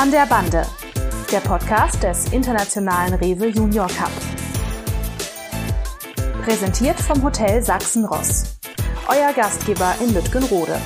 An der Bande, der Podcast des Internationalen Rewe Junior Cup. Präsentiert vom Hotel Sachsen-Ross. Euer Gastgeber in Lütgenrode.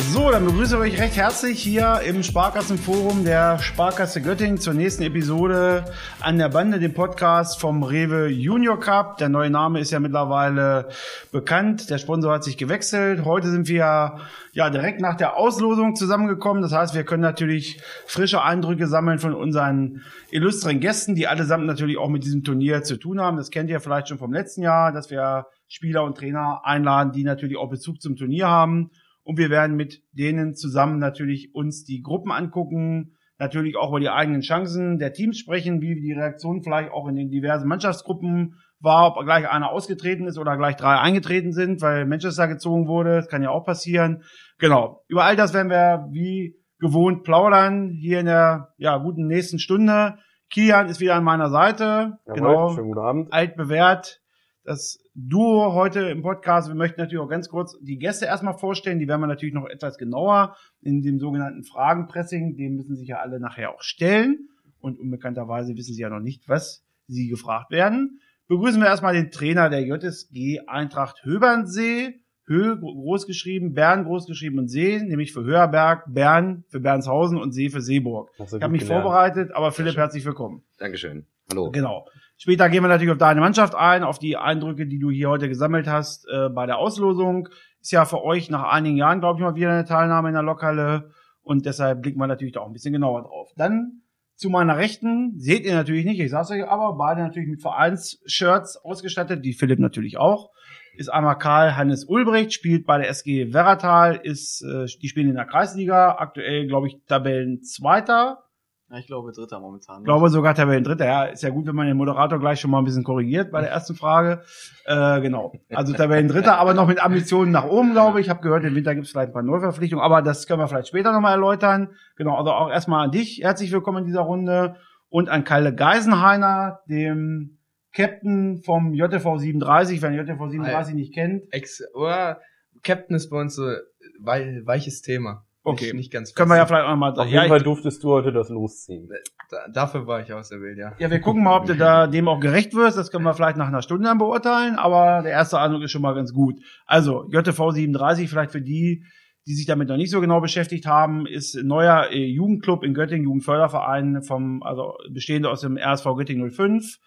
So, dann begrüße ich euch recht herzlich hier im Sparkassenforum der Sparkasse Göttingen zur nächsten Episode an der Bande, dem Podcast vom Rewe Junior Cup. Der neue Name ist ja mittlerweile bekannt. Der Sponsor hat sich gewechselt. Heute sind wir ja direkt nach der Auslosung zusammengekommen. Das heißt, wir können natürlich frische Eindrücke sammeln von unseren illustren Gästen, die allesamt natürlich auch mit diesem Turnier zu tun haben. Das kennt ihr vielleicht schon vom letzten Jahr, dass wir Spieler und Trainer einladen, die natürlich auch Bezug zum Turnier haben und wir werden mit denen zusammen natürlich uns die Gruppen angucken, natürlich auch über die eigenen Chancen der Teams sprechen, wie die Reaktion vielleicht auch in den diversen Mannschaftsgruppen war, ob gleich einer ausgetreten ist oder gleich drei eingetreten sind, weil Manchester gezogen wurde. Das kann ja auch passieren. Genau. Über all das werden wir wie gewohnt plaudern hier in der ja, guten nächsten Stunde. Kilian ist wieder an meiner Seite. Jawohl, genau. Schönen guten Abend. Altbewährt. Das Duo heute im Podcast. Wir möchten natürlich auch ganz kurz die Gäste erstmal vorstellen. Die werden wir natürlich noch etwas genauer in dem sogenannten Fragenpressing. Dem müssen sich ja alle nachher auch stellen. Und unbekannterweise wissen sie ja noch nicht, was sie gefragt werden. Begrüßen wir erstmal den Trainer der JSG Eintracht Höbernsee. Hö groß geschrieben, Bern groß geschrieben und See, nämlich für Höherberg, Bern für Bernshausen und See für Seeburg. Ich habe mich gelernt. vorbereitet, aber Philipp, herzlich willkommen. Dankeschön. Hallo. Genau. Später gehen wir natürlich auf deine Mannschaft ein, auf die Eindrücke, die du hier heute gesammelt hast äh, bei der Auslosung. Ist ja für euch nach einigen Jahren, glaube ich, mal wieder eine Teilnahme in der Lokhalle und deshalb blicken wir natürlich da auch ein bisschen genauer drauf. Dann zu meiner Rechten seht ihr natürlich nicht, ich sag's euch aber, beide natürlich mit Vereinsshirts ausgestattet, die Philipp natürlich auch. Ist einmal Karl Hannes Ulbricht, spielt bei der SG Werratal, ist, äh, die spielen in der Kreisliga, aktuell, glaube ich, Tabellenzweiter. Ja, ich glaube Dritter momentan. Ich glaube sogar Tabellendritter. Ja, ist ja gut, wenn man den Moderator gleich schon mal ein bisschen korrigiert bei der ersten Frage. Äh, genau. Also Tabellendritter, aber noch mit Ambitionen nach oben, glaube ich. Ich habe gehört, im Winter gibt es vielleicht ein paar Neuverpflichtungen, aber das können wir vielleicht später nochmal erläutern. Genau, also auch erstmal an dich. Herzlich willkommen in dieser Runde. Und an Kalle Geisenheiner, dem Captain vom JTV 37, wenn ihr JTV 37 nicht kennt. Ex oder Captain ist bei uns so wei weiches Thema. Okay. Nicht, nicht ganz Können wir ja vielleicht auch nochmal Auf ja, jeden Fall ich, durftest du heute das losziehen. Da, dafür war ich auserwählt, ja. ja, wir gucken mal, ob du da dem auch gerecht wirst. Das können wir vielleicht nach einer Stunde dann beurteilen, aber der erste Eindruck ist schon mal ganz gut. Also, JTV 37, vielleicht für die, die sich damit noch nicht so genau beschäftigt haben, ist ein neuer äh, Jugendclub in Göttingen, Jugendförderverein vom, also bestehende aus dem RSV Göttingen 05,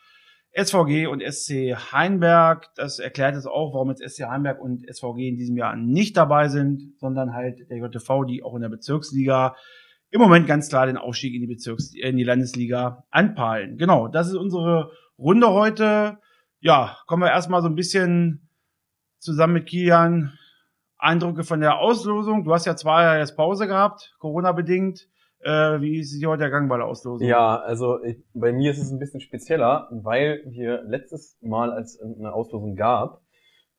SVG und SC Heinberg. Das erklärt es auch, warum jetzt SC Heinberg und SVG in diesem Jahr nicht dabei sind, sondern halt der JTV, die auch in der Bezirksliga im Moment ganz klar den Aufstieg in die Bezirks in die Landesliga anpeilen. Genau, das ist unsere Runde heute. Ja, kommen wir erstmal so ein bisschen zusammen mit Kilian Eindrücke von der Auslosung. Du hast ja zwei Jahre jetzt Pause gehabt, Corona bedingt. Äh, wie ist dir heute ergangen bei der Auslosung? Ja, also ich, bei mir ist es ein bisschen spezieller, weil wir letztes Mal, als es eine Auslosung gab,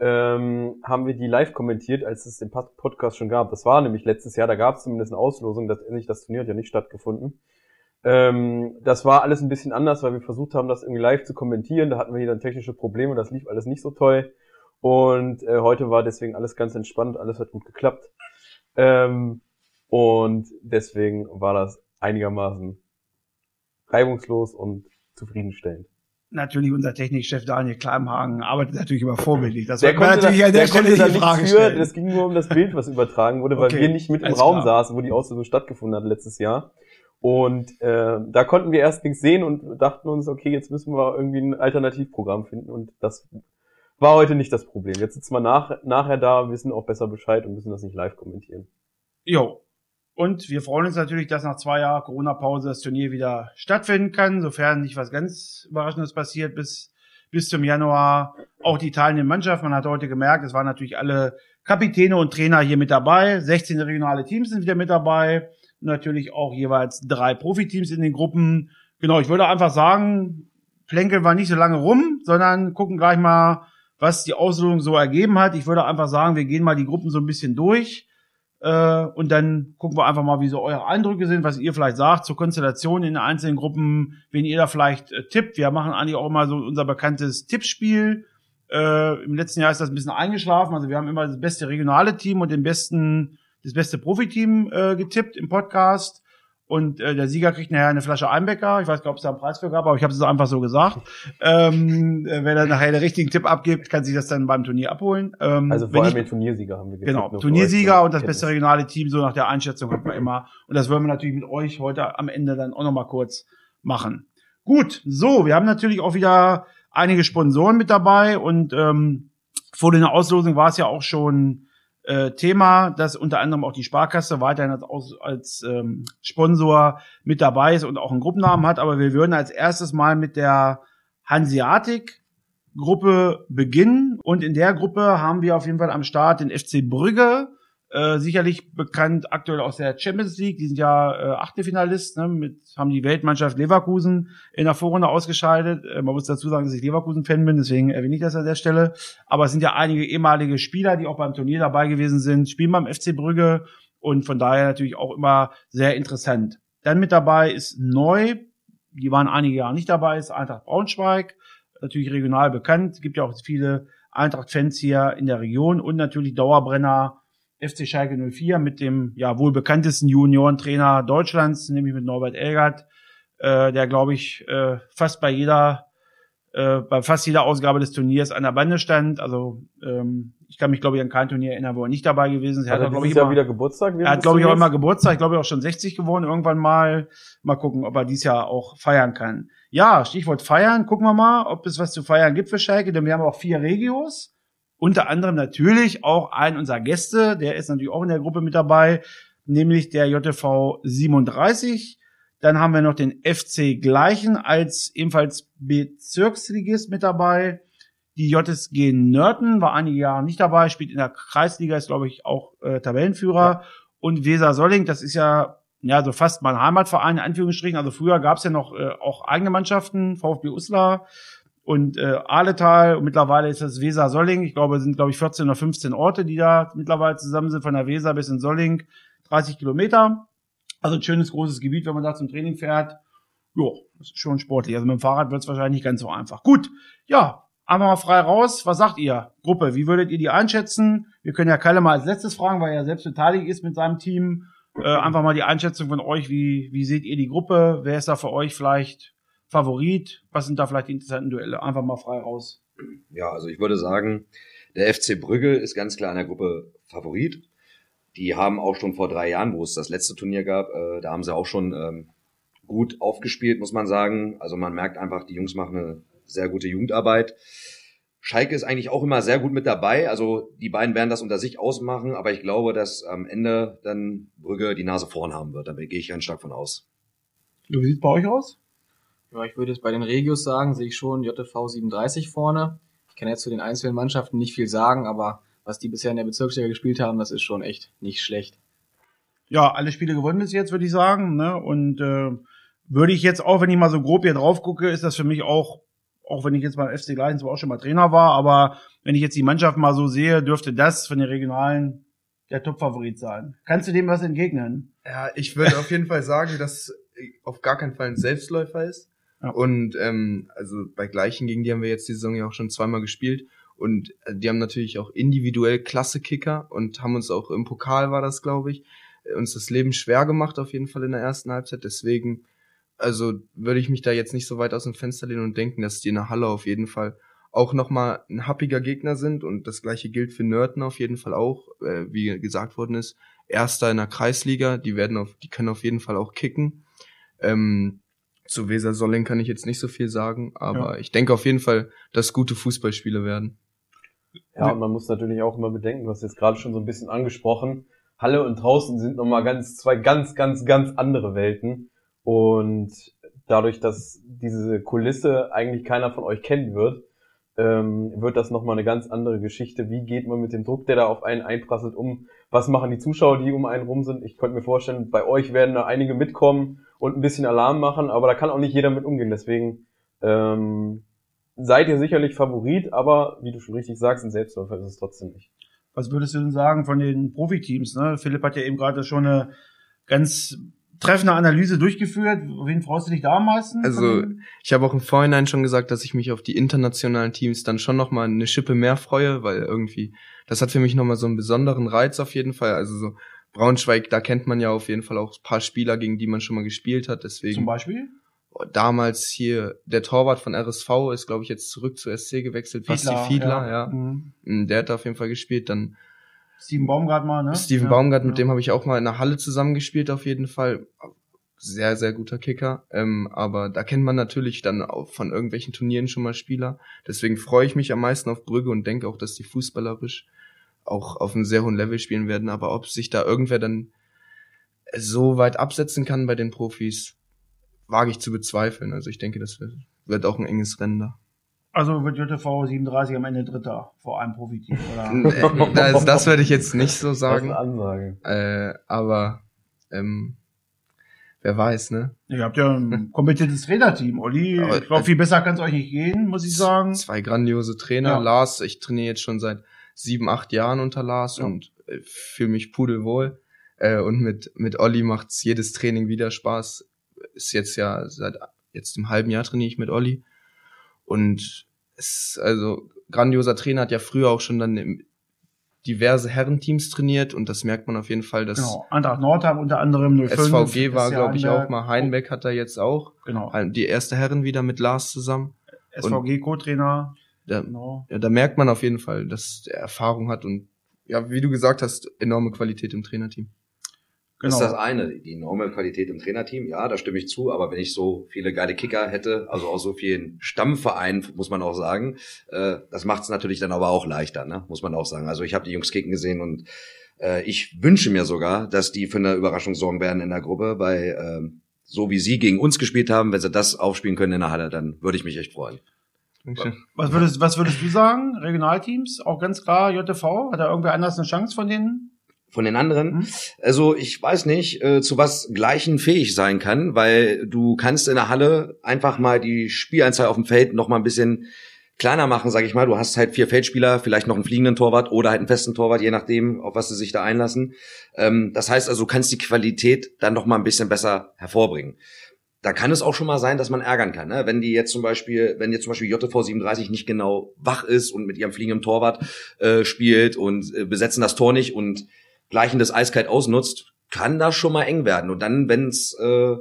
ähm, haben wir die live kommentiert, als es den Pod- Podcast schon gab. Das war nämlich letztes Jahr, da gab es zumindest eine Auslosung, das, das Turnier hat ja nicht stattgefunden. Ähm, das war alles ein bisschen anders, weil wir versucht haben, das irgendwie live zu kommentieren. Da hatten wir hier dann technische Probleme, das lief alles nicht so toll. Und äh, heute war deswegen alles ganz entspannt, alles hat gut geklappt. Ähm, und deswegen war das einigermaßen reibungslos und zufriedenstellend. Natürlich unser Technikchef Daniel Kleimhagen arbeitet natürlich immer vorbildlich. Das Der konnte, da, natürlich an der der Stelle da die Frage stellen. es ging nur um das Bild, was übertragen wurde, weil Okay, wir nicht mit im Raum klar. saßen, wo die Auslosung stattgefunden hat letztes Jahr. Und äh, da konnten wir erst nichts sehen und dachten uns, okay, jetzt müssen wir irgendwie ein Alternativprogramm finden und das war heute nicht das Problem. Jetzt sitzen wir nach, nachher da, wissen auch besser Bescheid und müssen das nicht live kommentieren. Jo. Und wir freuen uns natürlich, dass nach zwei Jahren Corona-Pause das Turnier wieder stattfinden kann, sofern nicht was ganz Überraschendes passiert bis, bis zum Januar. Auch die teilnehmende Mannschaft, man hat heute gemerkt, es waren natürlich alle Kapitäne und Trainer hier mit dabei. 16 regionale Teams sind wieder mit dabei. Natürlich auch jeweils drei Profiteams in den Gruppen. Genau, ich würde einfach sagen, plänkeln wir nicht so lange rum, sondern gucken gleich mal, was die Auslosung so ergeben hat. Ich würde einfach sagen, wir gehen mal die Gruppen so ein bisschen durch. Äh, und dann gucken wir einfach mal, wie so eure Eindrücke sind, was ihr vielleicht sagt zur Konstellation in den einzelnen Gruppen, wen ihr da vielleicht äh, tippt. Wir machen eigentlich auch immer so unser bekanntes Tippspiel. Äh, Im letzten Jahr ist das ein bisschen eingeschlafen. Also wir haben immer das beste regionale Team und den besten, das beste Profiteam äh, getippt im Podcast. Und äh, der Sieger kriegt nachher eine Flasche Einbecker. Ich weiß gar nicht, ob es da einen Preis für gab, aber ich habe es einfach so gesagt. Ähm, äh, wenn er nachher den richtigen Tipp abgibt, kann sich das dann beim Turnier abholen. Ähm, Also vor allem ich- den Turniersieger haben wir getippt, Genau, Turniersieger euch und das zur beste regionale Team, so nach der Einschätzung hat man immer. Und das wollen wir natürlich mit euch heute am Ende dann auch nochmal kurz machen. Gut, so, wir haben natürlich auch wieder einige Sponsoren mit dabei und ähm, vor der Auslosung war es ja auch schon äh, Thema, dass unter anderem auch die Sparkasse weiterhin als, als ähm, Sponsor mit dabei ist und auch einen Gruppennamen hat. Aber wir würden als erstes mal mit der Hanseatic Gruppe beginnen. Und in der Gruppe haben wir auf jeden Fall am Start den FC Brügge, äh, sicherlich bekannt aktuell aus der Champions League. Die sind ja äh, Achtelfinalist, ne, mit, haben die Weltmannschaft Leverkusen in der Vorrunde ausgeschaltet. Äh, man muss dazu sagen, dass ich Leverkusen-Fan bin, deswegen erwähne ich das an der Stelle. Aber es sind ja einige ehemalige Spieler, die auch beim Turnier dabei gewesen sind, spielen beim FC Brügge und von daher natürlich auch immer sehr interessant. Dann mit dabei ist neu, die waren einige Jahre nicht dabei, ist Eintracht Braunschweig, natürlich regional bekannt, gibt ja auch viele Eintracht-Fans hier in der Region und natürlich Dauerbrenner FC Schalke 04 mit dem ja wohl bekanntesten Juniorentrainer Deutschlands, nämlich mit Norbert Elgert, äh, der glaube ich äh, fast bei jeder äh, bei fast jeder Ausgabe des Turniers an der Bande stand. Also ähm, ich kann mich glaube ich an kein Turnier erinnern, wo er nicht dabei gewesen ist. Er Hat er glaube ich dieses Jahr immer, wieder Geburtstag? er hat glaube ich auch immer Geburtstag, ich glaube auch schon 60 geworden irgendwann mal. Mal gucken, ob er dies Jahr auch feiern kann. Ja, Stichwort feiern, gucken wir mal, ob es was zu feiern gibt für Schalke, denn wir haben auch vier Regios. Unter anderem natürlich auch einen unserer Gäste, der ist natürlich auch in der Gruppe mit dabei, nämlich der JTV 37. Dann haben wir noch den FC Gleichen als ebenfalls Bezirksligist mit dabei. Die JSG Nörten war einige Jahre nicht dabei, spielt in der Kreisliga, ist glaube ich auch äh, Tabellenführer. Und Weser Solling, das ist ja ja so fast mein Heimatverein in Anführungsstrichen. Also früher gab es ja noch äh, auch eigene Mannschaften, VfB Uslar und äh, Ahletal. Und mittlerweile ist das Weser Solling. Ich glaube, es sind glaube ich 14 oder 15 Orte, die da mittlerweile zusammen sind, von der Weser bis in Solling, 30 Kilometer. Also ein schönes großes Gebiet, wenn man da zum Training fährt. Jo, das ist schon sportlich. Also mit dem Fahrrad wird es wahrscheinlich nicht ganz so einfach. Gut, ja, einfach mal frei raus. Was sagt ihr, Gruppe? Wie würdet ihr die einschätzen? Wir können ja Kalle mal als letztes fragen, weil er selbst beteiligt ist mit seinem Team. Äh, einfach mal die Einschätzung von euch. Wie, wie seht ihr die Gruppe? Wer ist da für euch vielleicht Favorit? Was sind da vielleicht die interessanten Duelle? Einfach mal frei raus. Ja, also ich würde sagen, der FC Brügge ist ganz klar in der Gruppe Favorit. Die haben auch schon vor drei Jahren, wo es das letzte Turnier gab, äh, da haben sie auch schon ähm, gut aufgespielt, muss man sagen. Also man merkt einfach, die Jungs machen eine sehr gute Jugendarbeit. Schalke ist eigentlich auch immer sehr gut mit dabei. Also die beiden werden das unter sich ausmachen, aber ich glaube, dass am Ende dann Brügge die Nase vorn haben wird. Da gehe ich ganz stark von aus. Wie sieht's bei euch aus? Ja, ich würde jetzt bei den Regios sagen, sehe ich schon JTV 37 vorne. Ich kann jetzt zu den einzelnen Mannschaften nicht viel sagen, aber was die bisher in der Bezirksliga gespielt haben, das ist schon echt nicht schlecht. ja, alle Spiele gewonnen bis jetzt, würde ich sagen. Ne? Und äh, würde ich jetzt auch, wenn ich mal so grob hier drauf gucke, ist das für mich auch, auch wenn ich jetzt beim FC Gleichen zwar auch schon mal Trainer war, aber wenn ich jetzt die Mannschaft mal so sehe, dürfte das von den Regionalen der Top-Favorit sein. Kannst du dem was entgegnen? Ja, ich würde auf jeden Fall sagen, dass auf gar keinen Fall ein Selbstläufer ist. Und ähm, also bei Gleichen gegen die haben wir jetzt die Saison ja auch schon zweimal gespielt. Und äh, die haben natürlich auch individuell klasse Kicker und haben uns auch im Pokal war das, glaube ich, äh, uns das Leben schwer gemacht auf jeden Fall in der ersten Halbzeit. Deswegen, also würde ich mich da jetzt nicht so weit aus dem Fenster lehnen und denken, dass die in der Halle auf jeden Fall auch nochmal ein happiger Gegner sind. Und das gleiche gilt für Nörten auf jeden Fall auch, äh, wie gesagt worden ist. Erster in der Kreisliga, die werden auf, die können auf jeden Fall auch kicken. Ähm, zu Weser Solling kann ich jetzt nicht so viel sagen, aber Ja. ich denke auf jeden Fall, dass gute Fußballspiele werden. Ja, und man muss natürlich auch immer bedenken, du hast jetzt gerade schon so ein bisschen angesprochen, Halle und draußen sind nochmal ganz, zwei ganz, ganz, ganz andere Welten. Und dadurch, dass diese Kulisse eigentlich keiner von euch kennen wird, ähm, wird das nochmal eine ganz andere Geschichte. Wie geht man mit dem Druck, der da auf einen einprasselt, um? Was machen die Zuschauer, die um einen rum sind? Ich könnte mir vorstellen, bei euch werden da einige mitkommen und ein bisschen Alarm machen, aber da kann auch nicht jeder mit umgehen. Deswegen ähm, seid ihr sicherlich Favorit, aber wie du schon richtig sagst, ein Selbstläufer ist es trotzdem nicht. Was würdest du denn sagen von den Profiteams? Ne? Philipp hat ja eben gerade schon eine ganz treffende Analyse durchgeführt. Wen freust du dich da am meisten? Also ich habe auch im Vorhinein schon gesagt, dass ich mich auf die internationalen Teams dann schon nochmal eine Schippe mehr freue, weil irgendwie, das hat für mich nochmal so einen besonderen Reiz auf jeden Fall. Also so Braunschweig, da kennt man ja auf jeden Fall auch ein paar Spieler, gegen die man schon mal gespielt hat. Deswegen Zum Beispiel? damals hier der Torwart von RSV ist, glaube ich, jetzt zurück zu SC gewechselt. Basti Fiedler, ja. Mhm. Mm, Der hat da auf jeden Fall gespielt. Dann Steven Baumgart mal, ne? Steven ja. Baumgart, mit ja. dem habe ich auch mal in der Halle zusammengespielt, auf jeden Fall. Sehr, sehr guter Kicker. Ähm, aber da kennt man natürlich dann auch von irgendwelchen Turnieren schon mal Spieler. Deswegen freue ich mich am meisten auf Brügge und denke auch, dass die fußballerisch auch auf einem sehr hohen Level spielen werden. Aber ob sich da irgendwer dann so weit absetzen kann bei den Profis, wage ich zu bezweifeln. Also ich denke, das wird, wird auch ein enges Rennen da. Also wird JTV 37 am Ende Dritter vor einem Profiteam, oder? Äh, das, das werde ich jetzt nicht so Das ist sagen. eine Ansage. Äh, aber ähm, wer weiß, ne? Ihr habt ja ein kompetentes Trainerteam, Olli. Aber- ich glaube, viel besser kann es euch nicht gehen, muss ich sagen. Zwei grandiose Trainer. Ja. Lars, ich trainiere jetzt schon seit sieben, acht Jahren unter Lars Ja. und äh, fühle mich pudelwohl. Äh, und mit, mit Olli macht's jedes Training wieder Spaß. Ist jetzt ja seit jetzt im halben Jahr trainiere ich mit Olli. Und es also grandioser Trainer hat ja früher auch schon dann im, diverse Herrenteams trainiert und das merkt man auf jeden Fall, dass Genau. Eintracht Nordheim unter anderem 05. SVG war, glaube ich, auch mal. Heinbeck hat da jetzt auch. Genau. Die erste Herren wieder mit Lars zusammen. SVG Co-Trainer. Da, Genau. ja, da merkt man auf jeden Fall, dass er Erfahrung hat und ja, wie du gesagt hast, enorme Qualität im Trainerteam. Genau. Das ist das eine, die enorme Qualität im Trainerteam. Ja, da stimme ich zu. Aber wenn ich so viele geile Kicker hätte, also aus so vielen Stammvereinen, muss man auch sagen, äh, das macht es natürlich dann aber auch leichter, ne? muss man auch sagen. Also ich habe die Jungs kicken gesehen und äh, ich wünsche mir sogar, dass die für eine Überraschung sorgen werden in der Gruppe, weil ähm, so wie sie gegen uns gespielt haben, wenn sie das aufspielen können in der Halle, dann würde ich mich echt freuen. Was würdest, was würdest du sagen? Regionalteams? Auch ganz klar JTV? Hat da irgendwer anders eine Chance von denen? Von den anderen. Mhm. Also ich weiß nicht, äh, zu was Gleichen fähig sein kann, weil du kannst in der Halle einfach mal die Spieleinzahl auf dem Feld noch mal ein bisschen kleiner machen, sag ich mal. Du hast halt vier Feldspieler, vielleicht noch einen fliegenden Torwart oder halt einen festen Torwart, je nachdem, auf was sie sich da einlassen. Ähm, das heißt also, du kannst die Qualität dann noch mal ein bisschen besser hervorbringen. Da kann es auch schon mal sein, dass man ärgern kann, ne? wenn die jetzt zum Beispiel, wenn jetzt zum Beispiel JTV 37 nicht genau wach ist und mit ihrem fliegenden Torwart äh, spielt und äh, besetzen das Tor nicht und gleichen das eiskalt ausnutzt, kann das schon mal eng werden. Und dann, wenn's, äh,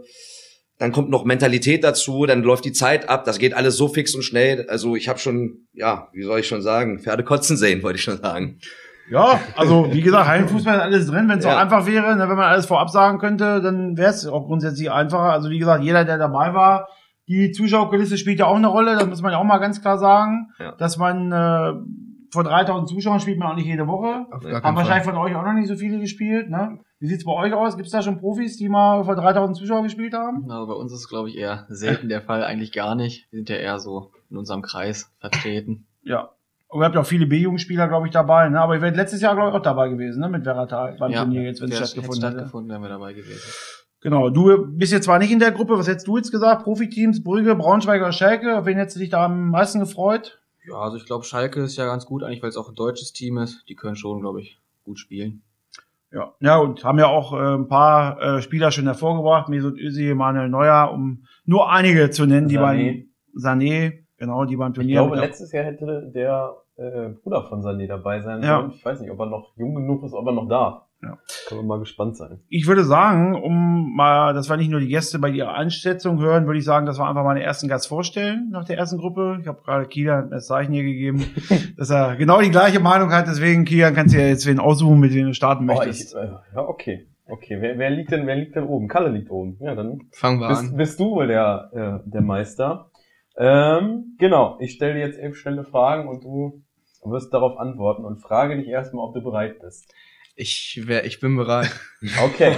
dann kommt noch Mentalität dazu, dann läuft die Zeit ab, das geht alles so fix und schnell. Also ich habe schon, ja, wie soll ich schon sagen, Pferde kotzen sehen, wollte ich schon sagen. Ja, also wie gesagt, Hallenfußball ist alles drin. Wenn es Ja. auch einfach wäre, ne, wenn man alles vorab sagen könnte, dann wäre es auch grundsätzlich einfacher. Also wie gesagt, jeder, der dabei war, die Zuschauerkulisse spielt ja auch eine Rolle, das muss man ja auch mal ganz klar sagen, Ja. dass man äh, vor 3000 Zuschauern spielt man auch nicht jede Woche. Haben wahrscheinlich von euch auch noch nicht so viele gespielt. Ne? Wie sieht's bei euch aus? Gibt's da schon Profis, die mal vor 3000 Zuschauern gespielt haben? Also bei uns ist es, glaube ich, eher selten der Fall, eigentlich gar nicht. Wir sind ja eher so in unserem Kreis vertreten. Ja. Und ihr habt ja auch viele B-Jugendspieler, glaube ich, dabei. Ne? Aber ihr werdet letztes Jahr, glaube ich, auch dabei gewesen, ne? mit Verratal beim Turnier, jetzt, wenn es stattgefunden hätte hätte. stattgefunden, wären wir dabei gewesen. Genau, du bist jetzt zwar nicht in der Gruppe, was hättest du jetzt gesagt? Profiteams, Brügge, Braunschweiger, Schalke. Auf wen hättest du dich da am meisten gefreut? Ja, also ich glaube, Schalke ist ja ganz gut, eigentlich, weil es auch ein deutsches Team ist. Die können schon, glaube ich, gut spielen. Ja, ja und haben ja auch äh, ein paar äh, Spieler schon hervorgebracht, Mesut Özil, Manuel Neuer, um nur einige zu nennen, die Sané. beim Sané, genau, die beim Ich Turnier. glaube, mit der- letztes Jahr hätte der äh, Bruder von Sané dabei sein Ja. sollen. Ich weiß nicht, ob er noch jung genug ist, ob er noch darf. Ja. Können wir mal gespannt sein. ich würde sagen, um mal, dass wir nicht nur die Gäste bei ihrer Einschätzung hören, würde ich sagen, dass wir einfach mal den ersten Gast vorstellen nach der ersten Gruppe. Ich habe gerade Kilian das Zeichen hier gegeben, dass er genau die gleiche Meinung hat. Deswegen, Kilian, kannst du ja jetzt wen aussuchen, mit dem du starten Oh, möchtest. ich, äh, ja, okay. Okay, wer, wer liegt denn, wer liegt denn oben? Kalle liegt oben. Ja, dann Fangen wir bist, an. bist du wohl der, äh, der Meister. Ähm, genau, ich stelle dir jetzt elf schnelle Fragen und du wirst darauf antworten und frage dich erstmal, ob du bereit bist. Ich, wär, ich bin bereit. Okay.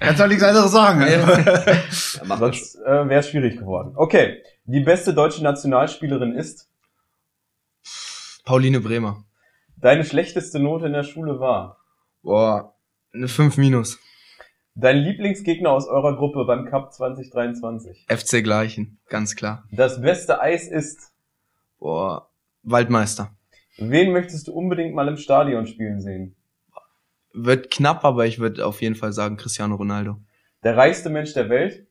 Kannst doch nichts anderes sagen. Ja, mach das. Sonst äh, wäre es schwierig geworden. Okay. Die beste deutsche Nationalspielerin ist? Pauline Bremer. Deine schlechteste Note in der Schule war? Boah, eine 5 minus. Dein Lieblingsgegner aus eurer Gruppe beim Cup 2023? FC Gleichen, ganz klar. Das beste Eis ist? Boah, Waldmeister. Wen möchtest du unbedingt mal im Stadion spielen sehen? Wird knapp, aber ich würde auf jeden Fall sagen Cristiano Ronaldo. Der reichste Mensch der Welt?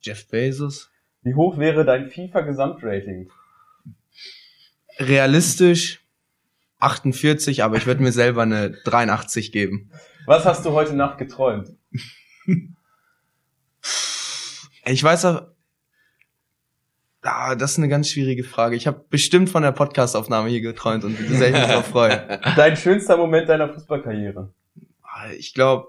Jeff Bezos. Wie hoch wäre dein FIFA-Gesamtrating? Realistisch 48, aber ich würde mir selber eine 83 geben. Was hast du heute Nacht geträumt? Ich weiß auch, ah, das ist eine ganz schwierige Frage. Ich habe bestimmt von der Podcastaufnahme hier geträumt und würde sehr mich darauf freuen. Dein schönster Moment deiner Fußballkarriere? Ah, Ich glaube,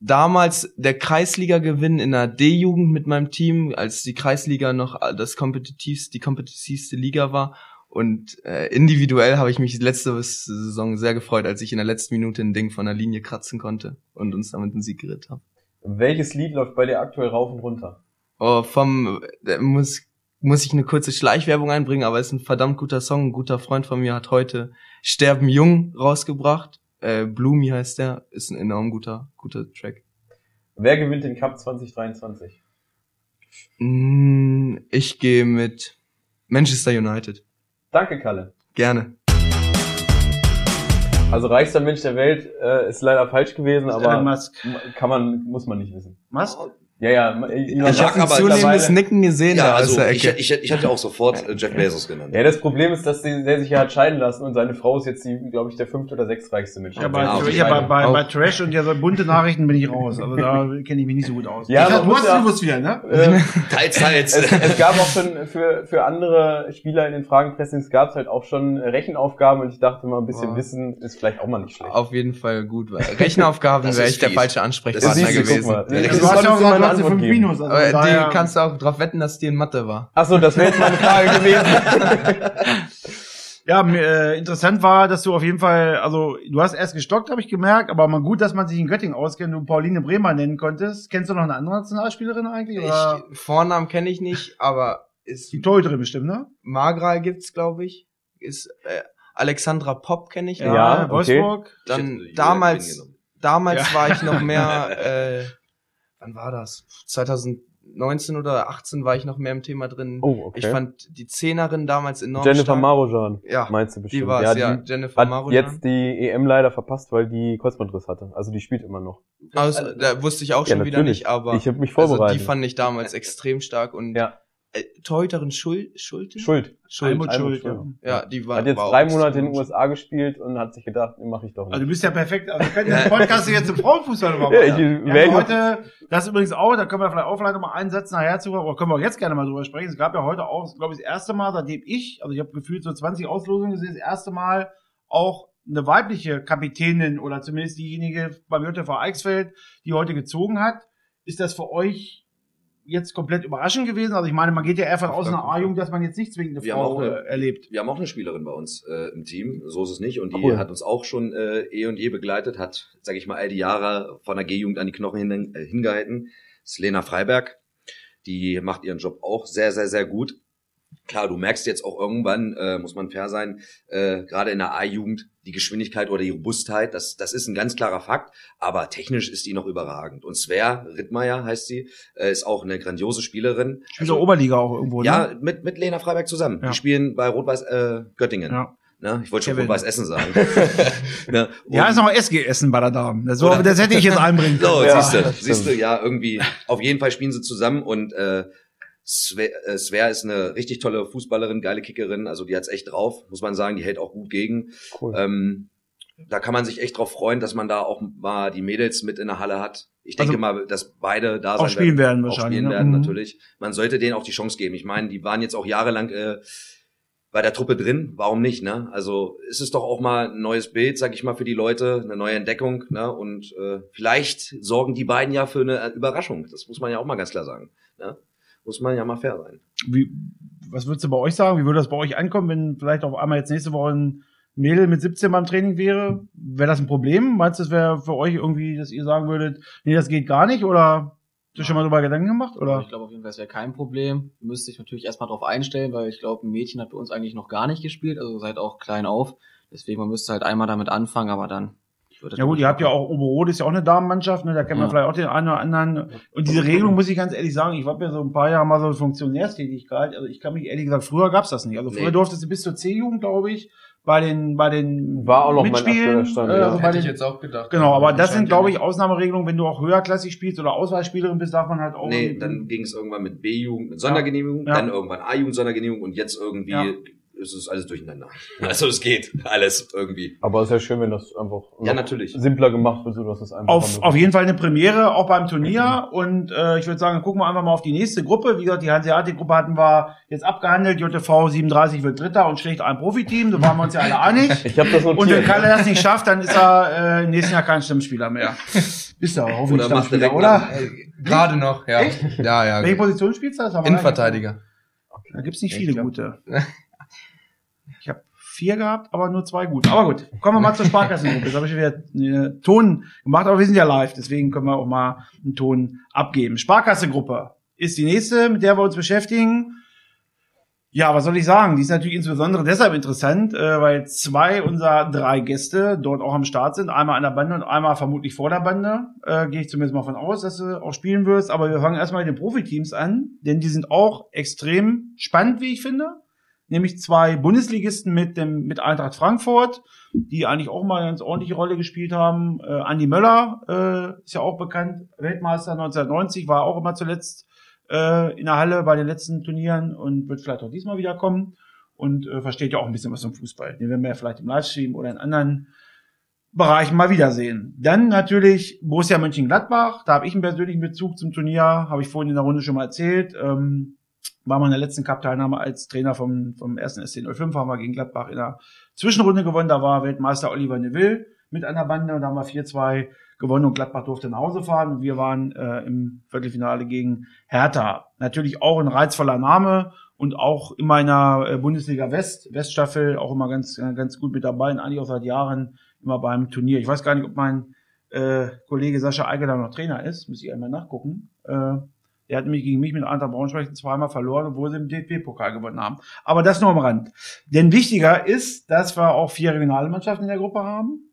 damals der Kreisliga-Gewinn in der D-Jugend mit meinem Team, als die Kreisliga noch das kompetitivste, die kompetitivste Liga war. Und äh, individuell habe ich mich letzte Saison sehr gefreut, als ich in der letzten Minute ein Ding von der Linie kratzen konnte und uns damit einen Sieg gerettet habe. Welches Lied läuft bei dir aktuell rauf und runter? Oh, vom äh, muss muss ich eine kurze Schleichwerbung einbringen, aber es ist ein verdammt guter Song. Ein guter Freund von mir hat heute Sterben Jung rausgebracht. Äh, Bloomy heißt der, ist ein enorm guter guter Track. Wer gewinnt den Cup 2023? Mm, Ich gehe mit Manchester United. Danke, Kalle. Gerne. Also reichster Mensch der Welt äh, ist leider falsch gewesen, aber Musk. kann man, muss man nicht wissen. Musk? Ja, ja. Elon Ich habe ein zunehmendes Nicken gesehen Ja, da also ich, Ecke. ich, ich hätte auch sofort äh, Jeff Bezos genannt. Ja, das Problem ist, dass der, der sich ja hat scheiden lassen und seine Frau ist jetzt, die, glaube ich, der fünfte oder sechstreichste Mensch. Ja, bei, ja, bei, bei, bei Trash und ja, so bunte Nachrichten bin ich raus. Also da kenne ich mich nicht so gut aus. Ja, ich, man du hast ja- wieder, ne? Äh, Teils, teils. es, es gab auch schon für, für andere Spieler in den Fragenpressings gab es halt auch schon Rechenaufgaben und ich dachte mal, ein bisschen Boah. Wissen ist vielleicht auch mal nicht schlecht. Auf jeden Fall gut. Rechenaufgaben wäre ich der falsche Das Ansprechpartner gewesen. Ja, ja eine Antwort fünf geben. Minus. Also die kannst du auch drauf wetten, dass die in Mathe war. Ach so, das wäre jetzt meine Frage gewesen. Ja, äh, interessant war, dass du auf jeden Fall, also du hast erst gestockt, habe ich gemerkt, aber mal gut, dass man sich in Göttingen auskennt und du Pauline Bremer nennen konntest. Kennst du noch eine andere Nationalspielerin eigentlich? Oder Ich, Vornamen kenne ich nicht, aber ist die Torhüterin bestimmt, ne? Magral gibt's, glaube ich. Ist äh, Alexandra Pop kenne ich. noch. Ja, okay. Wolfsburg. Dann damals, damals Ja. war ich noch mehr. Äh, wann war das? 2019 oder 18 war ich noch mehr im Thema drin. Oh, okay. Ich fand die Zehnerin damals enorm Jennifer stark. Marojan, Ja, meinst du bestimmt. die war's, ja. die Jennifer hat Marojan. jetzt die EM leider verpasst, weil die Kreuzbandriss hatte. Also die spielt immer noch. Also, da wusste ich auch Ja, schon wieder natürlich. nicht, aber ich habe mich also vorbereitet. die fand ich damals extrem stark und ja, äh, Torhüterin Schuld, Schulte? Schuld. Schuld. Almut Almut Schuld, ja. Schuld. Ja, die war Hat jetzt war drei Monate in den USA gespielt und hat sich gedacht, den mache ich doch Also du nicht. bist ja perfekt. Also wir können den Podcast jetzt im Frauenfußball machen. Ja, ich wäre haben heute, das übrigens auch, da können wir vielleicht auch vielleicht nochmal einen Satz nachher zu, oder können wir auch jetzt gerne mal drüber sprechen. Es gab ja heute auch, glaube ich, das erste Mal, seitdem ich, also ich habe gefühlt so 20 Auslosungen gesehen, das erste Mal auch eine weibliche Kapitänin oder zumindest diejenige beim JTV Eichsfeld, die heute gezogen hat. Ist das für euch jetzt komplett überraschend gewesen? Also ich meine, man geht ja eher von Auf aus einer. A-Jugend, dass man jetzt nicht zwingend eine Wir Frau eine- äh, erlebt. Wir haben auch eine Spielerin bei uns äh, im Team, so ist es nicht. Und die Cool. hat uns auch schon äh, eh und je begleitet, hat, sage ich mal, all die Jahre von der G-Jugend an die Knochen hin, äh, hingehalten. Das ist Lena Freiberg. Die macht ihren Job auch sehr, sehr, sehr gut. Klar, du merkst jetzt auch irgendwann, äh, muss man fair sein, äh, gerade in der A-Jugend, die Geschwindigkeit oder die Robustheit, das, das ist ein ganz klarer Fakt, aber technisch ist die noch überragend. Und Svea Rittmeier heißt sie, äh, ist auch eine grandiose Spielerin. Spielt auch Oberliga auch irgendwo, ne? Ja, mit, mit Lena Freiberg zusammen. Ja. Die spielen bei Rot-Weiß äh, Göttingen. Ja. Ne? Ich wollte schon. Rot-Weiß Essen sagen. ne? Ja, ist noch SG Essen bei der Dame. Das, das hätte ich jetzt einbringen können. So, Ja, siehst du, siehst du, ja, irgendwie, auf jeden Fall spielen sie zusammen und äh, Sve- äh, Svea ist eine richtig tolle Fußballerin, geile Kickerin, also die hat's echt drauf, muss man sagen, die hält auch gut gegen. Cool. Ähm, da kann man sich echt drauf freuen, dass man da auch mal die Mädels mit in der Halle hat. Ich denke Also- mal, dass beide da Auch sein spielen werden auch wahrscheinlich, spielen ne? werden Mhm. natürlich. Man sollte denen auch die Chance geben. Ich meine, die waren jetzt auch jahrelang äh, bei der Truppe drin. Warum nicht? Ne? Also ist es doch auch mal ein neues Bild, sag ich mal, für die Leute, eine neue Entdeckung. Ne? Und äh, vielleicht sorgen die beiden ja für eine Überraschung. Das muss man ja auch mal ganz klar sagen. Ne? Muss man ja mal fair sein. Wie, was würdest du bei euch sagen? Wie würde das bei euch ankommen, wenn vielleicht auf einmal jetzt nächste Woche ein Mädel mit 17 beim Training wäre? Wäre das ein Problem? Meinst du, das wäre für euch irgendwie, dass ihr sagen würdet, nee, das geht gar nicht? Oder hast du schon mal drüber Gedanken gemacht? Oder? Ich glaube auf jeden Fall, es wäre kein Problem. Du müsstest dich natürlich erstmal darauf einstellen, weil ich glaube, ein Mädchen hat bei uns eigentlich noch gar nicht gespielt, also seid auch klein auf. Deswegen, man müsste halt einmal damit anfangen, aber dann. Das Ja gut, ihr habt ja auch Oberrot ist ja auch eine Damenmannschaft, ne? Da kennt man Ja. vielleicht auch den einen oder anderen. Und diese Regelung muss ich ganz ehrlich sagen, ich habe ja so ein paar Jahre mal so eine Funktionärstätigkeit. Also ich kann mich ehrlich gesagt, früher gab's das nicht. Also früher Nee. durftest du bis zur C-Jugend, glaube ich, bei den bei den War auch noch Mitspielen, Stand, äh, ja. also bei Hätte den, ich jetzt auch gedacht. Genau, aber das sind, glaube ich, Ausnahmeregelungen, wenn du auch höherklassig spielst oder Auswahlspielerin bist, darf man halt auch. Nee, dann ging es irgendwann mit B-Jugend, mit Sondergenehmigung, Ja. dann irgendwann A-Jugend, Sondergenehmigung und jetzt irgendwie Ja. Es ist alles durcheinander. Also es geht alles irgendwie. Aber es ist ja schön, wenn das einfach Ja, natürlich. simpler gemacht wird, so dass es einfach Auf, auf jeden Fall eine Premiere, auch beim Turnier. Und äh, ich würde sagen, gucken wir einfach mal auf die nächste Gruppe. Wie gesagt, die Hanseatic-Gruppe hatten wir jetzt abgehandelt. JTV 37 wird Dritter und schlägt ein Profiteam. Da waren wir uns ja alle einig. Ich habe das Und wenn notiert. Kalle das nicht schafft, dann ist er äh, im nächsten Jahr kein Stammspieler mehr. Bist du auch hoffentlich Oder macht er Stammspieler, oder? Äh, Gerade noch, ja. Ja, ja. Welche Position spielst du? Innenverteidiger. Da gibt's nicht viele glaub- gute. Ich habe vier gehabt, aber nur zwei gute. Aber gut, kommen wir mal zur Sparkassengruppe. Jetzt habe ich wieder einen Ton gemacht, aber wir sind ja live, deswegen können wir auch mal einen Ton abgeben. Sparkassengruppe ist die nächste, mit der wir uns beschäftigen. Ja, was soll ich sagen? Die ist natürlich insbesondere deshalb interessant, äh, weil zwei unserer drei Gäste dort auch am Start sind. Einmal an der Bande und einmal vermutlich vor der Bande. Äh, Gehe ich zumindest mal von aus, dass du auch spielen wirst. Aber wir fangen erstmal mit den Profiteams an, denn die sind auch extrem spannend, wie ich finde. Nämlich zwei Bundesligisten mit dem mit Eintracht Frankfurt, die eigentlich auch mal eine ganz ordentliche Rolle gespielt haben. Äh, Andi Möller äh, ist ja auch bekannt, Weltmeister 1990, war auch immer zuletzt äh, in der Halle bei den letzten Turnieren und wird vielleicht auch diesmal wieder kommen und äh, versteht ja auch ein bisschen was vom Fußball. Den werden wir ja vielleicht im Livestream oder in anderen Bereichen mal wiedersehen. Dann natürlich Borussia Mönchengladbach. Da habe ich einen persönlichen Bezug zum Turnier, habe ich vorhin in der Runde schon mal erzählt. Ähm, war mal in der letzten Cup-Teilnahme als Trainer vom, vom ersten SC05, haben wir gegen Gladbach in der Zwischenrunde gewonnen. Da war Weltmeister Oliver Neville mit einer Bande und da haben wir 4-2 gewonnen und Gladbach durfte nach Hause fahren und wir waren äh, im Viertelfinale gegen Hertha. Natürlich auch ein reizvoller Name und auch in der äh, Bundesliga West, Weststaffel, auch immer ganz, ganz gut mit dabei und eigentlich auch seit Jahren immer beim Turnier. Ich weiß gar nicht, ob mein äh, Kollege Sascha Eiger da noch Trainer ist, muss ich einmal nachgucken. Äh, der hat nämlich gegen mich mit Eintracht Braunschweig zweimal verloren, obwohl sie im DFB-Pokal gewonnen haben. Aber das nur am Rand. Denn wichtiger ist, dass wir auch vier regionale Mannschaften in der Gruppe haben.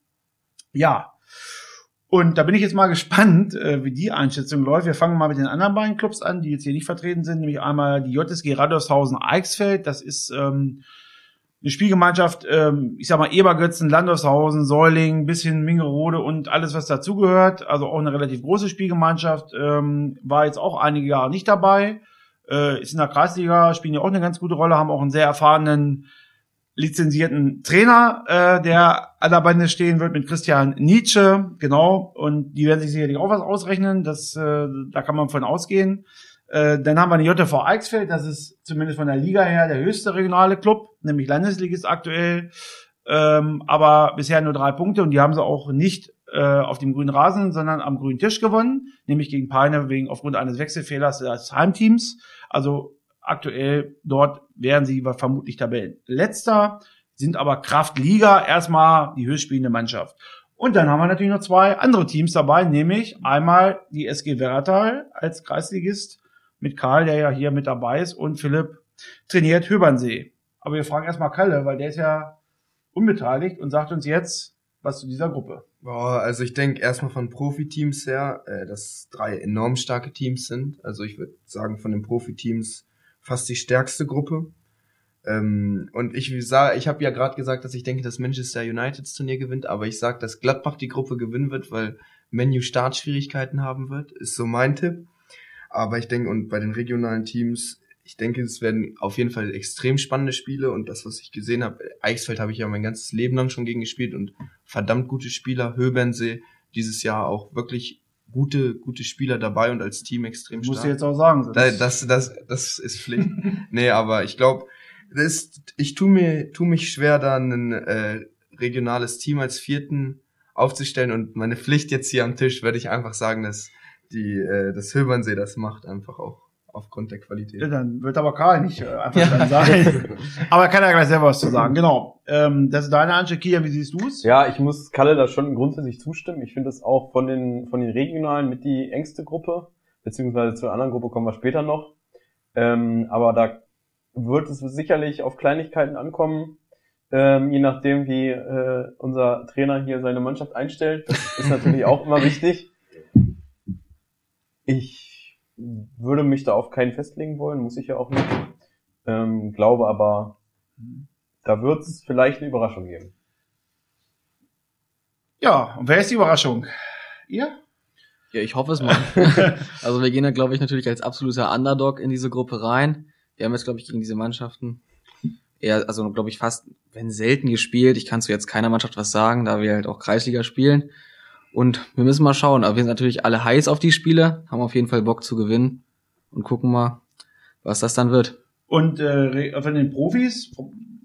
Ja. Und da bin ich jetzt mal gespannt, äh, wie die Einschätzung läuft. Wir fangen mal mit den anderen beiden Clubs an, die jetzt hier nicht vertreten sind, nämlich einmal die JSG Radoshausen-Eichsfeld. Das ist ähm, eine Spielgemeinschaft, ähm, ich sag mal Ebergötzen, Landaushausen, Säuling, bisschen Mingerode und alles, was dazugehört. Also auch eine relativ große Spielgemeinschaft. Ähm, war jetzt auch einige Jahre nicht dabei. Äh, ist in der Kreisliga, spielen ja auch eine ganz gute Rolle, haben auch einen sehr erfahrenen lizenzierten Trainer, äh, der an der Bande stehen wird mit Christian Nietzsche, genau. Und die werden sich sicherlich auch was ausrechnen. Das, äh, da kann man von ausgehen. Äh, dann haben wir den JV Eichsfeld, das ist zumindest von der Liga her der höchste regionale Club, nämlich Landesligist aktuell. Ähm, aber bisher nur drei Punkte und die haben sie auch nicht äh, auf dem grünen Rasen, sondern am grünen Tisch gewonnen, nämlich gegen Peine wegen aufgrund eines Wechselfehlers des Heimteams. Also aktuell dort wären sie vermutlich Tabellenletzter, sind aber Kraftliga erstmal die höchstspielende Mannschaft. Und dann haben wir natürlich noch zwei andere Teams dabei, nämlich einmal die SG Werratal als Kreisligist mit Karl, der ja hier mit dabei ist, und Philipp trainiert Höbernsee. Aber wir fragen erstmal Kalle, weil der ist ja unbeteiligt und sagt uns jetzt was zu dieser Gruppe. Boah, also ich denke erstmal von Profiteams her, äh, dass drei enorm starke Teams sind. Also ich würde sagen, von den Profiteams fast die stärkste Gruppe. Ähm, und ich sah, ich habe ja gerade gesagt, dass ich denke, dass Manchester United das Turnier gewinnt, aber ich sag, dass Gladbach die Gruppe gewinnen wird, weil Menu Startschwierigkeiten haben wird, ist so mein Tipp. Aber ich denke, und bei den regionalen Teams, ich denke, es werden auf jeden Fall extrem spannende Spiele und das, was ich gesehen habe, Eichsfeld habe ich ja mein ganzes Leben lang schon gegen gespielt und verdammt gute Spieler, Höbernsee dieses Jahr auch wirklich gute, gute Spieler dabei und als Team extrem Musst du stark. jetzt auch sagen. sonst- Da- Das, das, das ist Pflicht. nee, aber ich glaube, das, ich tu mir, tu mich schwer, da ein äh, regionales Team als vierten aufzustellen und meine Pflicht jetzt hier am Tisch würde ich einfach sagen, dass die, äh, das Höbernsee das macht einfach auch aufgrund der Ja, Qualität. dann wird aber Karl nicht äh, einfach dann sein. aber er kann ja gleich selber was zu sagen. Genau. Ähm, das ist deine Anschluss. Kia, wie siehst du's? Ja, ich muss Kalle da schon grundsätzlich zustimmen. Ich finde es auch von den, von den regionalen mit die engste Gruppe, beziehungsweise zur anderen Gruppe kommen wir später noch. Ähm, aber da wird es sicherlich auf Kleinigkeiten ankommen, ähm, je nachdem, wie äh, unser Trainer hier seine Mannschaft einstellt. Das ist natürlich auch immer wichtig. Ich würde mich da auf keinen festlegen wollen, muss ich ja auch nicht. Ähm, glaube aber, da wird es vielleicht eine Überraschung geben. Ja, und wer ist die Überraschung? Ihr? Ja, ich hoffe es mal. also wir gehen da, glaube ich, natürlich als absoluter Underdog in diese Gruppe rein. Wir haben jetzt, glaube ich, gegen diese Mannschaften eher, also glaube ich fast, wenn selten gespielt. Ich kann zu jetzt keiner Mannschaft was sagen, da wir halt auch Kreisliga spielen. Und wir müssen mal schauen. Aber wir sind natürlich alle heiß auf die Spiele, haben auf jeden Fall Bock zu gewinnen und gucken mal, was das dann wird. Und äh, von den Profis,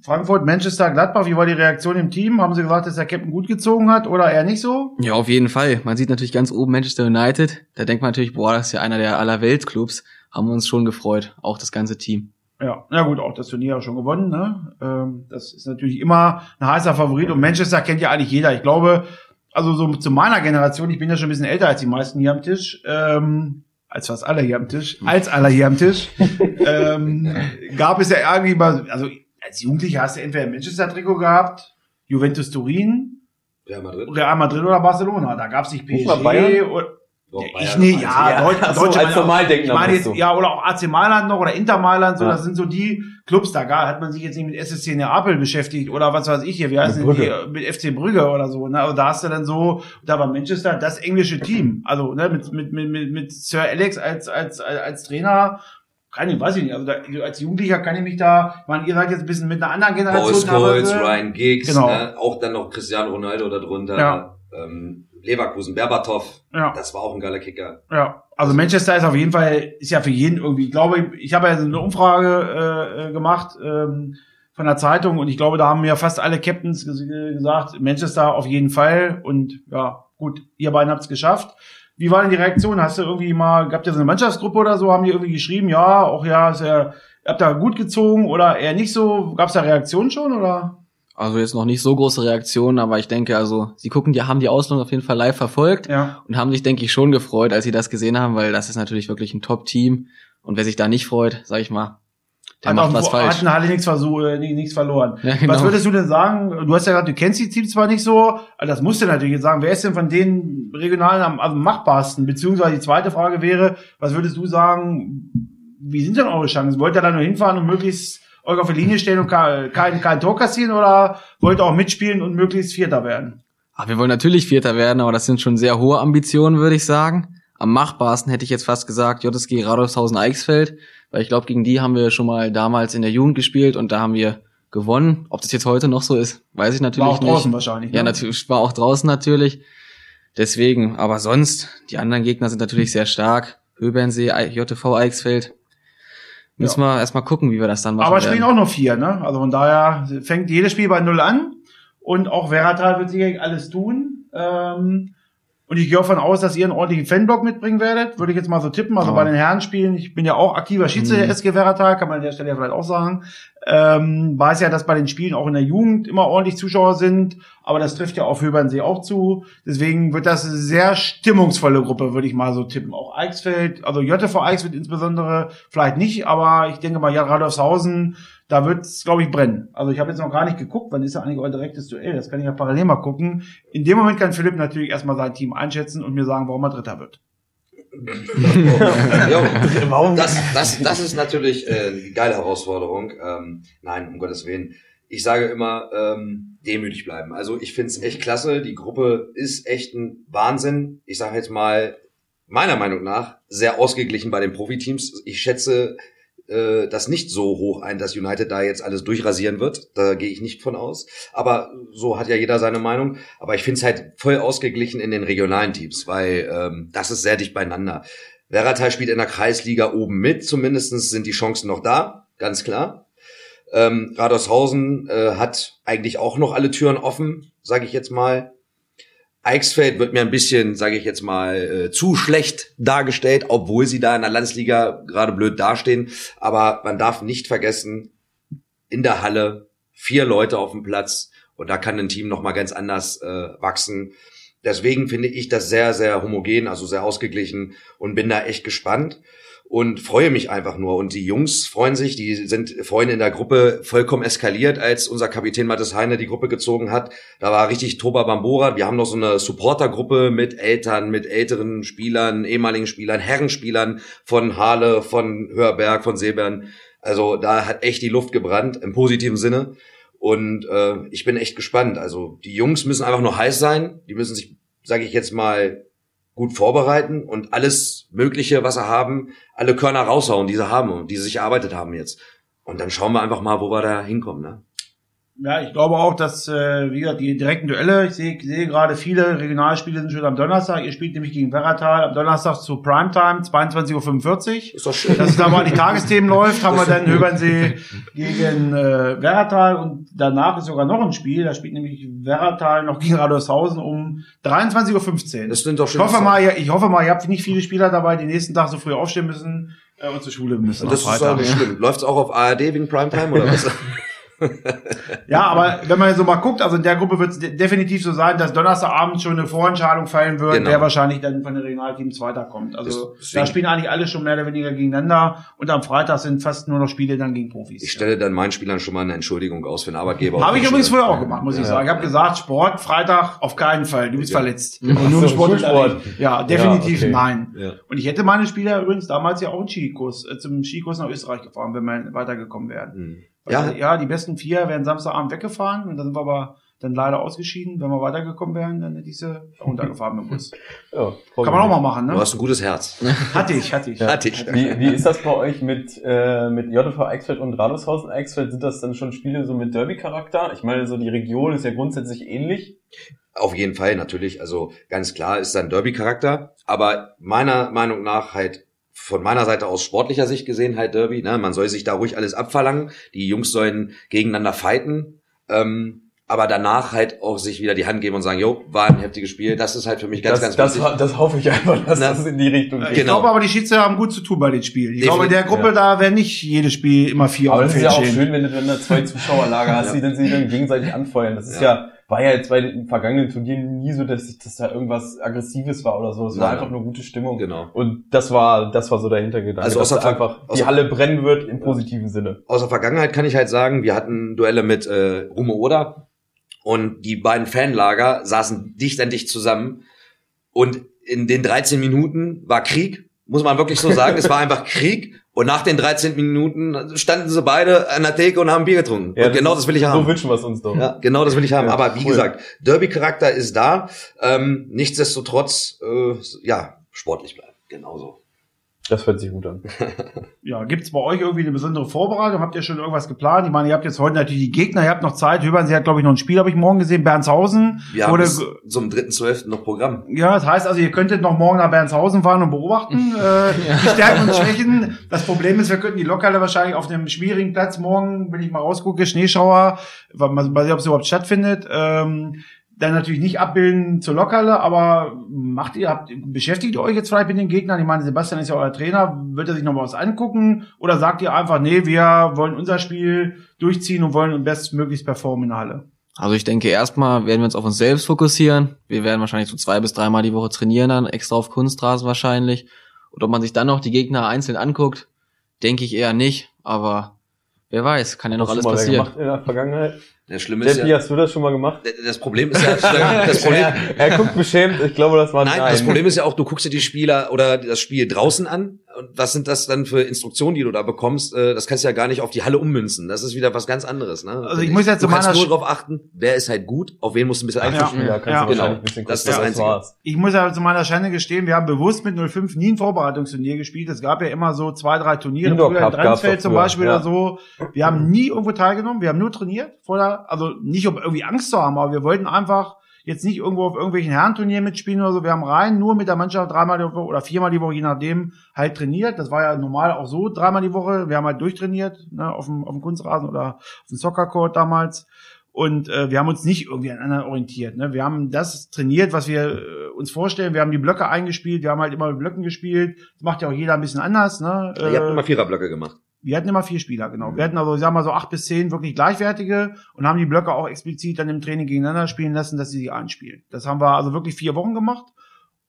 Frankfurt, Manchester, Gladbach, wie war die Reaktion im Team? Haben sie gesagt, dass der Captain gut gezogen hat oder eher nicht so? Ja, auf jeden Fall. Man sieht natürlich ganz oben Manchester United. Da denkt man natürlich, boah, das ist ja einer der aller Weltclubs. Haben wir uns schon gefreut, auch das ganze Team. Ja, na gut, auch das Turnier auch schon gewonnen. Ne? Ähm, das ist natürlich immer ein heißer Favorit und Manchester kennt ja eigentlich jeder. Ich glaube, also so zu meiner Generation, ich bin ja schon ein bisschen älter als die meisten hier am Tisch, ähm, als fast alle hier am Tisch, als alle hier am Tisch, ähm, gab es ja irgendwie mal, also als Jugendlicher hast du entweder ein Manchester-Trikot gehabt, Juventus Turin, Real Madrid. Real Madrid oder Barcelona. Da gab es nicht PSG oder ich nee, als ja, Ja, Deutsch, so, Deutsche als Normaldenkender Ich meine jetzt, ja, oder auch AC Mailand noch oder Inter Mailand, so, Ja. das sind so die Clubs, da gar, hat man sich jetzt nicht mit SSC Neapel beschäftigt oder was weiß ich hier, wie heißen Mit die, mit FC Brügge oder so, ne, und da hast du dann so, da war Manchester das englische Team, also, ne, mit, mit, mit, mit, Sir Alex als, als, als, als Trainer, kann ich, weiß ich nicht, also da, als Jugendlicher kann ich mich da, meine, ihr seid jetzt ein bisschen mit einer anderen Paul Generation Scholes, teilweise. Ryan Giggs, Genau. ne? auch dann noch Cristiano Ronaldo darunter. Ja. Ähm, Leverkusen, Berbatov, Ja. das war auch ein geiler Kicker. Ja, also Manchester ist auf jeden Fall, ist ja für jeden irgendwie, ich glaube, ich habe ja so eine Umfrage äh, äh, gemacht ähm, von der Zeitung und ich glaube, da haben mir fast alle Captains ges gesagt, Manchester auf jeden Fall und ja, gut, ihr beiden habt es geschafft. Wie war denn die Reaktion? Hast du irgendwie mal, gab ihr so eine Mannschaftsgruppe oder so, haben die irgendwie geschrieben, ja, auch ja, ist ja, habt ihr gut gezogen oder eher nicht so? Gab es da Reaktionen schon oder? Also jetzt noch nicht so große Reaktionen, aber ich denke, also sie gucken, die haben die Auslosung auf jeden Fall live verfolgt Ja. und haben sich, denke ich, schon gefreut, als sie das gesehen haben, weil das ist natürlich wirklich ein Top-Team. Und wer sich da nicht freut, sag ich mal, der hat macht was falsch. Hat Halle nichts, versuch, äh, nichts verloren. Ja, genau. Was würdest du denn sagen? Du hast ja gesagt, du kennst die Teams zwar nicht so, aber das musst du natürlich jetzt sagen. Wer ist denn von den regionalen am, am machbarsten? Beziehungsweise die zweite Frage wäre, was würdest du sagen, wie sind denn eure Chancen? Wollt ihr da nur hinfahren und möglichst euch auf die Linie stellen und kein, kein, kein Tor kassieren oder wollt ihr auch mitspielen und möglichst Vierter werden? Ah, wir wollen natürlich Vierter werden, aber das sind schon sehr hohe Ambitionen, würde ich sagen. Am machbarsten hätte ich jetzt fast gesagt JSG Radolfshausen-Eichsfeld, weil ich glaube, gegen die haben wir schon mal damals in der Jugend gespielt und da haben wir gewonnen. Ob das jetzt heute noch so ist, weiß ich natürlich War auch nicht. draußen wahrscheinlich. Ja, ne? natürlich, war auch draußen natürlich. Deswegen, aber sonst, die anderen Gegner sind natürlich sehr stark. Höbernsee, JTV Eichsfeld. Müssen wir erstmal gucken, wie wir das dann machen Aber spielen auch noch vier, ne? Also von daher fängt jedes Spiel bei Null an. Und auch Werratal wird sicherlich alles tun. Ähm, und ich gehe davon aus, dass ihr einen ordentlichen Fanblock mitbringen werdet. Würde ich jetzt mal so tippen. Also Ja. bei den Herrenspielen, ich bin ja auch aktiver Schiedsrichter Mhm. SG Werratal, kann man an der Stelle ja vielleicht auch sagen. Ähm, weiß ja, dass bei den Spielen auch in der Jugend immer ordentlich Zuschauer sind. Aber das trifft ja auf Höbernsee auch zu. Deswegen wird das eine sehr stimmungsvolle Gruppe, würde ich mal so tippen. Auch Eichsfeld, also JTV Eichsfeld insbesondere, vielleicht nicht, aber ich denke mal, ja, Radolfshausen, da wird es, glaube ich, brennen. Also ich habe jetzt noch gar nicht geguckt, wann ist ja eigentlich euer direktes Duell? Das kann ich ja parallel mal gucken. In dem Moment kann Philipp natürlich erstmal sein Team einschätzen und mir sagen, warum er Dritter wird. Jo, das, das, das ist natürlich äh, eine geile Herausforderung. Ähm, nein, um Gottes Willen. Ich sage immer, ähm, demütig bleiben. Also ich find's echt klasse. Die Gruppe ist echt ein Wahnsinn. Ich sage jetzt mal, meiner Meinung nach, sehr ausgeglichen bei den Profiteams. Ich schätze äh, das nicht so hoch ein, dass United da jetzt alles durchrasieren wird. Da gehe ich nicht von aus. Aber so hat ja jeder seine Meinung. Aber ich finde es halt voll ausgeglichen in den regionalen Teams, weil ähm, das ist sehr dicht beieinander. Werratal spielt in der Kreisliga oben mit, zumindestens sind die Chancen noch da, ganz klar. Ähm, Radershausen äh, hat eigentlich auch noch alle Türen offen, sage ich jetzt mal. Eichsfeld wird mir ein bisschen, sage ich jetzt mal, äh, zu schlecht dargestellt, obwohl sie da in der Landesliga gerade blöd dastehen. Aber man darf nicht vergessen, in der Halle vier Leute auf dem Platz und da kann ein Team noch mal ganz anders äh, wachsen. Deswegen finde ich das sehr, sehr homogen, also sehr ausgeglichen und bin da echt gespannt und freue mich einfach nur. Und die Jungs freuen sich, die sind vorhin in der Gruppe vollkommen eskaliert, als unser Kapitän Mathis Heine die Gruppe gezogen hat. Da war richtig Toba Bambora. Wir haben noch so eine Supportergruppe mit Eltern, mit älteren Spielern, ehemaligen Spielern, Herrenspielern von Halle, von Hörberg, von Seebern. Also da hat echt die Luft gebrannt, im positiven Sinne. Und äh, ich bin echt gespannt. Also die Jungs müssen einfach nur heiß sein. Die müssen sich, sage ich jetzt mal, gut vorbereiten und alles Mögliche, was sie haben, alle Körner raushauen, die sie haben und die sie sich erarbeitet haben jetzt. Und dann schauen wir einfach mal, wo wir da hinkommen. Ne? Ja, ich glaube auch, dass, äh, wie gesagt, die direkten Duelle, ich sehe sehe gerade viele Regionalspiele sind schon am Donnerstag. Ihr spielt nämlich gegen Werratal am Donnerstag zu Primetime, 22.45 Uhr. Ist doch schön. Dass es da mal die Tagesthemen läuft, haben wir dann Höbernsee gegen äh, Werratal und danach ist sogar noch ein Spiel, da spielt nämlich Werratal noch gegen Radoshausen um 23.15 Uhr. Das sind doch Ich schön. hoffe mal, ihr- ich hoffe mal, ihr habt nicht viele Spieler dabei, die nächsten Tag so früh aufstehen müssen äh, und zur Schule müssen. das ist auch nicht schlimm. Läuft's auch auf ARD wegen Primetime oder was? Ja, aber wenn man so mal guckt, also in der Gruppe wird es de definitiv so sein, dass Donnerstagabend schon eine Vorentscheidung fallen wird, Genau. wer wahrscheinlich dann von den Regionalteams weiterkommt. Also deswegen- da spielen eigentlich alle schon mehr oder weniger gegeneinander und am Freitag sind fast nur noch Spiele dann gegen Profis. Ich stelle dann meinen Spielern schon mal eine Entschuldigung aus für den Arbeitgeber. Habe ich übrigens früher auch gemacht, muss ich sagen. Ich habe gesagt, Sport, Freitag auf keinen Fall. Du bist Ja. verletzt. Und nur so, im Sport. Schulsport. Ja, definitiv Ja, okay. nein. Ja. Und ich hätte meine Spieler übrigens damals ja auch einen Skikurs, äh, zum Skikurs nach Österreich gefahren, wenn wir weitergekommen wären. Hm. Ja. Ja, ja, die besten vier wären Samstagabend weggefahren und dann sind wir aber dann leider ausgeschieden. Wenn wir weitergekommen wären, dann hätte ich sie runtergefahren mit dem Bus. Ja, Kann man auch mal machen, du ne? hast ein gutes Herz. Hatte ich, hatte ich. Hatte ich. Wie, wie ist das bei euch mit, äh, mit JV Eichsfeld und Radoshausen Eichsfeld? Sind das dann schon Spiele so mit Derby-Charakter? Ich meine, so die Region ist ja grundsätzlich ähnlich. Auf jeden Fall natürlich. Also ganz klar ist da ein Derby-Charakter. Aber meiner Meinung nach halt von meiner Seite aus sportlicher Sicht gesehen halt Derby. Ne? Man soll sich da ruhig alles abverlangen. Die Jungs sollen gegeneinander fighten. Ähm, aber danach halt auch sich wieder die Hand geben und sagen, jo, war ein heftiges Spiel. Das ist halt für mich ganz, das, ganz das, wichtig. das hoffe ich einfach, dass Na, das in die Richtung Ich geht. Genau. glaube aber, die Schiedsrichter haben gut zu tun bei den Spielen. Ich glaube, in der Gruppe, Ja. da werden nicht jedes Spiel immer vier Aber auf das dem ist ja auch schön, wenn du dann eine zwei Zuschauerlager hast, Ja. die dann sich dann gegenseitig anfeuern. Das ist ja, war ja jetzt bei den vergangenen Turnieren nie so, dass, dass da irgendwas Aggressives war oder so. Es war einfach nur gute Stimmung. Genau. Und das war, das war so der Hintergedanke. Also der einfach die Halle brennen wird im positiven Sinne. Aus der Vergangenheit kann ich halt sagen, wir hatten Duelle mit äh, Rumo Oder und die beiden Fanlager saßen dicht an dicht zusammen und in den 13 Minuten war Krieg, muss man wirklich so sagen. es war einfach Krieg und nach den 13 Minuten standen sie beide an der Theke und haben Bier getrunken. und genau das will ich So haben. wünschen wir es uns doch. Ja, genau das will ich haben. Ja, Aber wie cool. gesagt, Derby-Charakter ist da. Ähm, nichtsdestotrotz, äh, ja, sportlich bleiben. Genauso. Das hört sich gut an. Ja, gibt's bei euch irgendwie eine besondere Vorbereitung? Habt ihr schon irgendwas geplant? Ich meine, ihr habt jetzt heute natürlich die Gegner, ihr habt noch Zeit. Höbern, sie hat, glaube ich, noch ein Spiel, habe ich morgen gesehen, Bernshausen. Wir haben Wurde- bis zum 3.12. noch Programm. Ja, das heißt also, ihr könntet noch morgen nach Bernshausen fahren und beobachten, äh, die Stärken und Schwächen. Das Problem ist, wir könnten die Lokale wahrscheinlich auf dem schwierigen Platz morgen, wenn ich mal rausgucke, Schneeschauer, weil man weiß nicht, ob es überhaupt stattfindet, ähm, dann natürlich nicht abbilden zur Lokale, aber macht ihr, habt, beschäftigt ihr euch jetzt vielleicht mit den Gegnern? Ich meine, Sebastian ist ja euer Trainer, wird er sich noch mal was angucken? Oder sagt ihr einfach, nee, wir wollen unser Spiel durchziehen und wollen bestmöglichst performen in der Halle? Also ich denke, erstmal werden wir uns auf uns selbst fokussieren. Wir werden wahrscheinlich so zwei bis dreimal die Woche trainieren, dann extra auf Kunstrasen wahrscheinlich. Und ob man sich dann noch die Gegner einzeln anguckt, denke ich eher nicht. Aber wer weiß, kann ja noch Hast du alles passieren. gemacht in der Vergangenheit? Das Schlimme ist Seppi, ja, hast du das schon mal gemacht? das Problem ist ja, das Problem, er, er guckt beschämt. Ich glaube, das war ein Nein, das Problem ist ja auch, du guckst dir die Spieler oder das Spiel draußen an. Und was sind das dann für Instruktionen, die du da bekommst? Äh, Das kannst du ja gar nicht auf die Halle ummünzen. Das ist wieder was ganz anderes. Ne? Also ich muss jetzt du zu kannst meiner nur darauf achten, wer ist halt gut, auf wen musst du ein bisschen. Einzelspieler. Ja, kannst ja, du wahrscheinlich genau. ein bisschen Das ist das Einzige. Ich muss ja zu meiner Schande gestehen, wir haben bewusst mit 05 nie ein Vorbereitungsturnier gespielt. Es gab ja immer so zwei, drei Turniere, Indoor früher in doch zum Beispiel ja. oder so. Wir haben nie irgendwo teilgenommen, wir haben nur trainiert vorher, also nicht um irgendwie Angst zu haben, aber wir wollten einfach jetzt nicht irgendwo auf irgendwelchen Herrenturnieren mitspielen oder so. Wir haben rein nur mit der Mannschaft dreimal die Woche oder viermal die Woche, je nachdem, halt trainiert. Das war ja normal auch so, dreimal die Woche. Wir haben halt durchtrainiert, ne, auf dem, auf dem Kunstrasen oder auf dem Soccercourt damals. Und äh, wir haben uns nicht irgendwie an anderen orientiert. Ne? Wir haben das trainiert, was wir äh, uns vorstellen. Wir haben die Blöcke eingespielt. Wir haben halt immer mit Blöcken gespielt. Das macht ja auch jeder ein bisschen anders. Ne? Ihr habt Äh, immer Viererblöcke gemacht. Wir hatten immer vier Spieler, genau. Wir hatten also, ich sag mal, so acht bis zehn wirklich gleichwertige und haben die Blöcke auch explizit dann im Training gegeneinander spielen lassen, dass sie sie einspielen. Das haben wir also wirklich vier Wochen gemacht.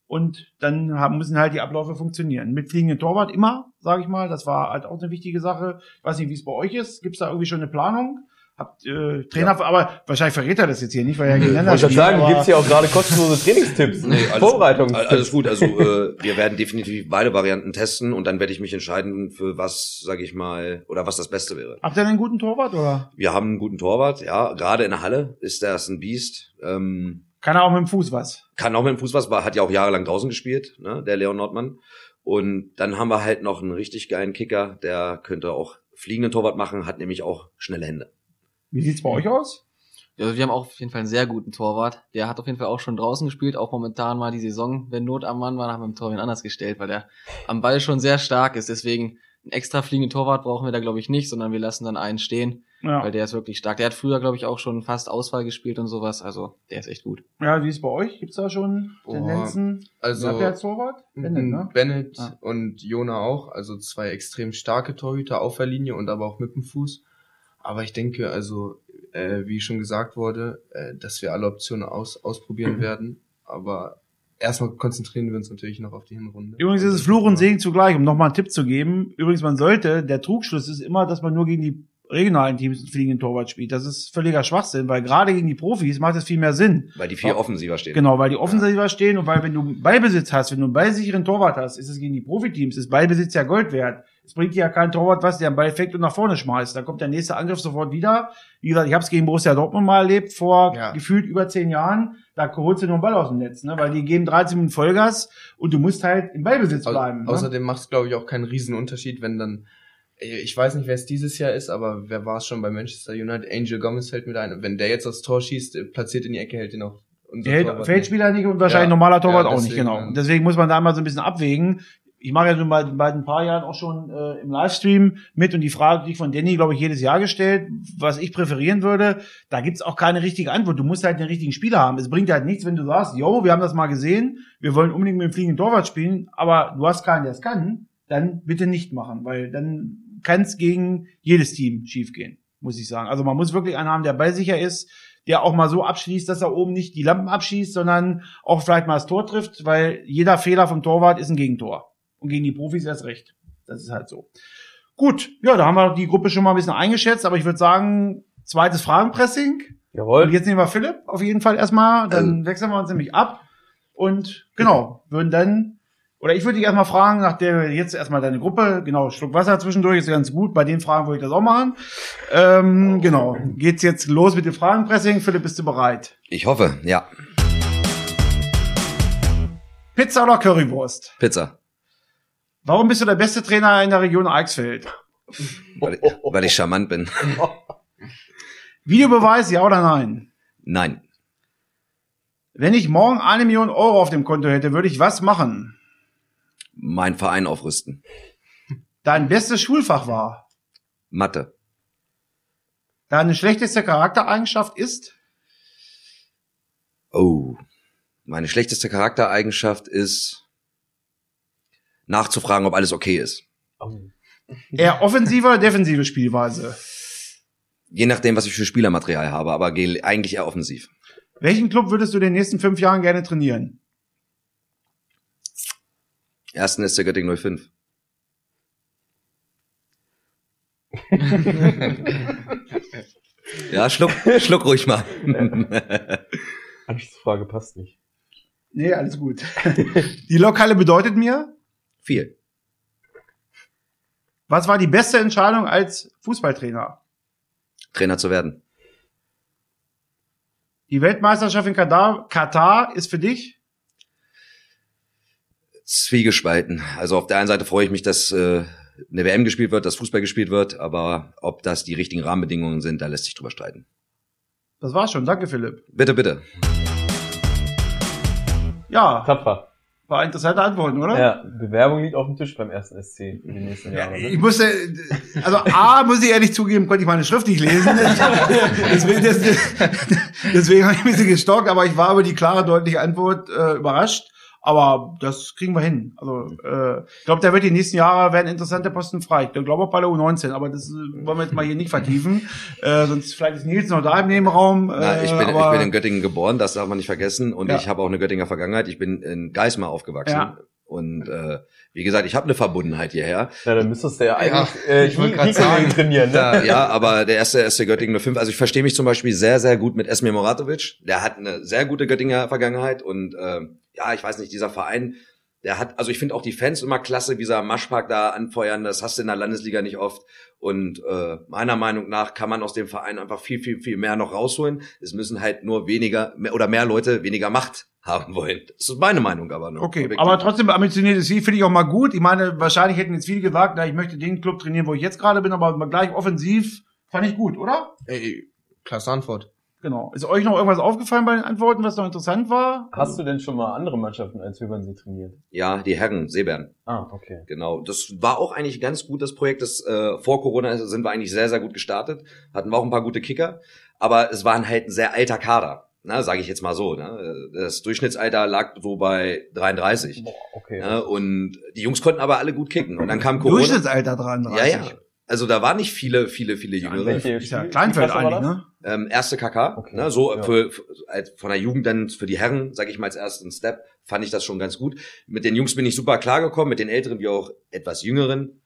Und dann haben, müssen halt die Abläufe funktionieren. Mit fliegenden Torwart immer, sage ich mal. Das war halt auch eine wichtige Sache. Ich weiß nicht, wie es bei euch ist. Gibt es da irgendwie schon eine Planung? Habt äh, Trainer, aber wahrscheinlich verrät er das jetzt hier nicht, weil er gegeneinander Ich wollte spielt. sagen, aber- gibt's hier auch gerade kostenlose Trainingstipps. Nee, alles- Vorbereitung. Alles gut, also äh, wir werden definitiv beide Varianten testen und dann werde ich mich entscheiden, für was, sage ich mal, oder was das Beste wäre. Habt ihr denn einen guten Torwart oder? Wir haben einen guten Torwart, ja, gerade in der Halle ist das ein Biest. Ähm, Kann er auch mit dem Fuß was? kann auch mit dem Fuß was, war, hat ja auch jahrelang draußen gespielt, ne, der Leon Nordmann. Und dann haben wir halt noch einen richtig geilen Kicker, der könnte auch fliegenden Torwart machen, hat nämlich auch schnelle Hände. Wie sieht's bei euch aus? Also wir haben auch auf jeden Fall einen sehr guten Torwart. Der hat auf jeden Fall auch schon draußen gespielt, auch momentan mal die Saison, wenn Not am Mann war, haben wir im Tor wen anders gestellt, weil der am Ball schon sehr stark ist. Deswegen einen extra fliegenden Torwart brauchen wir da glaube ich nicht, sondern wir lassen dann einen stehen, Ja. weil der ist wirklich stark. Der hat früher glaube ich auch schon fast Auswahl gespielt und sowas, also der ist echt gut. Ja, wie ist bei euch? Gibt's da schon Tendenzen? also- Wer habt ihr als Torwart? Bennett, ne? Bennett Ah. und Jona auch, also zwei extrem starke Torhüter auf der Linie und aber auch mit dem Fuß. Aber ich denke, also äh, wie schon gesagt wurde, äh, dass wir alle Optionen aus, ausprobieren werden. Aber erstmal konzentrieren wir uns natürlich noch auf die Hinrunde. Übrigens ist es Fluch und Segen zugleich, um nochmal einen Tipp zu geben. Übrigens, man sollte, der Trugschluss ist immer, dass man nur gegen die regionalen Teams einen fliegenden Torwart spielt. Das ist völliger Schwachsinn, weil gerade gegen die Profis macht es viel mehr Sinn. Weil die vier Oh. offensiver stehen. Genau, weil die offensiver stehen und weil wenn du Ballbesitz hast, wenn du einen ballsicheren Torwart hast, ist es gegen die Profiteams, ist Ballbesitz ja Gold wert. Es bringt ja kein Torwart was, der einen Ball fängt und nach vorne schmeißt. Da kommt der nächste Angriff sofort wieder. Wie gesagt, ich habe es gegen Borussia Dortmund mal erlebt, vor Ja. gefühlt über zehn Jahren. Da holst du nur einen Ball aus dem Netz, ne? weil die geben 13 Minuten Vollgas und du musst halt im Ballbesitz bleiben. ne? Außerdem macht es, glaube ich, auch keinen riesen Unterschied, wenn dann, ich weiß nicht, wer es dieses Jahr ist, aber wer war es schon bei Manchester United? Angel Gomez fällt mit ein. Wenn der jetzt aufs Tor schießt, äh, platziert in die Ecke, hält ihn auch Der Torwart hält Feldspieler nicht und wahrscheinlich Ja. normaler Torwart Ja, auch nicht, deswegen, genau. ja. Deswegen muss man da mal so ein bisschen abwägen. Ich mache ja schon bei, bei ein paar Jahren auch schon äh, im Livestream mit und die Frage krieg ich von Danny, glaube ich, jedes Jahr gestellt, was ich präferieren würde. Da gibt's auch keine richtige Antwort. Du musst halt den richtigen Spieler haben. Es bringt halt nichts, wenn du sagst, yo, wir haben das mal gesehen, wir wollen unbedingt mit dem fliegenden Torwart spielen, aber du hast keinen, der es kann, dann bitte nicht machen, weil dann kann es gegen jedes Team schiefgehen, muss ich sagen. Also man muss wirklich einen haben, der ballsicher ist, der auch mal so abschließt, dass er oben nicht die Lampen abschießt, sondern auch vielleicht mal das Tor trifft, weil jeder Fehler vom Torwart ist ein Gegentor. Und gegen die Profis erst recht. Das ist halt so. Gut, ja, da haben wir die Gruppe schon mal ein bisschen eingeschätzt, aber ich würde sagen, zweites Fragenpressing. Und Jawohl. jetzt nehmen wir Philipp auf jeden Fall erstmal, dann Also- wechseln wir uns nämlich ab und genau, würden dann, oder ich würde dich erstmal fragen, nach der jetzt erstmal deine Gruppe, genau, Schluck Wasser zwischendurch ist ganz gut, bei den Fragen würde ich das auch machen. Ähm, genau, geht's jetzt los mit dem Fragenpressing. Philipp, bist du bereit? Ich hoffe, ja. Pizza oder Currywurst? Pizza. Warum bist du der beste Trainer in der Region Eichsfeld? Weil, ich- weil ich charmant bin. Videobeweis, ja oder nein? Nein. Wenn ich morgen eine Million Euro auf dem Konto hätte, würde ich was machen? Mein Verein aufrüsten. Dein bestes Schulfach war? Mathe. Deine schlechteste Charaktereigenschaft ist? Oh. Meine schlechteste Charaktereigenschaft ist nachzufragen, ob alles okay ist. Eher offensive oder defensive Spielweise? Je nachdem, was ich für Spielermaterial habe, aber geh- eigentlich eher offensiv. Welchen Club würdest du in den nächsten fünf Jahren gerne trainieren? Ersten ist der Göttingen 05. ja, schluck, schluck ruhig mal. Anschlussfrage passt nicht. Nee, alles gut. Die Lokale bedeutet mir, Viel. was war die beste Entscheidung als Fußballtrainer? Trainer zu werden. Die Weltmeisterschaft in Katar, Katar ist für dich? Zwiegespalten. Also auf der einen Seite freue ich mich, dass äh, eine WM gespielt wird, dass Fußball gespielt wird, aber ob das die richtigen Rahmenbedingungen sind, da lässt sich drüber streiten. Das war's schon. Danke, Philipp. Bitte, bitte. Ja, Tapfer. War interessante Antworten, oder? Ja, Bewerbung liegt auf dem Tisch beim ersten SC in den nächsten Jahren. Ich Ne? musste, also A, muss ich ehrlich zugeben, konnte ich meine Schrift nicht lesen. deswegen deswegen, deswegen habe ich ein bisschen gestockt, aber ich war über die klare, deutliche Antwort äh, überrascht. Aber das kriegen wir hin. Also äh, ich glaube, da wird die nächsten Jahre werden interessante Posten frei. Ich glaube auch bei der U19, aber das äh, wollen wir jetzt mal hier nicht vertiefen. Äh, sonst vielleicht ist Nils noch da im Nebenraum. Äh, Na, ich, bin, ich bin in Göttingen geboren, das darf man nicht vergessen. Und Ja. ich habe auch eine Göttinger Vergangenheit. Ich bin in Geismar aufgewachsen. Ja. Und äh, wie gesagt, ich habe eine Verbundenheit hierher. Ja, dann müsstest du ja eigentlich Ja, äh, ich wollte die- grad die Kollegen sagen, trainieren. Ne? da- Ja, aber der erste erste Göttingen 05, also ich verstehe mich zum Beispiel sehr, sehr gut mit Esmir Moratovic. Der hat eine sehr gute Göttinger Vergangenheit und äh, ja, ich weiß nicht, dieser Verein, der hat, also ich finde auch die Fans immer klasse, wie sie am Maschpark da anfeuern. Das hast du in der Landesliga nicht oft. Und äh, meiner Meinung nach kann man aus dem Verein einfach viel, viel, viel mehr noch rausholen. Es müssen halt nur weniger mehr, oder mehr Leute weniger Macht haben wollen. Das ist meine Meinung aber nur. Okay, Objektiv. aber trotzdem ambitioniertes Ziel finde ich auch mal gut. Ich meine, wahrscheinlich hätten jetzt viele gesagt, na, ich möchte den Club trainieren, wo ich jetzt gerade bin, aber gleich offensiv fand ich gut, oder? Ey, klasse Antwort. Genau. Ist euch noch irgendwas aufgefallen bei den Antworten, was noch interessant war? Hast du denn schon mal andere Mannschaften als Höbernsee trainiert? Ja, die Herren, Seebären. Ah, okay. Genau, das war auch eigentlich ganz gut, das Projekt. Das, äh, vor Corona sind wir eigentlich sehr, sehr gut gestartet. Hatten wir auch ein paar gute Kicker. Aber es waren halt ein sehr alter Kader. Na, sage ich jetzt mal so. Ne? Das Durchschnittsalter lag so bei 33. Boah, okay. Ne? Und die Jungs konnten aber alle gut kicken. Und dann kam Corona. Durchschnittsalter 33. Ja, ja. Also da waren nicht viele, viele, viele Jüngere. ja Kleinfeld eigentlich, ne? Ähm, erste KK, Okay, ne, so ja. für, für von der Jugend dann für die Herren, sage ich mal als ersten Step, fand ich das schon ganz gut. Mit den Jungs bin ich super klargekommen, mit den Älteren wie auch etwas Jüngeren.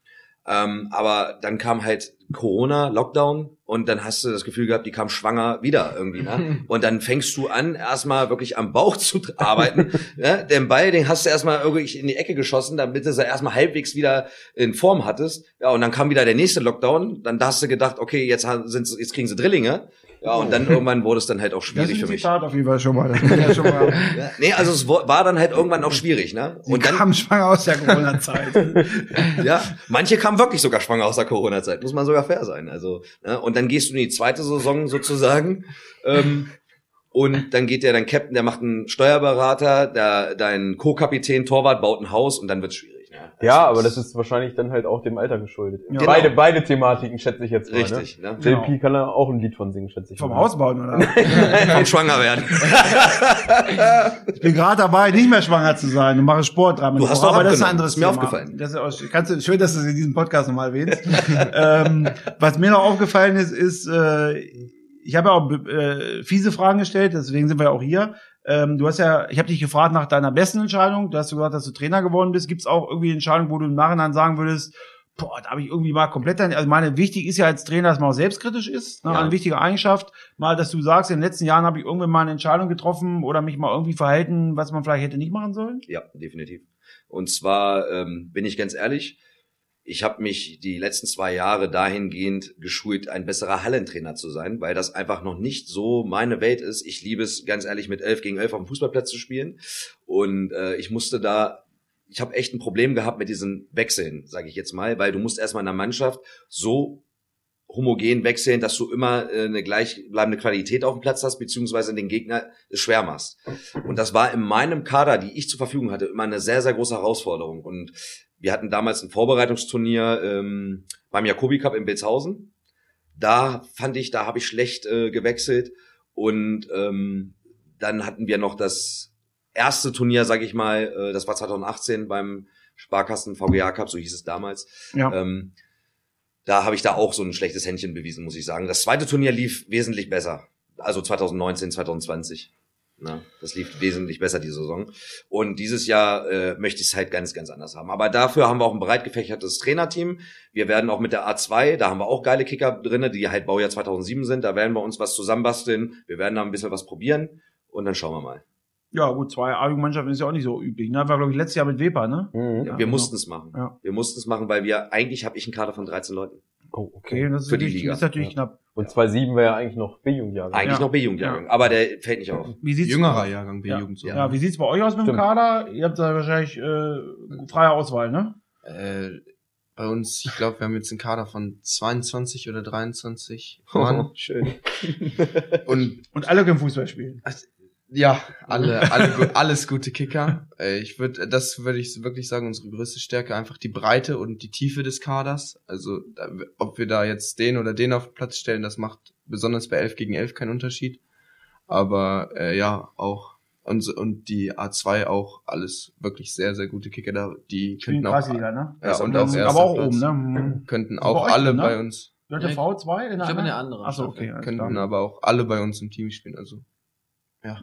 Ähm, aber dann kam halt Corona, Lockdown und dann hast du das Gefühl gehabt, die kam schwanger wieder irgendwie. Ne? Und dann fängst du an, erstmal wirklich am Bauch zu arbeiten. ne? Den Ball, den hast du erstmal irgendwie in die Ecke geschossen, damit du es erstmal halbwegs wieder in Form hattest. Ja, und dann kam wieder der nächste Lockdown. Dann da hast du gedacht, okay, jetzt, sind's, jetzt kriegen sie Drillinge. Ja, und dann irgendwann wurde es dann halt auch Das schwierig ist für ein mich. Zitat auf jeden Fall schon mal. Das ist ja schon mal Ja, nee, also es war dann halt irgendwann auch schwierig, ne? Sie Und dann, kam schwanger aus der Corona-Zeit. ja, manche kamen wirklich sogar schwanger aus der Corona-Zeit, muss man sogar fair sein. Also, ne? und dann gehst du in die zweite Saison sozusagen. Ähm, und dann geht der, dein Captain, der macht einen Steuerberater, der, dein Co-Kapitän, Torwart baut ein Haus und dann wird's schwierig. Ne? Ja, aber das ist wahrscheinlich dann halt auch dem Alter geschuldet. Ja. Beide, Genau. beide Thematiken schätze ich jetzt mal. richtig. Ne? Ne? Genau. JP kann da auch ein Lied von singen, schätze ich Vom mal. Haus bauen, oder? Vom Schwanger werden. Ich bin gerade dabei, nicht mehr schwanger zu sein und mache Sport dreimal Du hast doch aber das ist ein anderes Ist mir Thema. aufgefallen. Das ist auch, kannst du, schön, dass du es in diesem Podcast nochmal erwähnst. ähm, was mir noch aufgefallen ist, ist, äh, ich habe ja auch äh, fiese Fragen gestellt, deswegen sind wir ja auch hier. Ähm, du hast ja, ich habe dich gefragt nach deiner besten Entscheidung. Du hast gesagt, dass du Trainer geworden bist. Gibt es auch irgendwie Entscheidungen, wo du im Nachhinein sagen würdest, boah, da habe ich irgendwie mal komplett, also meine, wichtig ist ja als Trainer, dass man auch selbstkritisch ist, ne? Ja. eine wichtige Eigenschaft. Mal, dass du sagst, in den letzten Jahren habe ich irgendwann mal eine Entscheidung getroffen oder mich mal irgendwie verhalten, was man vielleicht hätte nicht machen sollen. Ja, definitiv. Und zwar ähm, bin ich ganz ehrlich, ich habe mich die letzten zwei Jahre dahingehend geschult, ein besserer Hallentrainer zu sein, weil das einfach noch nicht so meine Welt ist. Ich liebe es, ganz ehrlich, mit elf gegen elf auf dem Fußballplatz zu spielen. Und äh, ich musste da, ich habe echt ein Problem gehabt mit diesen Wechseln, sage ich jetzt mal, weil du musst erstmal in der Mannschaft so homogen wechseln, dass du immer äh, eine gleichbleibende Qualität auf dem Platz hast, beziehungsweise den Gegner schwer machst. Und das war in meinem Kader, die ich zur Verfügung hatte, immer eine sehr, sehr große Herausforderung. Und wir hatten damals ein Vorbereitungsturnier ähm, beim Jacobi Cup in Belzhausen. Da fand ich, da habe ich schlecht äh, gewechselt. Und ähm, dann hatten wir noch das erste Turnier, sag ich mal, äh, das war 2018 beim Sparkassen VGA Cup, so hieß es damals. Ja. Ähm, da habe ich da auch so ein schlechtes Händchen bewiesen, muss ich sagen. Das zweite Turnier lief wesentlich besser. Also 2019, 2020. Na, das lief wesentlich besser, die Saison. Und dieses Jahr äh, möchte ich es halt ganz, ganz anders haben. Aber dafür haben wir auch ein breit gefächertes Trainerteam. Wir werden auch mit der A2, da haben wir auch geile Kicker drinne, die halt Baujahr 2007 sind. Da werden wir uns was zusammenbasteln. Wir werden da ein bisschen was probieren. Und dann schauen wir mal. Ja, gut, zwei A-Jugendmannschaften ist ja auch nicht so üblich. Ne? War, glaube ich, letztes Jahr mit Weber, ne? Mhm. Ja, Ja, wir genau. mussten es machen. Ja. Wir mussten es machen, weil wir, eigentlich habe ich einen Kader von 13 Leuten. Oh, Okay, das ist, Für die natürlich, Liga. ist natürlich Ja. knapp. Und 2-7 wäre ja eigentlich noch B-Jugendjahrgang. Eigentlich Ja. noch B-Jugendjahrgang. Aber der fällt nicht auf. Wie sieht's Jüngerer Jahrgang Ja. B-Jugend so. Ja, wie sieht's bei euch aus mit dem Stimmt. Kader? Ihr habt da wahrscheinlich äh, freie Auswahl, ne? Äh, bei uns, ich glaube, wir haben jetzt einen Kader von 22 oder 23 Mann. schön. Und Und alle können Fußball spielen. Ja, alle, alle alles gute Kicker. Äh, ich würde, das würde ich wirklich sagen, unsere größte Stärke einfach die Breite und die Tiefe des Kaders. Also ob wir da jetzt den oder den auf den Platz stellen, das macht besonders bei 11 gegen 11 keinen Unterschied. Aber äh, ja, auch und, und die A2 auch alles wirklich sehr, sehr gute Kicker da. Die Spielen könnten auch, ne? ja, und auch aber auch Platz. oben, ne? Mhm. könnten Bei auch alle ne? bei uns Ich- V2 in der ich glaube, in der anderen? Achso, okay. könnten aber auch alle bei uns im Team spielen. Also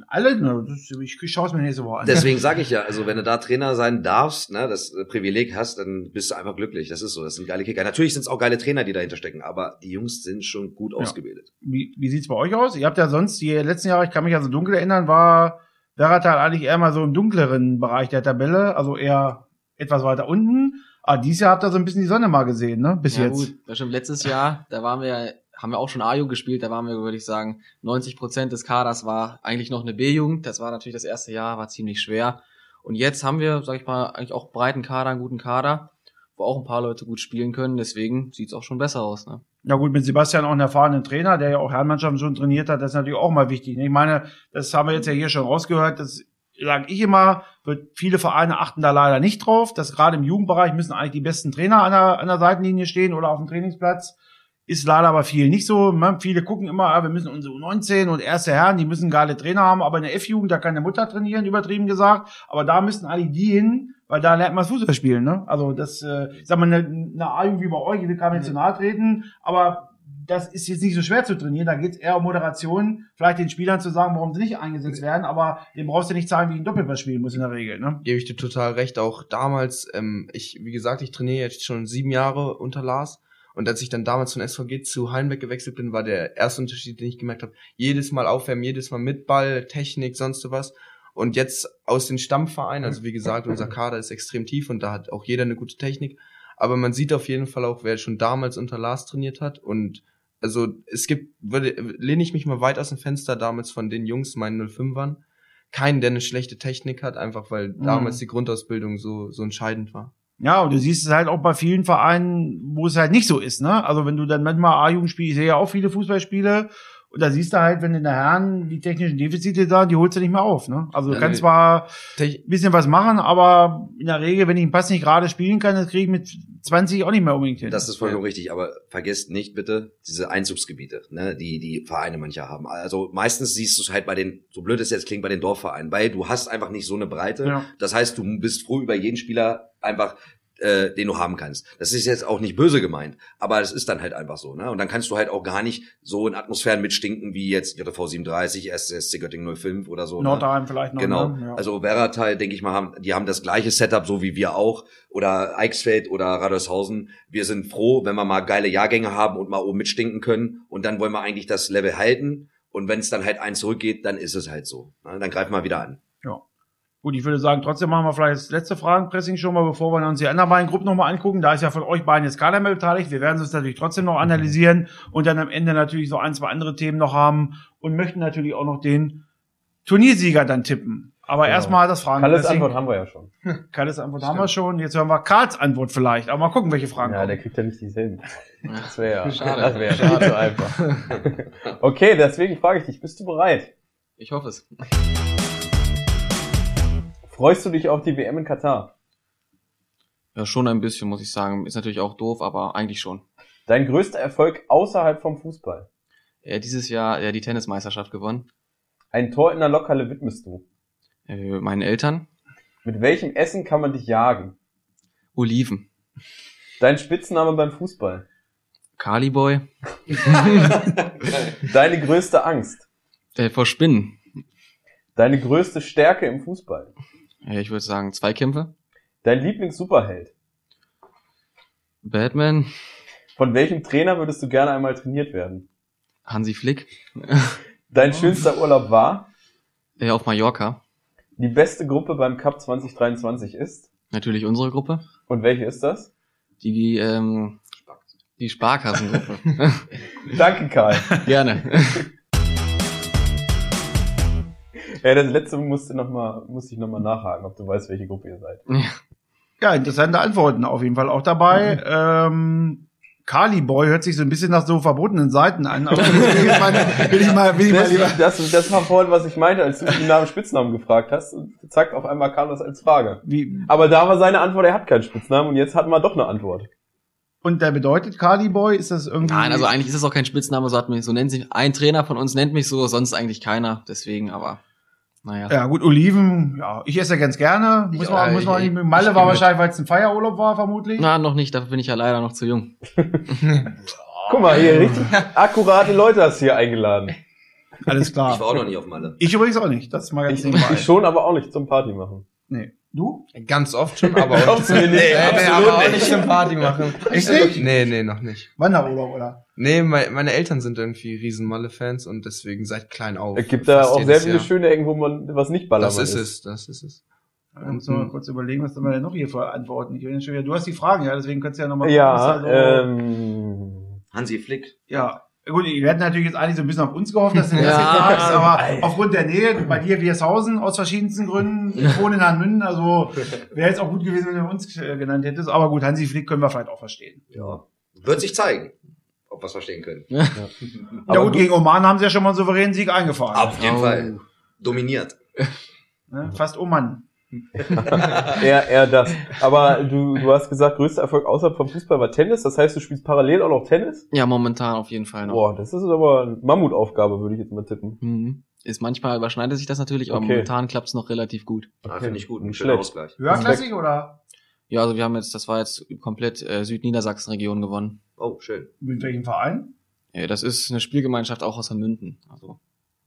Alle? Ne, das, ich, ich schaue es mir nächste Woche an. Deswegen sage ich ja, also wenn du da Trainer sein darfst, ne, das äh, Privileg hast, dann bist du einfach glücklich. Das ist so, das sind geile Kicker. Natürlich sind es auch geile Trainer, die dahinter stecken, aber die Jungs sind schon gut Ja. ausgebildet. Wie, wie sieht's bei euch aus? Ihr habt ja sonst die letzten Jahre, ich kann mich also dunkel erinnern, war Werratal eigentlich eher mal so im dunkleren Bereich der Tabelle, also eher etwas weiter unten. Aber dieses Jahr habt ihr so ein bisschen die Sonne mal gesehen, ne? Bis ja, jetzt. Gut, das stimmt. Letztes Jahr, da waren wir, haben wir auch schon A-Jugend gespielt, da waren wir, würde ich sagen, 90 Prozent des Kaders war eigentlich noch eine B-Jugend. Das war natürlich das erste Jahr, war ziemlich schwer. Und jetzt haben wir, sag ich mal, eigentlich auch breiten Kader, einen guten Kader, wo auch ein paar Leute gut spielen können. Deswegen sieht's auch schon besser aus. Ne? Ja gut, mit Sebastian auch einen erfahrenen Trainer, der ja auch Herrenmannschaften schon trainiert hat, das ist natürlich auch mal wichtig. ne? Ich meine, das haben wir jetzt ja hier schon rausgehört, das sage ich immer, wird viele Vereine achten da leider nicht drauf, dass gerade im Jugendbereich müssen eigentlich die besten Trainer an der, an der Seitenlinie stehen oder auf dem Trainingsplatz. Ist leider aber viel nicht so. Man, viele gucken immer, ah, wir müssen unsere U19 und erste Herren, die müssen geile Trainer haben, aber in der F-Jugend, da kann eine Mutter trainieren, übertrieben gesagt. Aber da müssen eigentlich die hin, weil da lernt man das Fußball spielen. Ne? Also das, äh, sag mal, eine, eine A-Jugend wie bei euch, will gar nicht zu nahe treten, aber das ist jetzt nicht so schwer zu trainieren. Da geht es eher um Moderation, vielleicht den Spielern zu sagen, warum sie nicht eingesetzt werden, aber dem brauchst du nicht sagen, wie ein Doppelpass spielen muss in der Regel. Ne? Gebe ich dir total recht. Auch damals, ähm, ich, wie gesagt, ich trainiere jetzt schon sieben Jahre unter Lars. Und als ich dann damals von SVG zu Heilenberg gewechselt bin, war der erste Unterschied, den ich gemerkt habe, jedes Mal aufwärmen, jedes Mal mit Ball, Technik, sonst was. Und jetzt aus den Stammvereinen, also wie gesagt, unser Kader ist extrem tief und da hat auch jeder eine gute Technik. Aber man sieht auf jeden Fall auch, wer schon damals unter Lars trainiert hat. Und also es gibt, würde, lehne ich mich mal weit aus dem Fenster damals von den Jungs, meinen 05ern, keinen, der eine schlechte Technik hat, einfach weil damals die Grundausbildung so, so entscheidend war. Ja, und du siehst es halt auch bei vielen Vereinen, wo es halt nicht so ist, ne? Also wenn du dann manchmal A-Jugend spielst, ich sehe ja auch viele Fußballspiele, und da siehst du halt, wenn in der Herren die technischen Defizite da, die holst du nicht mehr auf, ne? Also du Ja, kannst nee. zwar ein bisschen was machen, aber in der Regel, wenn ich einen Pass nicht gerade spielen kann, das kriege ich mit 20 auch nicht mehr unbedingt hin. Das ist vollkommen richtig, aber vergesst nicht bitte diese Einzugsgebiete, ne, die die Vereine mancher haben. Also meistens siehst du es halt bei den, so blöd es jetzt klingt, bei den Dorfvereinen, weil du hast einfach nicht so eine Breite. Ja. Das heißt, du bist froh über jeden Spieler einfach äh, den du haben kannst. Das ist jetzt auch nicht böse gemeint, aber es ist dann halt einfach so. Ne? Und dann kannst du halt auch gar nicht so in Atmosphären mitstinken wie jetzt JV 37, SSC Göttingen 05 oder so. Ne? Nordheim vielleicht noch. Genau. Ne? Ja. Also Werratal, denke ich mal, haben, die haben das gleiche Setup, so wie wir auch. Oder Eichsfeld oder Radershausen. Wir sind froh, wenn wir mal geile Jahrgänge haben und mal oben mitstinken können. Und dann wollen wir eigentlich das Level halten. Und wenn es dann halt eins zurückgeht, dann ist es halt so. Na, Dann greifen wir wieder an. Gut, ich würde sagen, trotzdem machen wir vielleicht das letzte Fragenpressing schon mal, bevor wir uns die anderen beiden Gruppen nochmal angucken. Da ist ja von euch beiden jetzt keiner mehr beteiligt. Wir werden es natürlich trotzdem noch analysieren und dann am Ende natürlich so ein, zwei andere Themen noch haben und möchten natürlich auch noch den Turniersieger dann tippen. Aber Genau. erstmal das Kalles Fragenpressing. Antwort haben wir ja schon. Kalles Antwort haben wir schon. Jetzt hören wir Karls Antwort vielleicht. Aber mal gucken, welche Fragen Ja, der kommen. kriegt ja nicht dieselben. Das wäre ja, Schade. das wäre zu einfach. Okay, deswegen frage ich dich, bist du bereit? Ich hoffe es. Freust du dich auf die WM in Katar? Ja, schon ein bisschen, muss ich sagen. Ist natürlich auch doof, aber eigentlich schon. Dein größter Erfolg außerhalb vom Fußball? Äh, dieses Jahr ja, die Tennismeisterschaft gewonnen. Ein Tor in der Lokhalle widmest du. Äh, meinen Eltern. Mit welchem Essen kann man dich jagen? Oliven. Dein Spitzname beim Fußball? Kaliboy. Deine größte Angst? Äh, vor Spinnen. Deine größte Stärke im Fußball? Ich würde sagen, Zweikämpfe. Dein Lieblings-Superheld? Batman. Von welchem Trainer würdest du gerne einmal trainiert werden? Hansi Flick. Dein schönster Urlaub war? Äh, auf Mallorca. Die beste Gruppe beim Cup 2023 ist? Natürlich unsere Gruppe. Und welche ist das? Die, ähm, die Sparkassengruppe. Danke, Karl. Gerne. Ja, das letzte musste, noch mal, musste ich nochmal nachhaken, ob du weißt, welche Gruppe ihr seid. Ja, interessante Antworten auf jeden Fall auch dabei. Ähm, Kali Boy hört sich so ein bisschen nach so verbotenen Seiten an. Aber will ich mal, will ich mal, will ich mal Das, lieber. das, das war vorhin, was ich meinte, als du ihn nach dem Spitznamen gefragt hast. Und zack, auf einmal kam das als Frage. Wie, Aber da war seine Antwort, er hat keinen Spitznamen und jetzt hatten wir doch eine Antwort. und der bedeutet Kali Boy? Ist das irgendwie? Nein, also eigentlich ist es auch kein Spitzname, so hat mich, so nennt sich, ein Trainer von uns nennt mich so, sonst eigentlich keiner, deswegen, aber, naja. Ja, gut, Oliven, ja, ich esse ja ganz gerne. Muss Ich- man, äh, muss man ich- nicht mit Malle ich war wahrscheinlich, weil es ein Feierurlaub war, vermutlich. Na, noch nicht, dafür bin ich ja leider noch zu jung. Guck mal, hier richtig akkurate Leute hast du hier eingeladen. Alles Ich war klar. auch noch nie auf Malle. Ich übrigens auch nicht. Das ist mal ganz Ich, nebenbei. ich schon, aber auch nicht zum Party machen. Nee. Du? Ganz oft schon, aber auch, nicht? nee, nee, Absolut aber auch nicht. zum Party machen. Echt nicht? Nee, nee, noch nicht. Wanderurlaub, oder? Nee, mein, meine Eltern sind irgendwie riesen Malle-Fans und deswegen seit klein auf. Es gibt da auch sehr viele Jahr. schöne Ecken, wo man was nicht ballern Das ist es, das ist es. Da muss man mal kurz überlegen, was wir denn noch hier für Antworten. Ich will ja schon wieder, du hast die Fragen, ja, deswegen kannst du ja nochmal Ja, also, ähm, Hansi Flick. ja. Gut, wir hätten natürlich jetzt eigentlich so ein bisschen auf uns gehofft, dass du das Ja. jetzt sagst, aber aufgrund der Nähe, bei dir Wiershausen aus verschiedensten Gründen, ich wohne in Hanmünden, also wäre jetzt auch gut gewesen, wenn du uns äh, genannt hättest, aber gut, Hansi Flick können wir vielleicht auch verstehen. Ja. Wird sich zeigen, ob wir es verstehen können. ja Aber gut, gegen Oman haben sie ja schon mal einen souveränen Sieg eingefahren. Auf jeden Oh. Fall. Dominiert. Ne? Fast Mann. eher, eher das. Aber du, du hast gesagt, größter Erfolg außerhalb vom Fußball war Tennis. Das heißt, du spielst parallel auch noch Tennis? Ja, momentan auf jeden Fall noch. Boah, das ist aber eine Mammutaufgabe, würde ich jetzt mal tippen. Mhm. Ist manchmal überschneidet sich das natürlich, aber Okay. momentan klappt's noch relativ gut. Ah, Finde ich gut. Ein schöner. Ausgleich. Höherklassig oder Ja, also wir haben jetzt, das war jetzt komplett äh, Südniedersachsen-Region gewonnen. Oh, schön. mit welchem Verein? Ja, das ist eine Spielgemeinschaft auch aus München. Also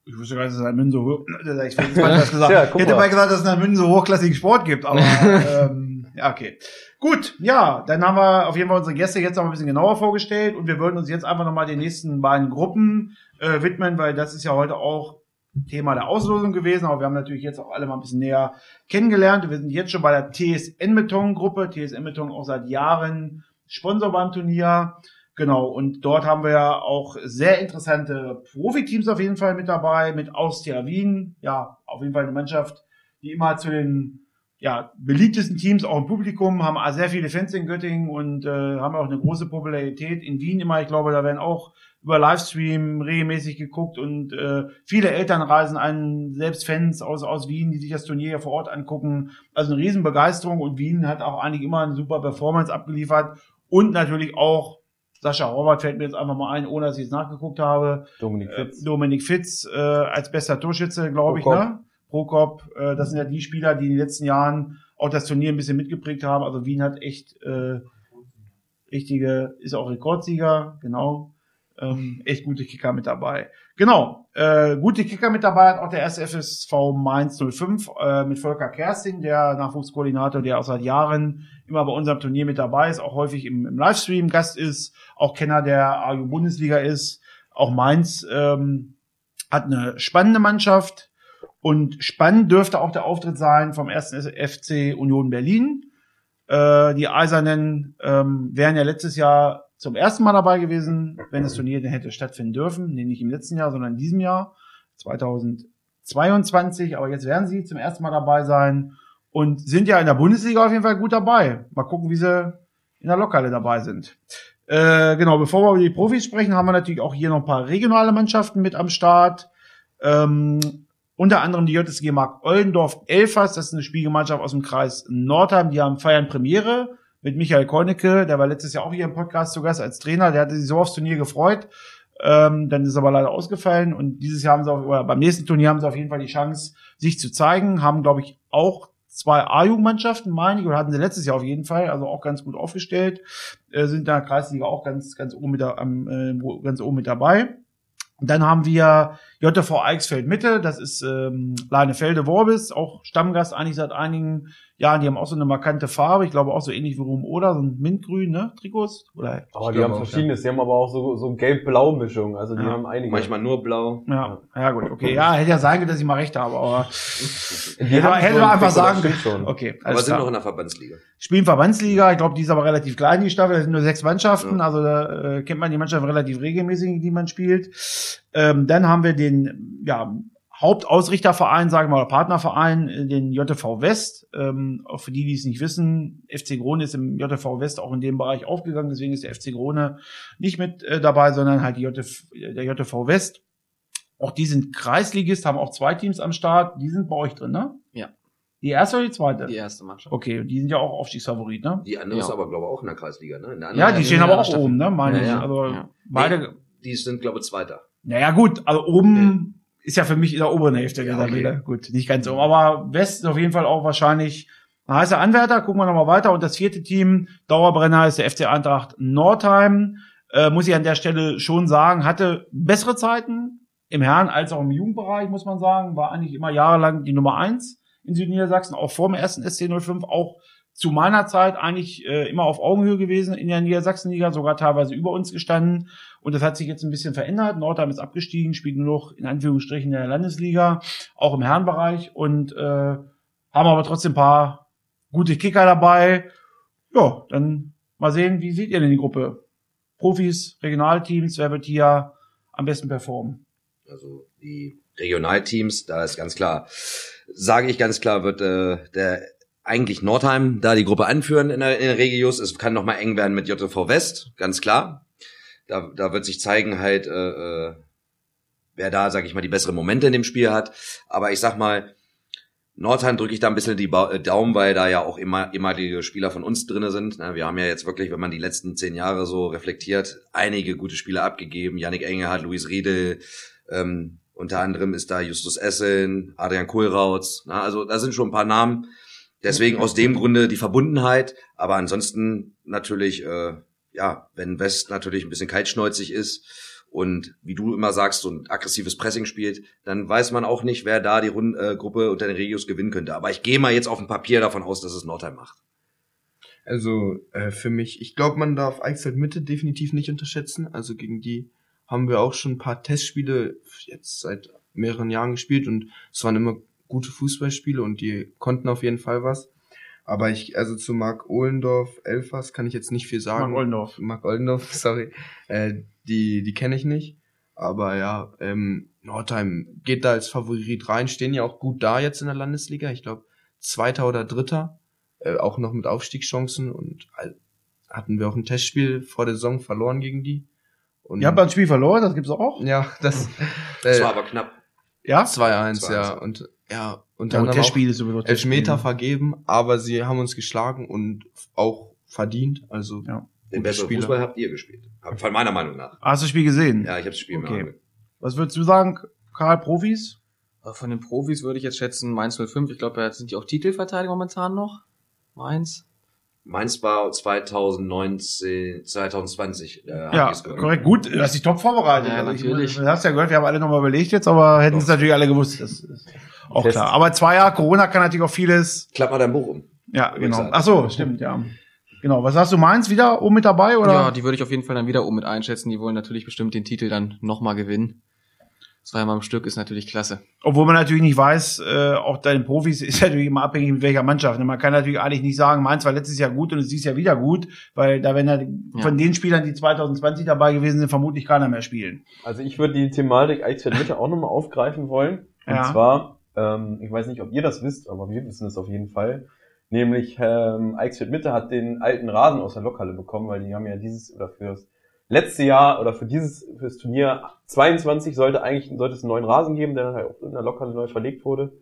Ich wusste gar nicht, dass es in München so hoch, ich falsch gesagt. Tja, ich hätte mal. mal gesagt, dass es in München so hochklassigen Sport gibt, aber ähm, ja, okay. Gut, ja, dann haben wir auf jeden Fall unsere Gäste jetzt noch ein bisschen genauer vorgestellt und wir würden uns jetzt einfach nochmal den nächsten beiden Gruppen äh, widmen, weil das ist ja heute auch Thema der Auslosung gewesen, aber wir haben natürlich jetzt auch alle mal ein bisschen näher kennengelernt. Wir sind jetzt schon bei der TSN Beton Gruppe, TSN Beton auch seit Jahren Sponsor beim Turnier. Genau, und dort haben wir ja auch sehr interessante Profiteams auf jeden Fall mit dabei, mit Austria Wien, ja, auf jeden Fall eine Mannschaft, die immer zu den ja, beliebtesten Teams auch im Publikum, haben sehr viele Fans in Göttingen und äh, haben auch eine große Popularität in Wien immer. Ich glaube, da werden auch über Livestream regelmäßig geguckt und äh, viele Eltern reisen ein, selbst Fans aus, aus Wien, die sich das Turnier vor Ort angucken. Also eine Riesenbegeisterung und Wien hat auch eigentlich immer eine super Performance abgeliefert und natürlich auch Sascha Horvath fällt mir jetzt einfach mal ein, ohne dass ich es nachgeguckt habe. Dominik Äh, Fitz. Dominik Fitz äh, als bester Torschütze, glaube ich, Prokop. ne? Prokop, äh, das sind ja die Spieler, die in den letzten Jahren auch das Turnier ein bisschen mitgeprägt haben. Also Wien hat echt äh, richtige, ist auch Rekordsieger, genau. Ähm, echt gute Kicker mit dabei. Genau, äh, gute Kicker mit dabei hat auch der erste FSV Mainz 05 äh, mit Volker Kersting, der Nachwuchskoordinator, der auch seit Jahren immer bei unserem Turnier mit dabei ist, auch häufig im, im Livestream Gast ist, auch Kenner der AU Bundesliga ist. Auch Mainz ähm, hat eine spannende Mannschaft und spannend dürfte auch der Auftritt sein vom ersten FC Union Berlin. Äh, die Eisernen ähm, wären ja letztes Jahr zum ersten Mal dabei gewesen, wenn das Turnier denn hätte stattfinden dürfen. Nee, nicht im letzten Jahr, sondern in diesem Jahr, 2022. Aber jetzt werden sie zum ersten Mal dabei sein und sind ja in der Bundesliga auf jeden Fall gut dabei. Mal gucken, wie sie in der Lokale dabei sind. Äh, genau, bevor wir über die Profis sprechen, haben wir natürlich auch hier noch ein paar regionale Mannschaften mit am Start. Ähm, unter anderem die JSG Mark Oldendorf Elfers, das ist eine Spielgemeinschaft aus dem Kreis Nordheim, die haben feiern Premiere mit Michael Kornecke, der war letztes Jahr auch hier im Podcast zu Gast als Trainer, der hatte sich so aufs Turnier gefreut, ähm, dann ist aber leider ausgefallen. Und dieses Jahr haben sie auch, oder beim nächsten Turnier haben sie auf jeden Fall die Chance, sich zu zeigen, haben glaube ich auch zwei A-Jugendmannschaften, meine ich, oder hatten sie letztes Jahr auf jeden Fall, also auch ganz gut aufgestellt, äh, sind in der Kreisliga auch ganz, ganz oben mit, da, am, äh, ganz oben mit dabei. Dann haben wir JV Eichsfeld Mitte, das ist ähm, Leinefelde Worbis, auch Stammgast eigentlich seit einigen Jahren. Die haben auch so eine markante Farbe, ich glaube auch so ähnlich wie Rum oder so ein Mintgrün, ne? Trikots? Oder Aber die haben auch, verschiedenes. Die haben aber auch so, so gelb-blau-Mischung. Also die Ja. haben einige. Manchmal nur blau. ja, ja gut, okay. Ja, hätte ja sein können, dass ich mal recht habe, aber Die hätte, so man ein einfach sagen können. Okay, Aber sind noch klar. in der Verbandsliga. Spielen Verbandsliga, ich glaube, die ist aber relativ klein, die Staffel, das sind nur sechs Mannschaften, Ja. also da äh, kennt man die Mannschaften relativ regelmäßig, die man spielt. Ähm, dann haben wir den ja, Hauptausrichterverein, sagen wir mal, oder Partnerverein, äh, den JV West. Ähm, auch für die, die es nicht wissen, FC Krone ist im JV West auch in dem Bereich aufgegangen, deswegen ist der FC Krone nicht mit äh, dabei, sondern halt die JV, der JV West. Auch die sind Kreisligist, haben auch zwei Teams am Start, die sind bei euch drin, ne? Ja. Die erste oder die zweite? die erste Mannschaft. Okay, und die sind ja auch Aufstiegsfavorit, ne? Die andere Ja. ist aber, glaube ich, auch in der Kreisliga. Ne? In der Ja, die stehen aber auch Staffel. oben, ne? Meine Ja, ich. ja. Also Ja. beide. Die sind, glaube ich, Zweiter. Naja, gut, also oben ist ja für mich in der oberen Hälfte der Ja, okay. Tabelle. Gut, nicht ganz oben. Aber West ist auf jeden Fall auch wahrscheinlich ein heißer Anwärter. Gucken wir nochmal weiter. Und das vierte Team, Dauerbrenner, ist der FC Eintracht Nordheim. Äh, muss ich an der Stelle schon sagen, hatte bessere Zeiten im Herren als auch im Jugendbereich, muss man sagen. War eigentlich immer jahrelang die Nummer eins in Südniedersachsen, auch vor dem ersten SC05, auch zu meiner Zeit eigentlich äh, immer auf Augenhöhe gewesen in der Niedersachsenliga, sogar teilweise über uns gestanden. Und das hat sich jetzt ein bisschen verändert. Nordheim ist abgestiegen, spielt nur noch in Anführungsstrichen in der Landesliga, auch im Herrenbereich und äh, haben aber trotzdem ein paar gute Kicker dabei. Ja, dann mal sehen, wie seht ihr denn die Gruppe? Profis, Regionalteams, wer wird hier am besten performen? Also die Regionalteams, da ist ganz klar, sage ich ganz klar, wird äh, der eigentlich Nordheim da die Gruppe anführen in der, in der Regius. Es kann noch mal eng werden mit JV West, ganz klar. Da, da wird sich zeigen halt, äh, äh, wer da, sag ich mal, die besseren Momente in dem Spiel hat. Aber ich sag mal, Nordheim drücke ich da ein bisschen die ba äh, Daumen, weil da ja auch immer, immer die Spieler von uns drinne sind. Wir haben ja jetzt wirklich, wenn man die letzten zehn Jahre so reflektiert, einige gute Spieler abgegeben. Yannick Engelhardt, Luis Riedel, ähm, unter anderem ist da Justus Essen, Adrian Kohlrautz. Also da sind schon ein paar Namen, Deswegen aus dem Grunde die Verbundenheit, aber ansonsten natürlich, äh, ja, wenn West natürlich ein bisschen kaltschnäuzig ist und wie du immer sagst, so ein aggressives Pressing spielt, dann weiß man auch nicht, wer da die Rund äh, Gruppe unter den Regios gewinnen könnte. Aber ich gehe mal jetzt auf dem Papier davon aus, dass es Nordheim macht. Also äh, für mich, ich glaube, man darf Eichsfeld Mitte definitiv nicht unterschätzen. Also gegen die haben wir auch schon ein paar Testspiele jetzt seit mehreren Jahren gespielt und es waren immer gute Fußballspiele und die konnten auf jeden Fall was. Aber ich, also zu Marc Ohlendorf, Elfers kann ich jetzt nicht viel sagen. Marc Ohlendorf. Marc Ohlendorf, sorry. Äh, die, die kenne ich nicht. Aber ja, ähm, Nordheim geht da als Favorit rein, stehen ja auch gut da jetzt in der Landesliga. Ich glaube, Zweiter oder Dritter, äh, auch noch mit Aufstiegschancen und äh, hatten wir auch ein Testspiel vor der Saison verloren gegen die. Und Ihr habt ein Spiel verloren, das gibt's auch? Ja, das, äh, das war aber knapp. Ja? 2-1, ja. Und ja, und dann ja, haben Spiel ist sowieso Elfmeter vergeben, aber sie haben uns geschlagen und auch verdient. Also ja. Den besseren Spieler. Fußball habt ihr gespielt. Von meiner Meinung nach. Hast du das Spiel gesehen? Ja, ich habe das Spiel okay. Mal Was würdest du sagen, Karl, Profis? Äh, von den Profis würde ich jetzt schätzen Mainz 05. Ich glaube, da sind die auch Titelverteidiger momentan noch. Mainz. Mainz war 2019, 2020. Äh, ja, korrekt. Gut, du hast dich top vorbereitet. Ja, also natürlich. du hast ja gehört, wir haben alle nochmal überlegt jetzt, aber hätten es natürlich alle gewusst. Das ist auch Test. klar. Aber zwei Jahre Corona kann natürlich auch vieles. Klapp mal dein Buch um. Ja, genau. Ach so, stimmt, ja. Genau. Was sagst du, Mainz wieder oben mit dabei, oder? Ja, die würde ich auf jeden Fall dann wieder oben mit einschätzen. Die wollen natürlich bestimmt den Titel dann nochmal gewinnen zweimal am Stück ist natürlich klasse. Obwohl man natürlich nicht weiß, äh, auch deine Profis ist natürlich immer abhängig mit welcher Mannschaft. Man kann natürlich eigentlich nicht sagen, meins war letztes Jahr gut und es ist ja wieder gut, weil da werden ja von den Spielern, die 2020 dabei gewesen sind, vermutlich keiner mehr spielen. Also ich würde die Thematik Eichsfeld Mitte auch nochmal aufgreifen wollen. Und ja. zwar, ähm, ich weiß nicht, ob ihr das wisst, aber wir wissen es auf jeden Fall. Nämlich ähm, Eichsfeld Mitte hat den alten Rasen aus der Lokhalle bekommen, weil die haben ja dieses oder fürs letzte Jahr oder für dieses fürs Turnier 22 sollte eigentlich sollte es einen neuen Rasen geben, der dann halt auch in der Lokale neu verlegt wurde.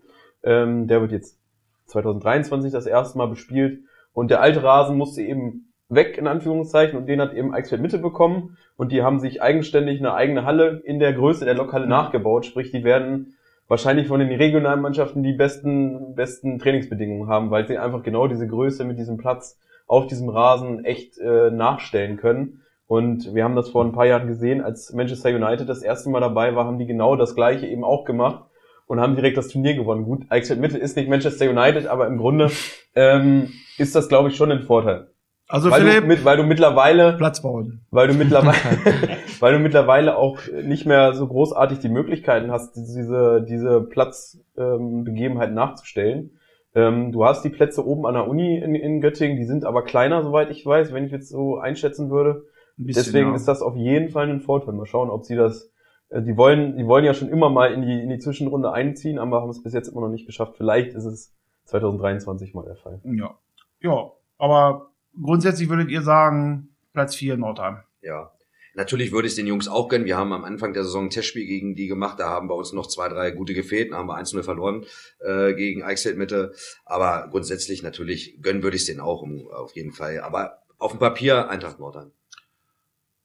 Ähm, der wird jetzt 2023 das erste Mal bespielt und der alte Rasen musste eben weg in Anführungszeichen und den hat eben Eichsfeld Mitte bekommen und die haben sich eigenständig eine eigene Halle in der Größe der Lokale mhm. nachgebaut, sprich die werden wahrscheinlich von den regionalen Mannschaften die besten besten Trainingsbedingungen haben, weil sie einfach genau diese Größe mit diesem Platz auf diesem Rasen echt äh, nachstellen können und wir haben das vor ein paar Jahren gesehen, als Manchester United das erste Mal dabei war, haben die genau das gleiche eben auch gemacht und haben direkt das Turnier gewonnen. Gut, Eichstätt Mitte ist nicht Manchester United, aber im Grunde ähm, ist das, glaube ich, schon ein Vorteil. Also weil Philipp, du, mit, weil du mittlerweile Platz bauen. Weil du mittlerweile, weil du mittlerweile auch nicht mehr so großartig die Möglichkeiten hast, diese diese Platzbegebenheit ähm, nachzustellen. Ähm, du hast die Plätze oben an der Uni in, in Göttingen, die sind aber kleiner, soweit ich weiß, wenn ich jetzt so einschätzen würde. Bisschen, Deswegen ja. ist das auf jeden Fall ein Vorteil. Mal schauen, ob sie das. Äh, die wollen, die wollen ja schon immer mal in die in die Zwischenrunde einziehen, aber haben es bis jetzt immer noch nicht geschafft. Vielleicht ist es 2023 mal der Fall. Ja, ja. Aber grundsätzlich würdet ihr sagen Platz 4 Nordheim. Ja. Natürlich würde ich es den Jungs auch gönnen. Wir haben am Anfang der Saison ein Testspiel gegen die gemacht. Da haben bei uns noch zwei, drei gute gefehlt. Da haben wir 1-0 verloren äh, gegen Eichstätt Mitte. Aber grundsätzlich natürlich gönnen würde ich es denen auch um, auf jeden Fall. Aber auf dem Papier Eintracht Nordheim.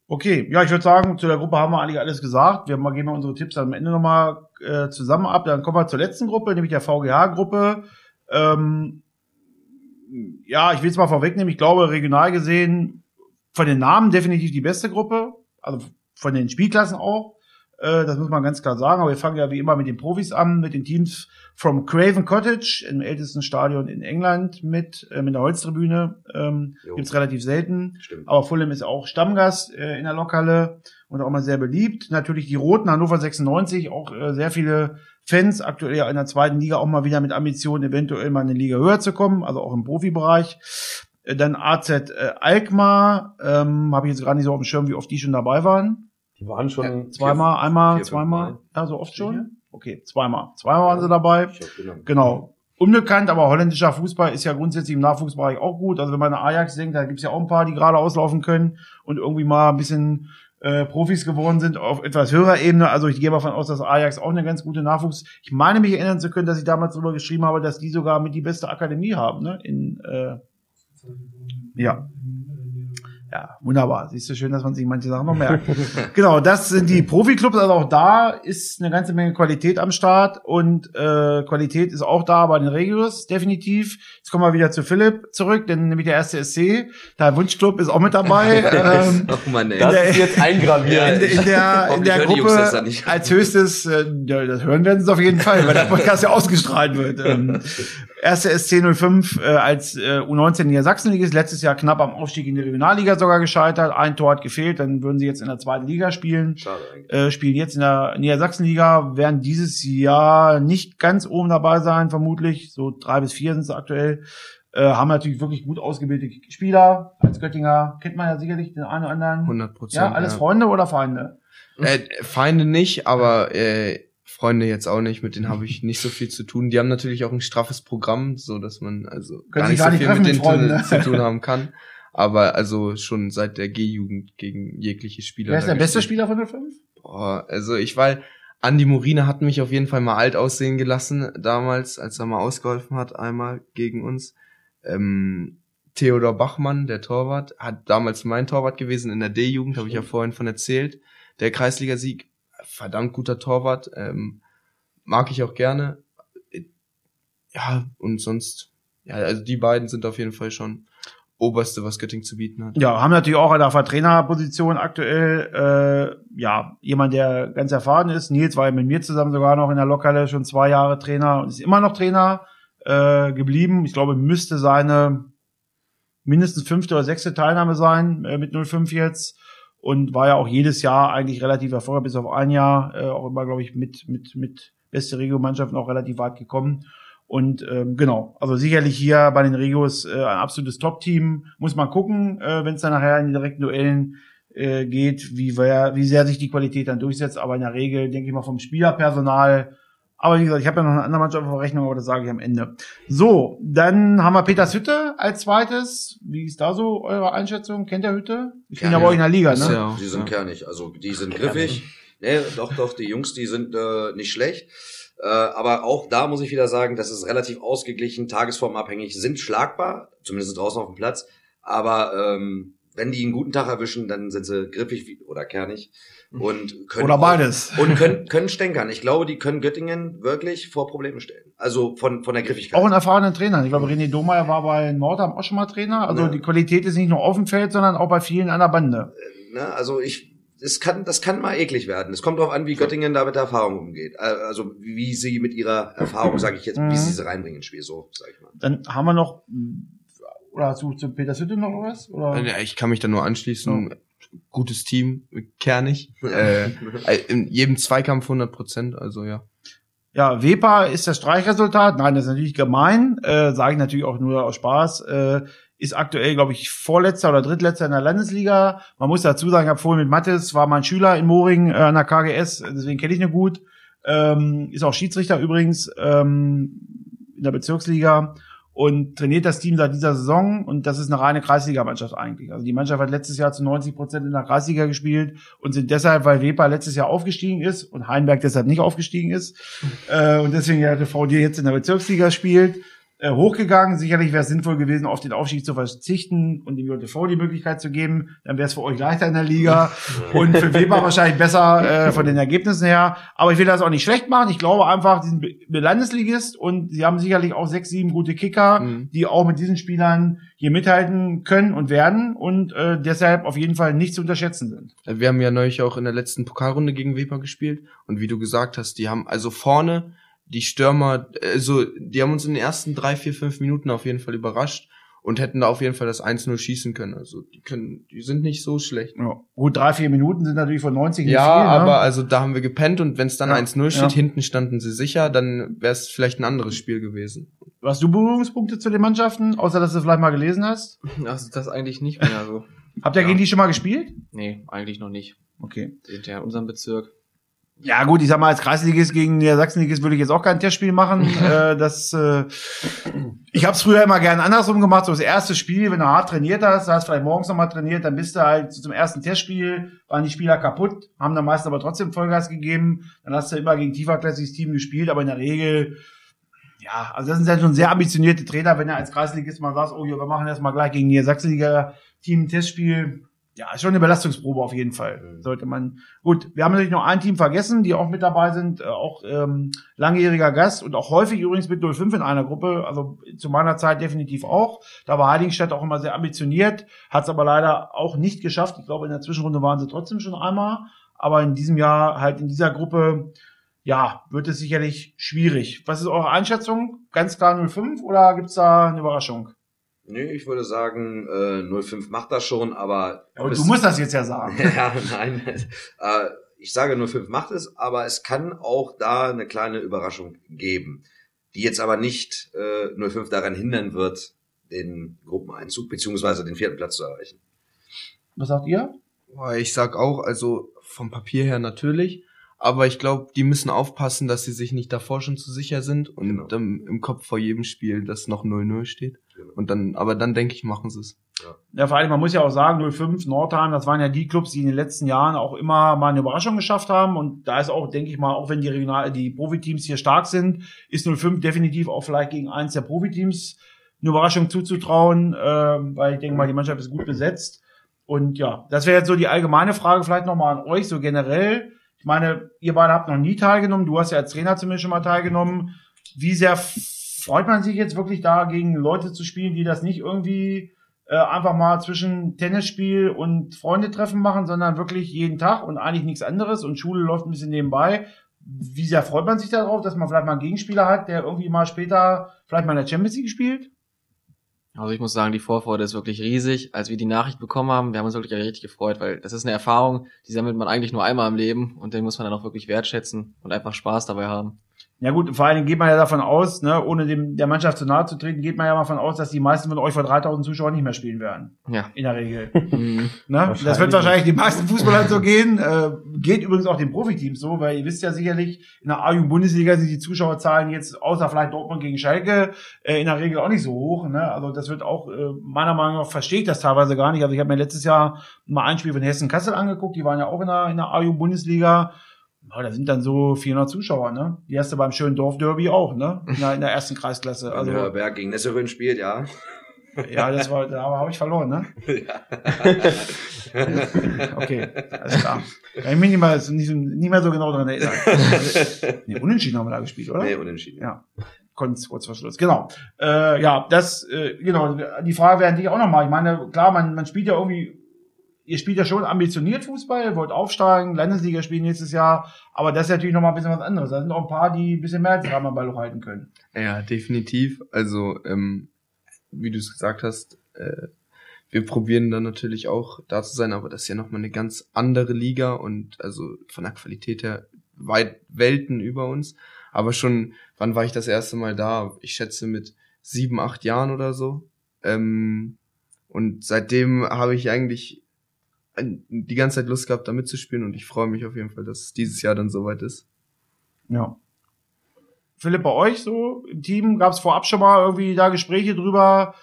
Okay, ja, ich würde sagen, zu der Gruppe haben wir eigentlich alles gesagt. Wir gehen mal unsere Tipps am Ende nochmal äh, zusammen ab. Dann kommen wir zur letzten Gruppe, nämlich der VGH-Gruppe. Ähm, ja, ich will es mal vorwegnehmen. Ich glaube, regional gesehen, von den Namen definitiv die beste Gruppe. Also von den Spielklassen auch. Äh, das muss man ganz klar sagen. Aber wir fangen ja wie immer mit den Profis an, mit den Teams from Craven Cottage, im ältesten Stadion in England, mit, äh, mit der Holztribüne. Ähm, Jo. gibt's relativ selten. Stimmt. Aber Fulham ist auch Stammgast äh, in der Lokhalle und auch mal sehr beliebt. Natürlich die Roten, Hannover 96, auch äh, sehr viele Fans, aktuell ja in der zweiten Liga auch mal wieder mit Ambitionen, eventuell mal in eine Liga höher zu kommen, also auch im Profibereich. Äh, Dann AZ äh, Alkmaar, ähm, habe ich jetzt gerade nicht so auf dem Schirm, wie oft die schon dabei waren. Die waren schon Zweimal, einmal, vier, zweimal. Mal. Ja, so oft schon? Okay, zweimal. Zweimal waren sie dabei. Genau. Unbekannt, aber holländischer Fußball ist ja grundsätzlich im Nachwuchsbereich auch gut. Also wenn man an Ajax denkt, da gibt's ja auch ein paar, die gerade auslaufen können und irgendwie mal ein bisschen äh, Profis geworden sind auf etwas höherer Ebene. Also ich gehe davon aus, dass Ajax auch eine ganz gute Nachwuchs. Ich meine mich erinnern zu können, dass ich damals darüber geschrieben habe, dass die sogar mit die beste Akademie haben, ne? In äh, ja. Ja, wunderbar. Siehst du schön, dass man sich manche Sachen noch merkt. genau, das sind die Profiklubs. Also auch da ist eine ganze Menge Qualität am Start und äh, Qualität ist auch da bei den Regulars, definitiv. Jetzt kommen wir wieder zu Philipp zurück, denn nämlich der erste SC, der Wunschclub ist auch mit dabei. ähm, Oh Mann, ey. Das der- ist jetzt eingraviert. in, in der, in der Gruppe als höchstes, äh, ja, das hören werden sie auf jeden Fall, weil der Podcast ja ausgestrahlt wird. Ähm, erste SC05 äh, als äh, U19 in der Sachsenliga ist letztes Jahr knapp am Aufstieg in die Regionalliga sogar gescheitert. Ein Tor hat gefehlt, dann würden sie jetzt in der zweiten Liga spielen. Schade eigentlich. Äh, spielen jetzt in der Niedersachsenliga, werden dieses Jahr nicht ganz oben dabei sein, vermutlich. So drei bis vier sind sie aktuell. Äh, haben natürlich wirklich gut ausgebildete Spieler. Als Göttinger kennt man ja sicherlich den einen oder anderen. 100 Prozent. Ja, alles Freunde oder Feinde? Äh, Feinde nicht, aber äh, Freunde jetzt auch nicht. Mit denen habe ich nicht so viel zu tun. Die haben natürlich auch ein straffes Programm, so dass man also gar nicht gar so nicht viel treffen mit mit denen ne? zu tun haben kann. Aber also schon seit der G-Jugend gegen jegliche Spieler. Wer ist der beste. Spieler von der 5? Boah, also ich weil Andi Morine hat mich auf jeden Fall mal alt aussehen gelassen damals, als er mal ausgeholfen hat einmal gegen uns. Ähm, Theodor Bachmann, der Torwart, hat damals mein Torwart gewesen in der D-Jugend, habe ich ja vorhin von erzählt. Der Kreisligasieg, verdammt guter Torwart, ähm, mag ich auch gerne. Ja, und sonst, ja, also die beiden sind auf jeden Fall schon oberste, was Göttingen zu bieten hat. Ja, haben natürlich auch auf der Trainerposition aktuell äh, ja jemand, der ganz erfahren ist. Nils war ja mit mir zusammen sogar noch in der Lokale schon zwei Jahre Trainer und ist immer noch Trainer äh, geblieben. Ich glaube, müsste seine mindestens fünfte oder sechste Teilnahme sein äh, mit 05 jetzt und war ja auch jedes Jahr eigentlich relativ erfolgreich, bis auf ein Jahr äh, auch immer, glaube ich, mit mit mit beste Regio-Mannschaften auch relativ weit gekommen. Und ähm, genau, also sicherlich hier bei den Regios äh, ein absolutes Top-Team. Muss man gucken, äh, wenn es dann nachher in die direkten Duellen äh, geht, wie, wer, wie sehr sich die Qualität dann durchsetzt. Aber in der Regel, denke ich mal, vom Spielerpersonal. Aber wie gesagt, ich habe ja noch eine andere Mannschaft auf der Rechnung, aber das sage ich am Ende. So, dann haben wir Petershütte als zweites. Wie ist da so eure Einschätzung? Kennt ihr Hütte? Ich bin ja bei euch in der Liga, ne? ja Die sind ja. kernig, also die sind griffig. Nee, doch, doch, die Jungs, die sind äh, nicht schlecht. Äh, aber auch da muss ich wieder sagen, das ist relativ ausgeglichen, tagesformabhängig, sind schlagbar, zumindest draußen auf dem Platz. Aber ähm, wenn die einen guten Tag erwischen, dann sind sie griffig oder kernig und können Oder auch- beides. und können können stänkern. Ich glaube, die können Göttingen wirklich vor Probleme stellen. Also von von der Griffigkeit. Auch einen erfahrenen Trainer. Ich glaube, René Domeyer war bei Nordheim auch schon mal Trainer. Also Ja. die Qualität ist nicht nur auf dem Feld, sondern auch bei vielen an der Bande. Ne? Also ich, es kann, das kann mal eklig werden. Es kommt darauf an, wie Göttingen da mit der Erfahrung umgeht. Äh, Also wie sie mit ihrer Erfahrung, sage ich jetzt, Mhm. wie sie sie reinbringen ins Spiel, so sage ich mal. Dann haben wir noch, oder hast du zu Petershütte noch was? Oder? Ja, ich kann mich da nur anschließen. Gutes Team, kernig. äh, in jedem Zweikampf 100 Prozent, also ja. Ja, Wepa ist das Streichresultat. Nein, das ist natürlich gemein. Äh, Sage ich natürlich auch nur aus Spaß. Äh, ist aktuell, glaube ich, vorletzter oder drittletzter in der Landesliga. Man muss dazu sagen, ich habe vorhin mit Mattes, war mein Schüler in Moring äh, an der KGS, deswegen kenne ich ihn gut. Ähm, ist auch Schiedsrichter übrigens ähm, in der Bezirksliga und trainiert das Team seit dieser Saison und das ist eine reine Kreisligamannschaft eigentlich. Also die Mannschaft hat letztes Jahr zu 90 Prozent in der Kreisliga gespielt und sind deshalb, weil Wepa letztes Jahr aufgestiegen ist und Heinberg deshalb nicht aufgestiegen ist äh, und deswegen ja der VD jetzt in der Bezirksliga spielt, äh, hochgegangen. Sicherlich wäre es sinnvoll gewesen, auf den Aufstieg zu verzichten und dem JTV die Möglichkeit zu geben. Dann wäre es für euch leichter in der Liga und für Weber wahrscheinlich besser äh, von den Ergebnissen her. Aber ich will das auch nicht schlecht machen. Ich glaube einfach, die sind Landesligist und sie haben sicherlich auch sechs, sieben gute Kicker, Mhm. die auch mit diesen Spielern hier mithalten können und werden und äh, deshalb auf jeden Fall nicht zu unterschätzen sind. Wir haben ja neulich auch in der letzten Pokalrunde gegen Weber gespielt und wie du gesagt hast, die haben also vorne die Stürmer, also die haben uns in den ersten drei, vier, fünf Minuten auf jeden Fall überrascht und hätten da auf jeden Fall das 1-0 schießen können. Also die können, die sind nicht so schlecht. Ja. Gut, drei, vier Minuten sind natürlich von 90 nicht Ja, viel, ne? aber also da haben wir gepennt und wenn es dann Ja, 1-0 steht, ja. hinten standen sie sicher, dann wäre es vielleicht ein anderes Spiel gewesen. Hast du Berührungspunkte zu den Mannschaften, außer dass du vielleicht mal gelesen hast? Also das eigentlich nicht mehr so. Habt ihr Ja. gegen die schon mal gespielt? Nee, eigentlich noch nicht. Okay. Die sind ja in unserem Bezirk. Ja gut, ich sag mal, als Kreisligist gegen der Sachsenligist würde ich jetzt auch kein Testspiel machen. äh, das, äh, ich habe es früher immer gerne andersrum gemacht. So das erste Spiel, wenn du hart trainiert hast, hast vielleicht morgens nochmal trainiert, dann bist du halt zum ersten Testspiel, waren die Spieler kaputt, haben dann meistens aber trotzdem Vollgas gegeben. Dann hast du immer gegen tieferklassiges Team gespielt, aber in der Regel, ja, also das sind dann schon sehr ambitionierte Trainer, wenn er als Kreisligist mal sagt, oh ja, wir machen jetzt mal gleich gegen die Sachsenliga-Team ein Testspiel. Ja, ist schon eine Belastungsprobe auf jeden Fall. Mhm. Sollte man. Gut, wir haben natürlich noch ein Team vergessen, die auch mit dabei sind, äh, auch ähm, langjähriger Gast und auch häufig übrigens mit 05 in einer Gruppe, also zu meiner Zeit definitiv auch. Da war Heiligenstadt auch immer sehr ambitioniert, hat es aber leider auch nicht geschafft. Ich glaube, in der Zwischenrunde waren sie trotzdem schon einmal, aber in diesem Jahr halt in dieser Gruppe, ja, wird es sicherlich schwierig. Was ist eure Einschätzung? Ganz klar 05 oder gibt's da eine Überraschung? Nee, ich würde sagen, äh, 05 macht das schon, aber. Aber es- du musst das jetzt ja sagen. ja, nein. Äh, ich sage 05 macht es, aber es kann auch da eine kleine Überraschung geben, die jetzt aber nicht äh, 05 daran hindern wird, den Gruppeneinzug beziehungsweise den vierten Platz zu erreichen. Was sagt ihr? Ich sag auch, also vom Papier her natürlich, aber ich glaube, die müssen aufpassen, dass sie sich nicht davor schon zu sicher sind und Genau. ähm, im Kopf vor jedem Spiel, dass noch 0-0 steht. Genau. Und dann, aber dann denke ich, machen sie es. Ja, vor allem, man muss ja auch sagen, 05, Nordheim, das waren ja die Clubs, die in den letzten Jahren auch immer mal eine Überraschung geschafft haben. Und da ist auch, denke ich mal, auch wenn die Regional, die Profiteams hier stark sind, ist 05 definitiv auch vielleicht gegen eins der Profiteams eine Überraschung zuzutrauen, ähm, weil ich denke mal, die Mannschaft ist gut besetzt. Und ja, das wäre jetzt so die allgemeine Frage vielleicht nochmal an euch, so generell. Ich meine, ihr beide habt noch nie teilgenommen, du hast ja als Trainer zumindest schon mal teilgenommen. Wie sehr freut man sich jetzt wirklich da, gegen Leute zu spielen, die das nicht irgendwie äh, einfach mal zwischen Tennisspiel und Freundetreffen machen, sondern wirklich jeden Tag und eigentlich nichts anderes und Schule läuft ein bisschen nebenbei. Wie sehr freut man sich darauf, dass man vielleicht mal einen Gegenspieler hat, der irgendwie mal später vielleicht mal in der Champions League spielt? Also ich muss sagen, die Vorfreude ist wirklich riesig. Als wir die Nachricht bekommen haben, wir haben uns wirklich richtig gefreut, weil das ist eine Erfahrung, die sammelt man eigentlich nur einmal im Leben und den muss man dann auch wirklich wertschätzen und einfach Spaß dabei haben. Ja gut, vor allen Dingen geht man ja davon aus, ne, ohne dem der Mannschaft zu nahe zu treten, geht man ja mal davon aus, dass die meisten von euch vor 3000 Zuschauern nicht mehr spielen werden. Ja. In der Regel. Mhm. Ne? Das wird wahrscheinlich die meisten Fußballern so gehen. Äh, geht übrigens auch den Profiteams so, weil ihr wisst ja sicherlich, in der A-Jugend-Bundesliga sind die Zuschauerzahlen jetzt, außer vielleicht Dortmund gegen Schalke, äh, in der Regel auch nicht so hoch. Ne? Also das wird auch, äh, meiner Meinung nach, verstehe ich das teilweise gar nicht. Also ich habe mir letztes Jahr mal ein Spiel von Hessen-Kassel angeguckt, die waren ja auch in der, in der A-Jugend-Bundesliga. Ja, da sind dann so 400 Zuschauer, ne? Die hast du beim schönen Dorf-Derby auch, ne? In der, in der ersten Kreisklasse. Also, Wenn Berg gegen Nesserön spielt, ja. ja, das war, da habe ich verloren, ne? Okay, alles klar. Kann ich mich nicht mehr, nicht, nicht mehr so genau dran erinnern. nee, unentschieden haben wir da gespielt, oder? Nee, unentschieden. Ja. Kurz, kurz vor Schluss. Genau. Äh, ja, das, äh, genau, die Frage wäre dich auch nochmal. Ich meine, klar, man, man spielt ja irgendwie, ihr spielt ja schon ambitioniert Fußball, wollt aufsteigen, Landesliga spielen nächstes Jahr, aber das ist natürlich nochmal ein bisschen was anderes. Da sind auch ein paar, die ein bisschen mehr als am Ball halten können. Ja, definitiv. Also, ähm, wie du es gesagt hast, äh, wir probieren dann natürlich auch da zu sein, aber das ist ja nochmal eine ganz andere Liga und also von der Qualität her weit Welten über uns. Aber schon, wann war ich das erste Mal da? Ich schätze mit sieben, acht Jahren oder so. Ähm, und seitdem habe ich eigentlich die ganze Zeit Lust gehabt, da mitzuspielen und ich freue mich auf jeden Fall, dass es dieses Jahr dann soweit ist. Ja. Philipp, bei euch so im Team gab es vorab schon mal irgendwie da Gespräche drüber,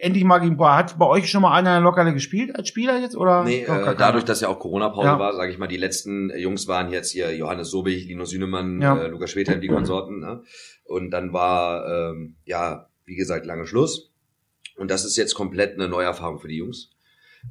endlich mal gegen boah, Hat bei euch schon mal einer Lockerle gespielt als Spieler jetzt? Oder Nee, äh, dadurch, dass ja auch Corona-Pause Ja. war, sage ich mal, die letzten äh, Jungs waren jetzt hier Johannes Sobich, Linus Sünemann, Ja. äh, Lukas Schwedheim, die Konsorten. Ne? Und dann war ähm, ja wie gesagt, lange Schluss. Und das ist jetzt komplett eine Neuerfahrung für die Jungs.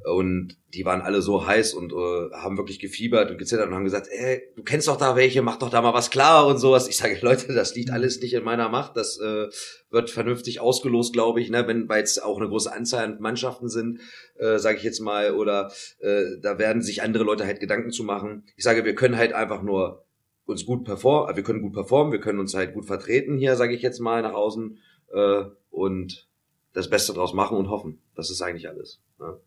Und die waren alle so heiß und äh, haben wirklich gefiebert und gezittert und haben gesagt, ey, du kennst doch da welche, mach doch da mal was klar und sowas. Ich sage, Leute, das liegt alles nicht in meiner Macht. Das äh, wird vernünftig ausgelost, glaube ich, ne? wenn weil es auch eine große Anzahl an Mannschaften sind, äh, sage ich jetzt mal, oder äh, da werden sich andere Leute halt Gedanken zu machen. Ich sage, wir können halt einfach nur uns gut performen, wir können gut performen, wir können uns halt gut vertreten hier, sage ich jetzt mal, nach außen äh, und das Beste draus machen und hoffen. Das ist eigentlich alles. Ne?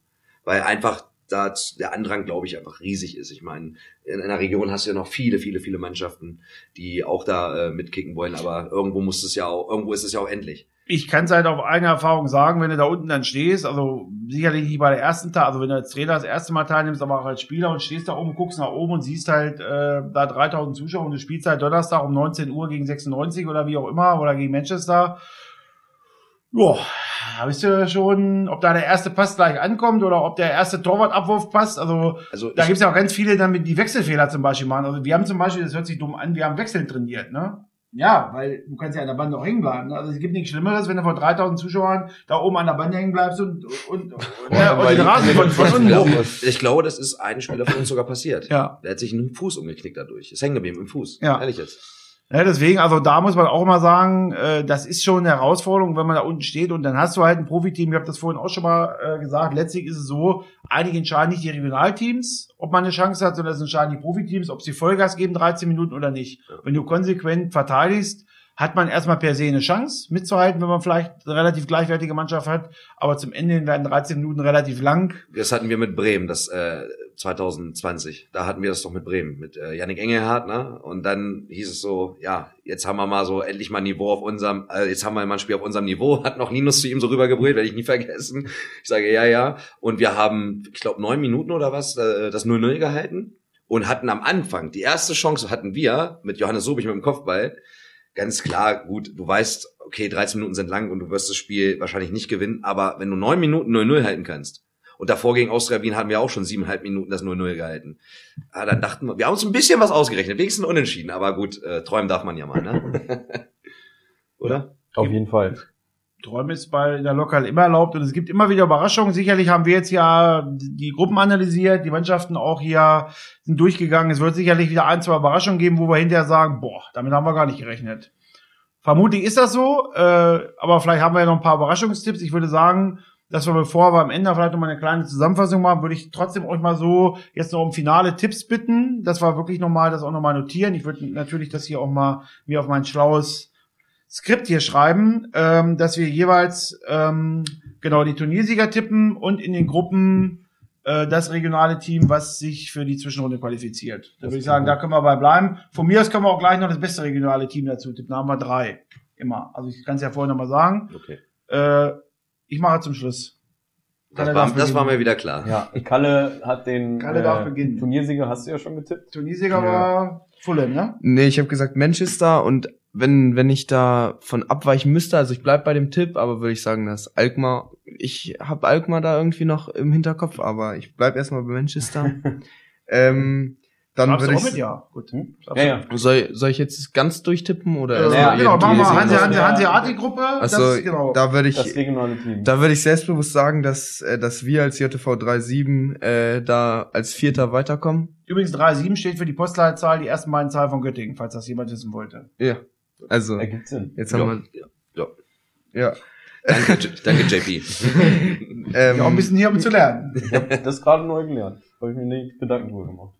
Weil einfach da der Andrang, glaube ich, einfach riesig ist. Ich meine, in einer Region hast du ja noch viele, viele, viele Mannschaften, die auch da äh, mitkicken wollen, aber irgendwo muss es ja auch, irgendwo ist es ja auch endlich. Ich kann es halt auf eigene Erfahrung sagen, wenn du da unten dann stehst, also sicherlich nicht bei der ersten Tag, also wenn du als Trainer das erste Mal teilnimmst, aber auch als Spieler und stehst da oben, guckst nach oben und siehst halt äh, da 3000 Zuschauer und du spielst halt Donnerstag um 19 Uhr gegen 96 oder wie auch immer oder gegen Manchester. Ja, wisst ihr schon, ob da der erste Pass gleich ankommt oder ob der erste Torwartabwurf passt. Also, Also da gibt's ja auch ganz viele, damit die Wechselfehler zum Beispiel machen. Also wir haben zum Beispiel, das hört sich dumm an, wir haben Wechseln trainiert, ne? Ja, weil du kannst ja an der Bande auch hängen bleiben. Ne? Also es gibt nichts Schlimmeres, wenn du vor 3000 Zuschauern da oben an der Bande hängen bleibst und, und, und, und, ja, und den Rasen von, von ich, unten glaube, hoch. ich glaube, das ist einem Spieler von uns sogar passiert. Ja. Der hat sich einen Fuß umgeknickt dadurch. Ist hängen geblieben im Fuß. Ja. Ehrlich jetzt. Ja, deswegen, also da muss man auch mal sagen, äh, das ist schon eine Herausforderung, wenn man da unten steht und dann hast du halt ein Profiteam, ich habe das vorhin auch schon mal äh, gesagt, letztlich ist es so, einige entscheiden nicht die Regionalteams, ob man eine Chance hat, sondern es entscheiden die Profiteams, ob sie Vollgas geben, 13 Minuten oder nicht. Wenn du konsequent verteidigst, hat man erstmal per se eine Chance mitzuhalten, wenn man vielleicht eine relativ gleichwertige Mannschaft hat, aber zum Ende werden 13 Minuten relativ lang. Das hatten wir mit Bremen, das äh, 2020. Da hatten wir das doch mit Bremen, mit äh, Yannick Engelhardt, ne? Und dann hieß es so, ja, jetzt haben wir mal so endlich mal ein Niveau auf unserem, äh, jetzt haben wir mal ein Spiel auf unserem Niveau, hat noch Linus zu ihm so rübergebrüllt, werde ich nie vergessen. Ich sage, ja, ja. Und wir haben, ich glaube, neun Minuten oder was, äh, das 0-0 gehalten und hatten am Anfang, die erste Chance hatten wir mit Johannes Sobich mit dem Kopfball, ganz klar, gut, du weißt, okay, 13 Minuten sind lang und du wirst das Spiel wahrscheinlich nicht gewinnen, aber wenn du neun Minuten 0-0 halten kannst, und davor gegen Austria Wien hatten wir auch schon siebeneinhalb Minuten das 0-0 gehalten. Ja, dann dachten wir, wir haben uns ein bisschen was ausgerechnet, wenigstens unentschieden, aber gut, äh, träumen darf man ja mal, ne? Oder? Auf jeden Fall. Träume ist bei der Lokal immer erlaubt und es gibt immer wieder Überraschungen. Sicherlich haben wir jetzt ja die Gruppen analysiert, die Mannschaften auch hier sind durchgegangen. Es wird sicherlich wieder ein, zwei Überraschungen geben, wo wir hinterher sagen, boah, damit haben wir gar nicht gerechnet. Vermutlich ist das so, äh, aber vielleicht haben wir ja noch ein paar Überraschungstipps. Ich würde sagen, dass wir bevor wir am Ende vielleicht noch mal eine kleine Zusammenfassung machen, würde ich trotzdem euch mal so jetzt noch um finale Tipps bitten. Das war wirklich nochmal, das auch nochmal notieren. Ich würde natürlich das hier auch mal mir auf mein schlaues Skript hier schreiben, ähm, dass wir jeweils ähm, genau die Turniersieger tippen und in den Gruppen äh, das regionale Team, was sich für die Zwischenrunde qualifiziert. Da würde ich sagen, da können wir bei bleiben. Von mir aus können wir auch gleich noch das beste regionale Team dazu tippen. Da haben wir drei. Immer. Also ich kann es ja vorher noch mal sagen. Okay. Äh, ich mache zum Schluss. Das war, das war mir wieder klar. Ja, Kalle hat den Kalle darf beginnen. Turniersieger, hast du ja schon getippt. Turniersieger Ja. war Fulham, ne? Nee, ich habe gesagt Manchester und wenn wenn ich da von abweichen müsste, also ich bleib bei dem Tipp, aber würde ich sagen, dass Alkmaar, ich habe Alkmaar da irgendwie noch im Hinterkopf, aber ich bleib erstmal bei Manchester. ähm, dann würde auch mit? ich Ja, gut. Hm? Ja, ja. soll, soll ich jetzt ganz durchtippen oder Ja, genau, machen wir Turniersieger? Hanse, Hanse, Ja. Hanseatic-Gruppe. Das Also ist genau. da würde ich Das regionale Team. da würde ich selbstbewusst sagen, dass äh, dass wir als JTV 37 äh, da als Vierter weiterkommen. Übrigens 3,7 steht für die Postleitzahl, die ersten beiden Zahlen von Göttingen, falls das jemand wissen wollte. Ja. Also Ergibt Sinn. jetzt Ja, haben ja, ja. wir ja Danke, danke JP. ähm, Ja, auch ein bisschen hier, um zu lernen. Ich habe das gerade neu gelernt. Habe ich mir nicht Gedanken drüber gemacht.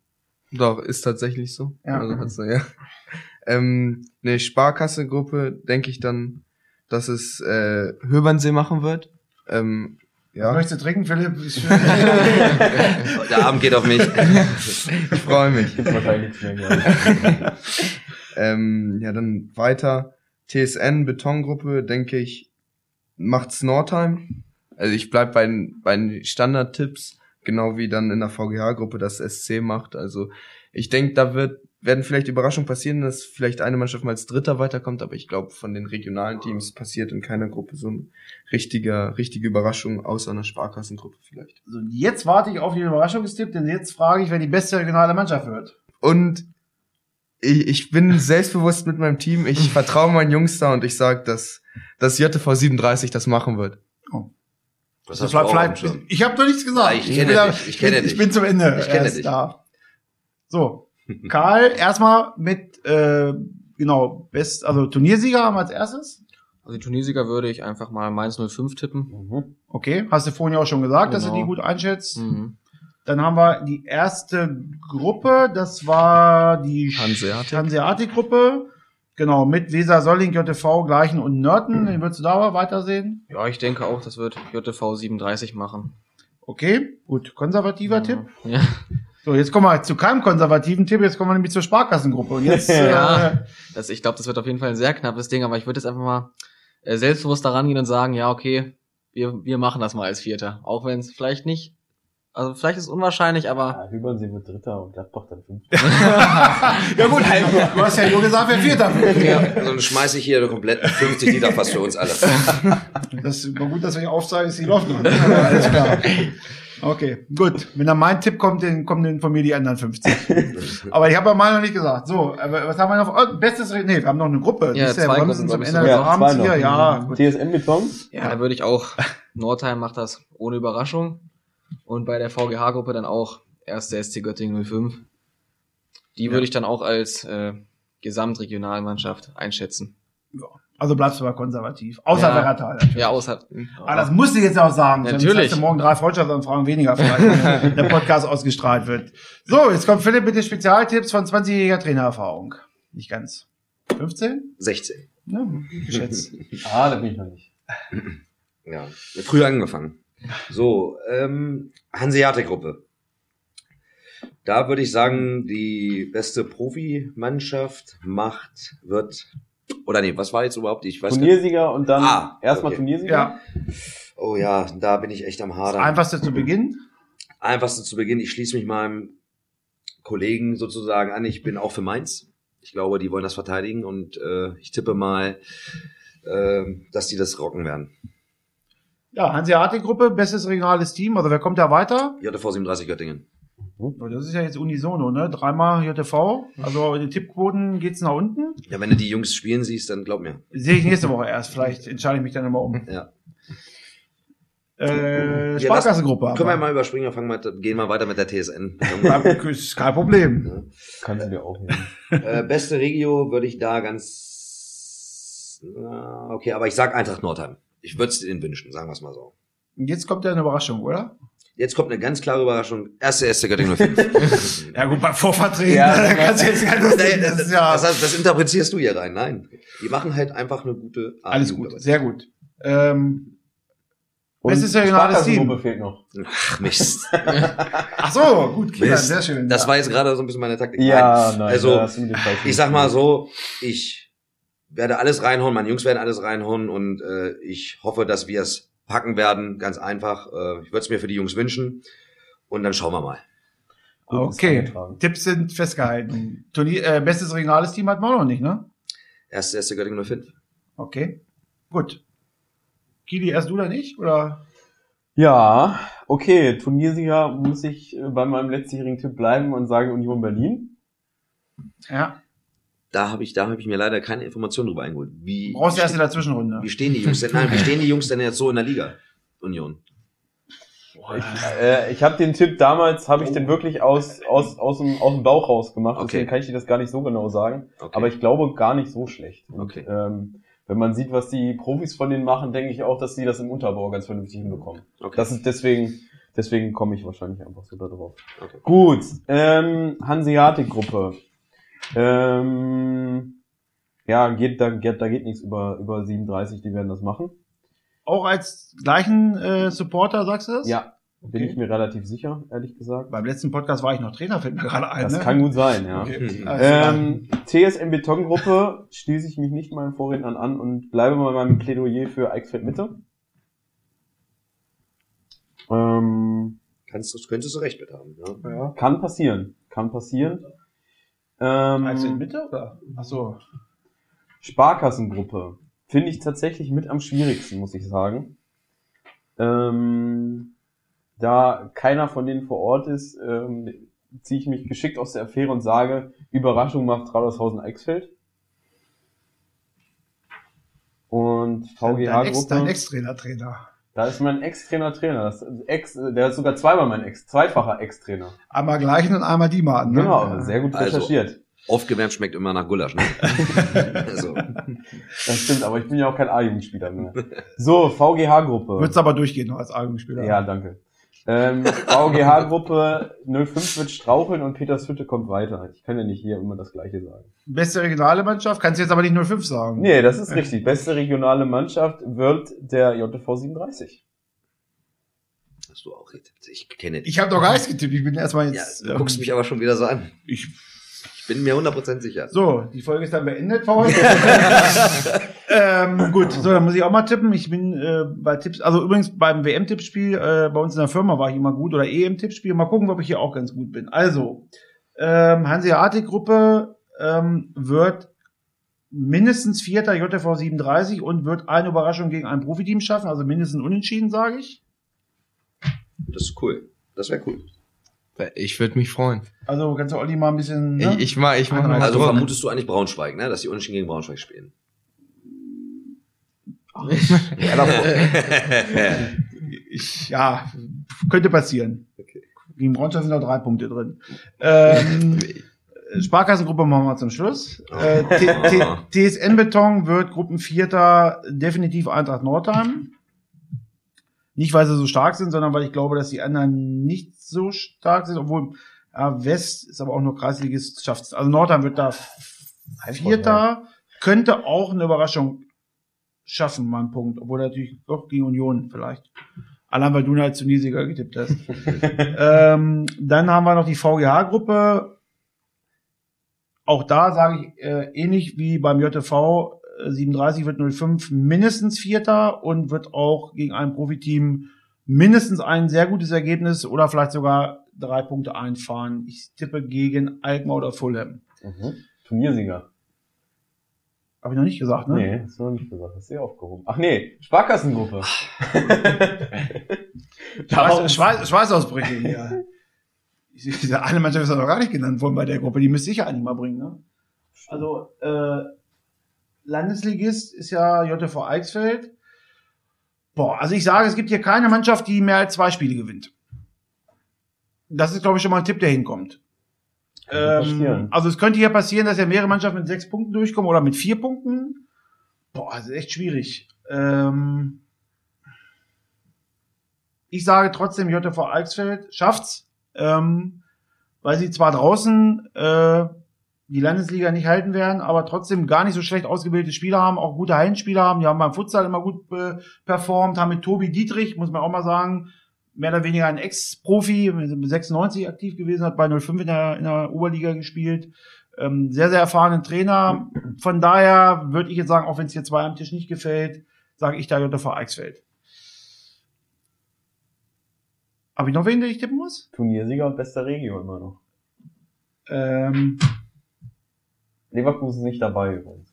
Doch, ist tatsächlich so. Ja. Also hat's, ja. Ähm, eine Sparkasse-Gruppe denke ich dann, dass es äh, Höbernsee machen wird. Ähm, ja, Möchtest du trinken, Philipp? Ich- Der Abend geht auf mich. ich freue mich. Gibt wahrscheinlich nichts mehr. ähm, ja, dann weiter. TSN, Betongruppe, denke ich, macht's Nordheim. Also ich bleib bei, den- bei den Standardtipps, genau wie dann in der VGH-Gruppe das SC macht. Also ich denke, da wird werden vielleicht Überraschungen passieren, dass vielleicht eine Mannschaft mal als Dritter weiterkommt, aber ich glaube, von den regionalen Teams passiert in keiner Gruppe so eine richtige, richtige Überraschung, außer einer Sparkassengruppe vielleicht. Also jetzt warte ich auf den Überraschungstipp, denn jetzt frage ich, wer die beste regionale Mannschaft wird. Und ich, ich bin selbstbewusst mit meinem Team. Ich vertraue meinen Jungs da und ich sag, dass, dass JTV 37 das machen wird. Was Das hast auch auf dem vielleicht, Schirm? ich habe doch nichts gesagt. Ja, ich kenne bin dich, ich kenne bin, dich. Ich bin zum Ende. Ich kenne dich. Da. So, Karl, erstmal mit, äh, genau, Best, also Turniersieger haben wir als erstes. Also die Tunesieger würde ich einfach mal Mainz 05 tippen. Mhm. Okay, hast du vorhin ja auch schon gesagt, dass du Genau. die gut einschätzt. Mhm. Dann haben wir die erste Gruppe, das war die Hanseatic. Hanseatic-Gruppe. Genau, mit Weser, Solling, JTV, Gleichen und Nörten. Den würdest du da weitersehen? Ja, ich denke auch, das wird JTV 37 machen. Okay, gut. Konservativer Tipp. Ja. So, jetzt kommen wir zu keinem konservativen Tipp. Jetzt kommen wir nämlich zur Sparkassengruppe. Und jetzt, Ja. äh, Das, ich glaube, das wird auf jeden Fall ein sehr knappes Ding, aber ich würde jetzt einfach mal äh, selbstbewusst daran gehen und sagen, ja, okay, wir, wir machen das mal als Vierter. Auch wenn es vielleicht nicht, also vielleicht ist es unwahrscheinlich, aber Ja, Hübernsee wird Dritter und Gladbach dann Fünfter. ja gut, du hast ja nur gesagt, wer Vierter wird. ja. Also dann schmeiße ich hier komplett 50 Liter fast für uns alle. Das ist gut, dass wir hier aufzeigen, ist die läuft noch. Aber Alles klar. Okay, gut. Wenn dann mein Tipp kommt, dann kommen dann von mir die anderen 50. Aber ich habe ja mal noch nicht gesagt. So, aber was haben wir noch? Oh, bestes, nee, wir haben noch eine Gruppe. Ja, zwei wir Gruppen, ich, Ende des. Ja, Abends hier. Ja, gut. TSM Beton? ja, da würde ich auch, Nordheim macht das ohne Überraschung. Und bei der VGH-Gruppe dann auch erst der SC Göttingen 05. Die würde ich dann auch als äh, Gesamtregionalmannschaft einschätzen. Also bleibst du mal konservativ. Außer Ja. Werratal. natürlich. Ja, außer. Aber das musst du jetzt auch sagen. sonst Natürlich. du morgen drei Freundschaftsanfragen weniger, vielleicht, wenn der Podcast ausgestrahlt wird. So, jetzt kommt Philipp mit den Spezialtipps von 20-jähriger Trainererfahrung. Nicht ganz. 15? 16. Ja, geschätzt. Ah, da bin ich noch nicht. Ja, früh angefangen. So, ähm, Hanseatic-Gruppe. Da würde ich sagen, die beste Profimannschaft macht, wird, oder nee, was war jetzt überhaupt? Ich weiß nicht. Turniersieger und dann Ah, erstmal okay. Turniersieger. Ja, Oh ja, da bin ich echt am das Hadern. Einfachste zu Beginn. Einfachste zu Beginn, ich schließe mich meinem Kollegen sozusagen an. Ich bin auch für Mainz. Ich glaube, die wollen das verteidigen und äh, ich tippe mal, äh, dass die das rocken werden. Ja, Hanseatic-Gruppe, bestes regionales Team. Also wer kommt da weiter? JV 37 Göttingen. Oh, Das ist ja jetzt unisono, ne? Dreimal JTV. Also in den Tippquoten geht's nach unten. Ja, wenn du die Jungs spielen siehst, dann glaub mir. Sehe ich nächste Woche erst. Vielleicht entscheide ich mich dann immer um. Ja. Äh, Ja, Sparkassengruppe. Können wir mal überspringen, fangen wir, gehen wir weiter mit der TSN. Ist kein Problem. Kannst du dir auch nehmen. äh, beste Regio würde ich da ganz, okay, aber ich sag Eintracht Nordheim. Ich würde es denen wünschen, sagen wir es mal so. Und jetzt kommt ja eine Überraschung, oder? Jetzt kommt eine ganz klare Überraschung. Erste, erste Göttingen 05. Ja gut, beim Vorvertreten, Ja, da kannst du jetzt keine Lust Nee, das das, ist ja das, das interpretierst du hier rein. Nein. Die machen halt einfach eine gute Art. alles gut, sehr gut. Ähm, Und Bestes regionales Team. Sparkassengruppe fehlt noch. Ach, Mist. ach so, gut, Mist. sehr schön. Das ja. war jetzt gerade so ein bisschen meine Taktik. Ja, nein, also, dem falschen Ich sag mal so, ich werde alles reinhauen, meine Jungs werden alles reinhauen und äh, ich hoffe, dass wir es packen werden. Ganz einfach. Äh, ich würde es mir für die Jungs wünschen. Und dann schauen wir mal. Gut, Okay. Tipps sind festgehalten. Turnier, äh, bestes regionales Team hat man auch noch nicht, ne? Erste, erste Göttingen 05. Okay, gut. Kili, erst du oder nicht? Oder? Ja, okay. Turniersieger muss ich äh, bei meinem letztjährigen Tipp bleiben und sage Union Berlin. Ja, Da habe ich, da habe ich mir leider keine Informationen drüber eingeholt. Wie, brauchst du wie, erst in der Zwischenrunde. wie stehen die Jungs denn? Nein, wie stehen die Jungs denn jetzt so in der Liga? Union. Äh, ich habe den Tipp damals, habe ich den wirklich aus, aus, aus, dem, aus dem Bauch raus gemacht. Okay. Deswegen kann ich dir das gar nicht so genau sagen. Okay. Aber ich glaube gar nicht so schlecht. Und, Okay. ähm, wenn man sieht, was die Profis von denen machen, denke ich auch, dass sie das im Unterbau ganz vernünftig hinbekommen. okay. Das ist deswegen, deswegen komme ich wahrscheinlich einfach so da drauf. Okay. Gut, ähm, Hanseatic-Gruppe. Ähm, ja, geht, da, geht, da geht nichts über, über 37, die werden das machen. Auch als gleichen äh, Supporter, sagst du das? Ja, bin Okay. ich mir relativ sicher, ehrlich gesagt. Beim letzten Podcast war ich noch Trainer, fällt mir gerade ein. Das ne? kann gut sein, ja. Okay. Alles klar. Ähm, TSM Betongruppe schließe ich mich nicht meinen Vorrednern an und bleibe bei meinem Plädoyer für Eichsfeld Mitte. Ähm, Kannst du, könntest du recht mit haben. Ja. ja. kann passieren, kann passieren. Ähm, Also in Mitte oder? Ach so. Sparkassengruppe finde ich tatsächlich mit am schwierigsten, muss ich sagen. Ähm, da keiner von denen vor Ort ist, ähm, ziehe ich mich geschickt aus der Affäre und sage, Überraschung macht Radershausen Eichsfeld. Und Ex, dein VGH-Gruppe, Ex-Trainer-Trainer. Da ist mein Ex-Trainer Trainer. Das Ex, der ist sogar zweimal mein Ex, zweifacher Ex-Trainer. Einmal gleichen und einmal die Mann. Ne? Genau, sehr gut Also- recherchiert. Aufgewärmt schmeckt immer nach Gulasch. Ne? also, Das stimmt, aber ich bin ja auch kein A-Jugendspieler mehr. So, VGH-Gruppe. Wird's aber durchgehen noch als Argumentspieler. Ja, danke. Ähm, VGH-Gruppe 05 wird straucheln und Petershütte kommt weiter. Ich kann ja nicht hier immer das Gleiche sagen. Beste regionale Mannschaft, kannst du jetzt aber nicht 05 sagen. Nee, das ist richtig. Beste regionale Mannschaft wird der JTV 37. hast du auch getippt. Ich kenne dich. Ich habe doch gar nichts getippt. Ich bin erstmal Ja, jetzt. du guckst mich aber schon wieder so an. ich, Ich bin mir 100% sicher. so, die Folge ist dann beendet für heute. ähm, gut, so, dann muss ich auch mal tippen. Ich bin äh, bei Tipps, also übrigens beim WM-Tippspiel, äh, bei uns in der Firma war ich immer gut oder EM-Tippspiel. Mal gucken, ob ich hier auch ganz gut bin. Also, ähm, Hanseatic-Gruppe ähm, wird mindestens Vierter JTV 37 und wird eine Überraschung gegen ein Profiteam schaffen, also mindestens unentschieden, sage ich. Das ist cool. Das wäre cool. Ich würde mich freuen. Also kannst du Olli mal ein bisschen. Ne? Ich, ich mach, ich mach mal Also vermutest du eigentlich Braunschweig, ne? Dass die Unentschieden gegen Braunschweig spielen. Ich, ja, könnte passieren. Okay. Gegen Braunschweig sind noch drei Punkte drin. Ähm, Sparkassengruppe machen wir zum Schluss. Äh, TSN Beton wird Gruppenvierter definitiv Eintracht Nordheim. Nicht, weil sie so stark sind, sondern weil ich glaube, dass die anderen nicht so stark sind, obwohl ja, West ist aber auch nur Kreisligist schafft. Also Nordheim wird da Vierter, könnte auch eine Überraschung schaffen, mal einen Punkt, obwohl natürlich doch gegen Union vielleicht. Allein weil du ihn als Tunesiker getippt hast. ähm, dann haben wir noch die VGH-Gruppe. Auch da sage ich äh, ähnlich wie beim JTV äh, 37 wird 05 mindestens Vierter und wird auch gegen ein Profiteam mindestens ein sehr gutes Ergebnis oder vielleicht sogar drei Punkte einfahren. Ich tippe gegen Alkmaar oder Fulham. Mhm. Turniersieger. Habe ich noch nicht gesagt, ne? Nee, hast du noch nicht gesagt. Hast du eh aufgehoben. Ach nee, Sparkassengruppe. Schweiß, Schweiß, Schweißausbrüche hier. Ich- Diese eine Mannschaft ist ja noch gar nicht genannt worden bei der Gruppe. Die müsste ich ja eigentlich mal bringen. Ne? Also äh, Landesligist ist ja JTV Eichsfeld. Boah, also ich sage, es gibt hier keine Mannschaft, die mehr als zwei Spiele gewinnt. Das ist, glaube ich, schon mal ein Tipp, der hinkommt. Ähm, also es könnte hier passieren, dass ja mehrere Mannschaften mit sechs Punkten durchkommen oder mit vier Punkten. Boah, das ist echt schwierig. Ähm, ich sage trotzdem, JTV Eichsfeld schafft's, ähm, weil sie zwar draußen äh, die Landesliga nicht halten werden, aber trotzdem gar nicht so schlecht ausgebildete Spieler haben, auch gute Hallenspieler haben. Die haben beim Futsal immer gut äh, performt, haben mit Tobi Dietrich, muss man auch mal sagen, mehr oder weniger ein Ex-Profi, 96 aktiv gewesen, hat bei 05 in der, in der Oberliga gespielt. Ähm, sehr, sehr erfahrenen Trainer. Von daher würde ich jetzt sagen, auch wenn es hier zwei am Tisch nicht gefällt, sage ich da JTV Eichsfeld. Habe ich noch wen, den ich tippen muss? Turniersieger und bester Regio immer noch. Ähm, Leverkusen nicht dabei übrigens.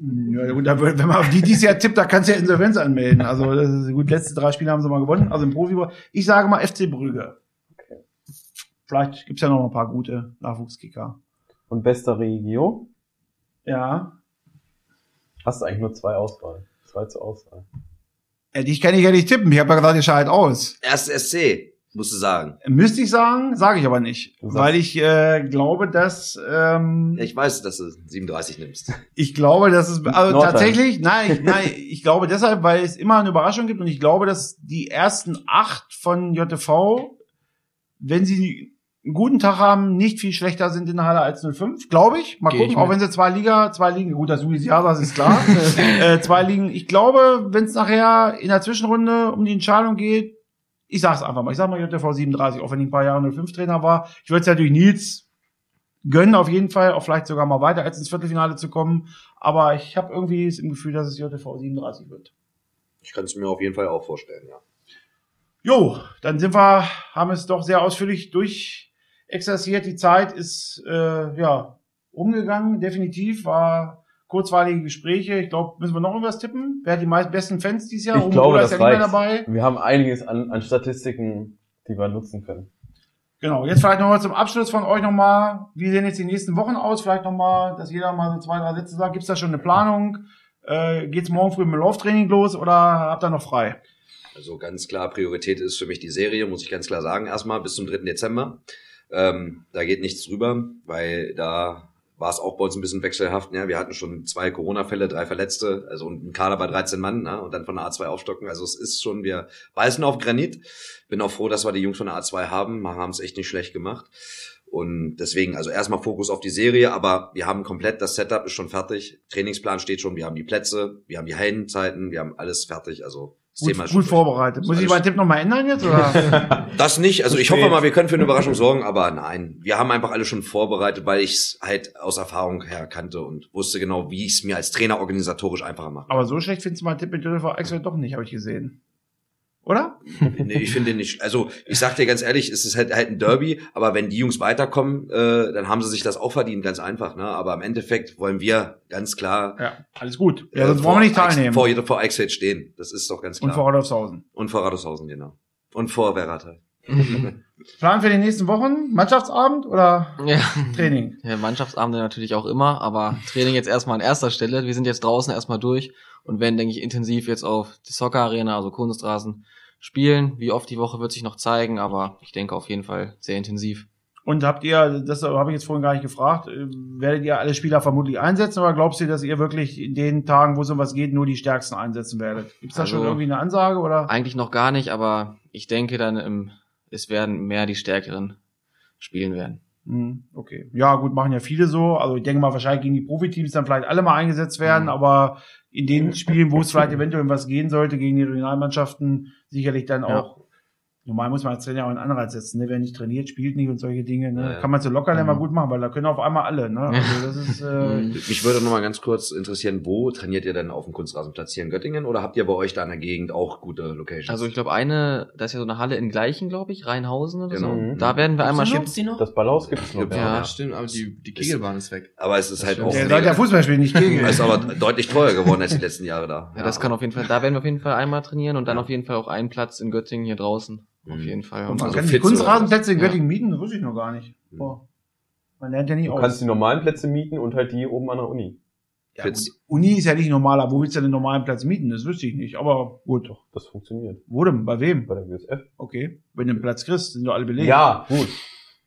Ja, gut, wenn man auf die dieses Jahr tippt, da kannst du ja Insolvenz anmelden. Also das ist, gut, letzte drei Spiele haben sie mal gewonnen, also im Profi. Ich sage mal FC Brügge. Okay. Vielleicht gibt's ja noch ein paar gute Nachwuchskicker. Und bester Regio? Ja. Hast du eigentlich nur zwei Auswahl. Zwei zur Auswahl. Äh, dich kann ich ja nicht tippen. Ich habe ja gesagt, ihr scheidet aus. Erst SC, musst du sagen. Müsste ich sagen, sage ich aber nicht. Sagst- Weil ich äh, glaube, dass ähm, Ja, ich weiß, dass du 37 nimmst. Ich glaube, dass es also tatsächlich, nein, ich, nein, ich glaube deshalb, weil es immer eine Überraschung gibt und ich glaube, dass die ersten acht von JTV, wenn sie einen guten Tag haben, nicht viel schlechter sind in der Halle als 05, glaube ich. Mal Geh gucken, ich auch wenn sie zwei Liga, zwei Ligen, gut, das Louisiana ist klar, äh, zwei Ligen. Ich glaube, wenn es nachher in der Zwischenrunde um die Entscheidung geht, ich sag's einfach mal, ich sag mal JTV 37, auch wenn ich ein paar Jahre 05 Trainer war. Ich würde es natürlich Nils gönnen auf jeden Fall, auch vielleicht sogar mal weiter als ins Viertelfinale zu kommen. Aber ich habe irgendwie das im Gefühl, dass es JTV 37 wird. Ich kann es mir auf jeden Fall auch vorstellen, ja. Jo, dann sind wir, haben es doch sehr ausführlich durchexerziert. Die Zeit ist äh, ja umgegangen, definitiv. War kurzweilige Gespräche. Ich glaube, müssen wir noch irgendwas tippen? Wer hat die meisten besten Fans dieses Jahr? Ich glaube, das ist ja reicht. dabei. Wir haben einiges an, an Statistiken, die wir nutzen können. Genau, jetzt vielleicht nochmal zum Abschluss von euch nochmal, wie sehen jetzt die nächsten Wochen aus? Vielleicht nochmal, dass jeder mal so zwei, drei Sätze sagt. Gibt es da schon eine Planung? Äh, geht's morgen früh mit dem Lauftraining los oder habt ihr noch frei? Also ganz klar, Priorität ist für mich die Serie, muss ich ganz klar sagen, erstmal bis zum 3. Dezember. Ähm, da geht nichts drüber, weil da war es auch bei uns ein bisschen wechselhaft. Ja, wir hatten schon zwei Corona-Fälle, drei Verletzte, also und ein Kader bei 13 Mann, ne? und dann von der A2 aufstocken. Also es ist schon, wir beißen auf Granit. Bin auch froh, dass wir die Jungs von der A2 haben. Wir haben es echt nicht schlecht gemacht. Und deswegen, also erstmal Fokus auf die Serie, aber wir haben komplett, das Setup ist schon fertig, Trainingsplan steht schon, wir haben die Plätze, wir haben die Hallenzeiten, wir haben alles fertig. Also Gut, Thema gut vorbereitet. Muss ich meinen Tipp nochmal ändern jetzt? Oder? Das nicht. Also ich hoffe mal, wir können für eine Überraschung sorgen, aber nein. Wir haben einfach alle schon vorbereitet, weil ich es halt aus Erfahrung her kannte und wusste genau, wie ich es mir als Trainer organisatorisch einfacher mache. Aber so schlecht findest du meinen Tipp mit Jennifer Axel doch nicht, habe ich gesehen. Oder? nee, ich finde nicht. Also ich sag dir ganz ehrlich, es ist halt, halt ein Derby, aber wenn die Jungs weiterkommen, äh, dann haben sie sich das auch verdient, ganz einfach. Ne? Aber im Endeffekt wollen wir ganz klar Ja, alles gut. Ja, äh, sonst wollen wir nicht vor teilnehmen. Vor, vor Eichsfeld stehen. Das ist doch ganz Und klar. vor Adolfshausen. und vor Radoshausen, genau. Und vor Werrater. Plan für die nächsten Wochen? Mannschaftsabend oder Ja. Training? Ja, Mannschaftsabende natürlich auch immer, aber Training jetzt erstmal an erster Stelle. Wir sind jetzt draußen erstmal durch und werden, denke ich, intensiv jetzt auf die Soccer Arena, also Kunstrasen, spielen. Wie oft die Woche wird sich noch zeigen, aber ich denke auf jeden Fall sehr intensiv. Und habt ihr, das habe ich jetzt vorhin gar nicht gefragt, äh, werdet ihr alle Spieler vermutlich einsetzen oder glaubst du, dass ihr wirklich in den Tagen, wo es um was geht, nur die Stärksten einsetzen werdet? Gibt es da Also- schon irgendwie eine Ansage oder? Eigentlich noch gar nicht, aber ich denke dann, im, es werden mehr die Stärkeren spielen werden. Hm, Okay. Ja, gut, machen ja viele so. Also ich denke mal, wahrscheinlich gegen die Profiteams dann vielleicht alle mal eingesetzt werden, Mhm. aber in den Spielen, wo es vielleicht eventuell um was gehen sollte, gegen die Regionalmannschaften, sicherlich dann Ja. auch. Normal muss man als Trainer auch einen Anreiz setzen, ne? Wer nicht trainiert, spielt nicht und solche Dinge, ne? Ja, ja. Kann man so locker dann Mhm. mal gut machen, weil da können auf einmal alle, ne? Also das ist, äh, Mhm. Mich würde noch mal ganz kurz interessieren, wo trainiert ihr denn auf dem Kunstrasenplatz hier in Göttingen oder habt ihr bei euch da in der Gegend auch gute Locations? Also ich glaube eine, da ist ja so eine Halle in Gleichen, glaube ich, Rheinhausen oder Genau. so. Da werden wir einmal die noch? Gibt's die noch? Das Ballhaus gibt's noch. Gibt's Ja. Ja, stimmt, aber die, die Kegelbahn ist weg. aber es ist halt auch stimmt. der Ja, sollte ja Fußball spielen, nicht gegen. ist aber deutlich teurer geworden als die letzten Jahre da. Ja, das kann auf jeden Fall, da werden wir auf jeden Fall einmal trainieren und dann Ja. auf jeden Fall auch einen Platz in Göttingen hier draußen. Auf Mhm. jeden Fall. Und man Also kann die Kunstrasenplätze in Ja. Göttingen mieten, das wusste ich noch gar nicht. Mhm. Boah. Man lernt ja nie Du aus. kannst die normalen Plätze mieten und halt die oben an der Uni. ja, gut. Uni ist ja nicht normaler. Wo willst du denn den normalen Platz mieten? Das wüsste ich nicht. Aber gut. Das funktioniert. Wo denn? Bei wem? Bei der GSF. Okay. Wenn du einen Platz kriegst, sind doch alle belegt. Ja, gut.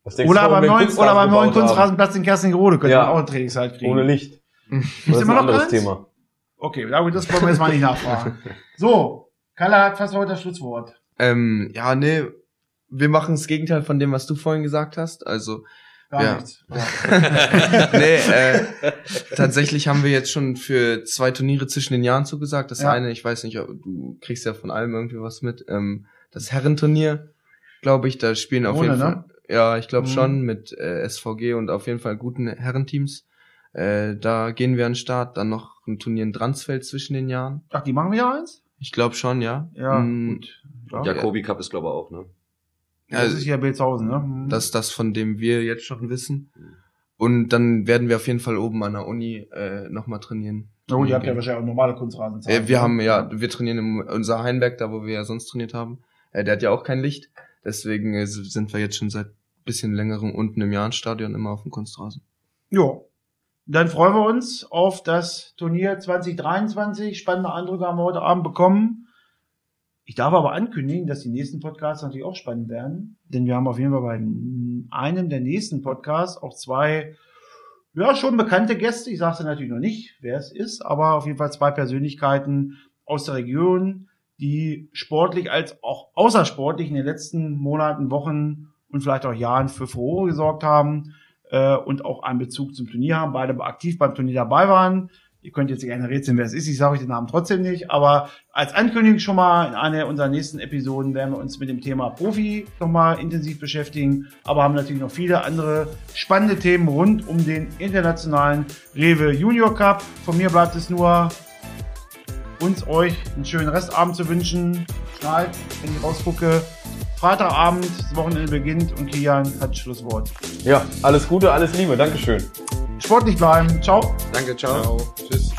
Was denkst Oder du, beim neuen, oder beim neuen? Kunstrasenplatz in Kerstengerode könnt ihr Ja. auch eine Trainingszeit kriegen. Ohne Licht. Gibt's Das ist immer ein noch anderes eins? Thema. Okay, das wollen wir jetzt mal nicht nachfragen. So, Kalle hat fast heute das Schlusswort. Ähm, ja, nee, wir machen das Gegenteil von dem, was du vorhin gesagt hast. Also, Gar Ja. nichts. nee, äh, tatsächlich haben wir jetzt schon für zwei Turniere zwischen den Jahren zugesagt. Das Ja. eine, ich weiß nicht, du kriegst ja von allem irgendwie was mit. Ähm, das Herrenturnier, glaube ich, da spielen auf Ohne, jeden ne? Fall. Ja, ich glaube Mhm. schon mit äh, SVG und auf jeden Fall guten Herrenteams. Äh, da gehen wir an den Start. Dann noch ein Turnier in Dransfeld zwischen den Jahren. Ach, die machen wieder eins? Ich glaube schon, ja. Ja, Mm, gut. Ja. Und Jakobi Cup ist glaube ich auch, ne? Das ist ja Belzhausen, ne? Mhm. Das ist das, von dem wir jetzt schon wissen. Und dann werden wir auf jeden Fall oben an der Uni äh, nochmal trainieren. Na gut, ihr habt ja wahrscheinlich auch normale Kunstrasenzeit. Äh, wir haben ja, wir trainieren im unser Heinberg, da wo wir ja sonst trainiert haben. Äh, der hat ja auch kein Licht. Deswegen äh, sind wir jetzt schon seit bisschen längerem unten im Jahrenstadion immer auf dem Kunstrasen. Jo. Dann freuen wir uns auf das Turnier 2023. Spannende Eindrücke haben wir heute Abend bekommen. Ich darf aber ankündigen, dass die nächsten Podcasts natürlich auch spannend werden, denn wir haben auf jeden Fall bei einem der nächsten Podcasts auch zwei, ja, schon bekannte Gäste. Ich sage es natürlich noch nicht, wer es ist, aber auf jeden Fall zwei Persönlichkeiten aus der Region, die sportlich als auch außersportlich in den letzten Monaten, Wochen und vielleicht auch Jahren für Furore gesorgt haben äh, und auch einen Bezug zum Turnier haben, beide aktiv beim Turnier dabei waren. Ihr könnt jetzt gerne rätseln, wer es ist. Ich sage euch den Namen trotzdem nicht. Aber als Ankündigung schon mal in einer unserer nächsten Episoden werden wir uns mit dem Thema Profi nochmal intensiv beschäftigen. Aber haben natürlich noch viele andere spannende Themen rund um den internationalen Rewe Junior Cup. Von mir bleibt es nur, uns euch einen schönen Restabend zu wünschen. Schnallt, wenn ich rausgucke. Freitagabend, das Wochenende beginnt und Kian hat Schlusswort. Ja, alles Gute, alles Liebe. Dankeschön. Sportlich bleiben. Ciao. Danke, ciao. Tschüss.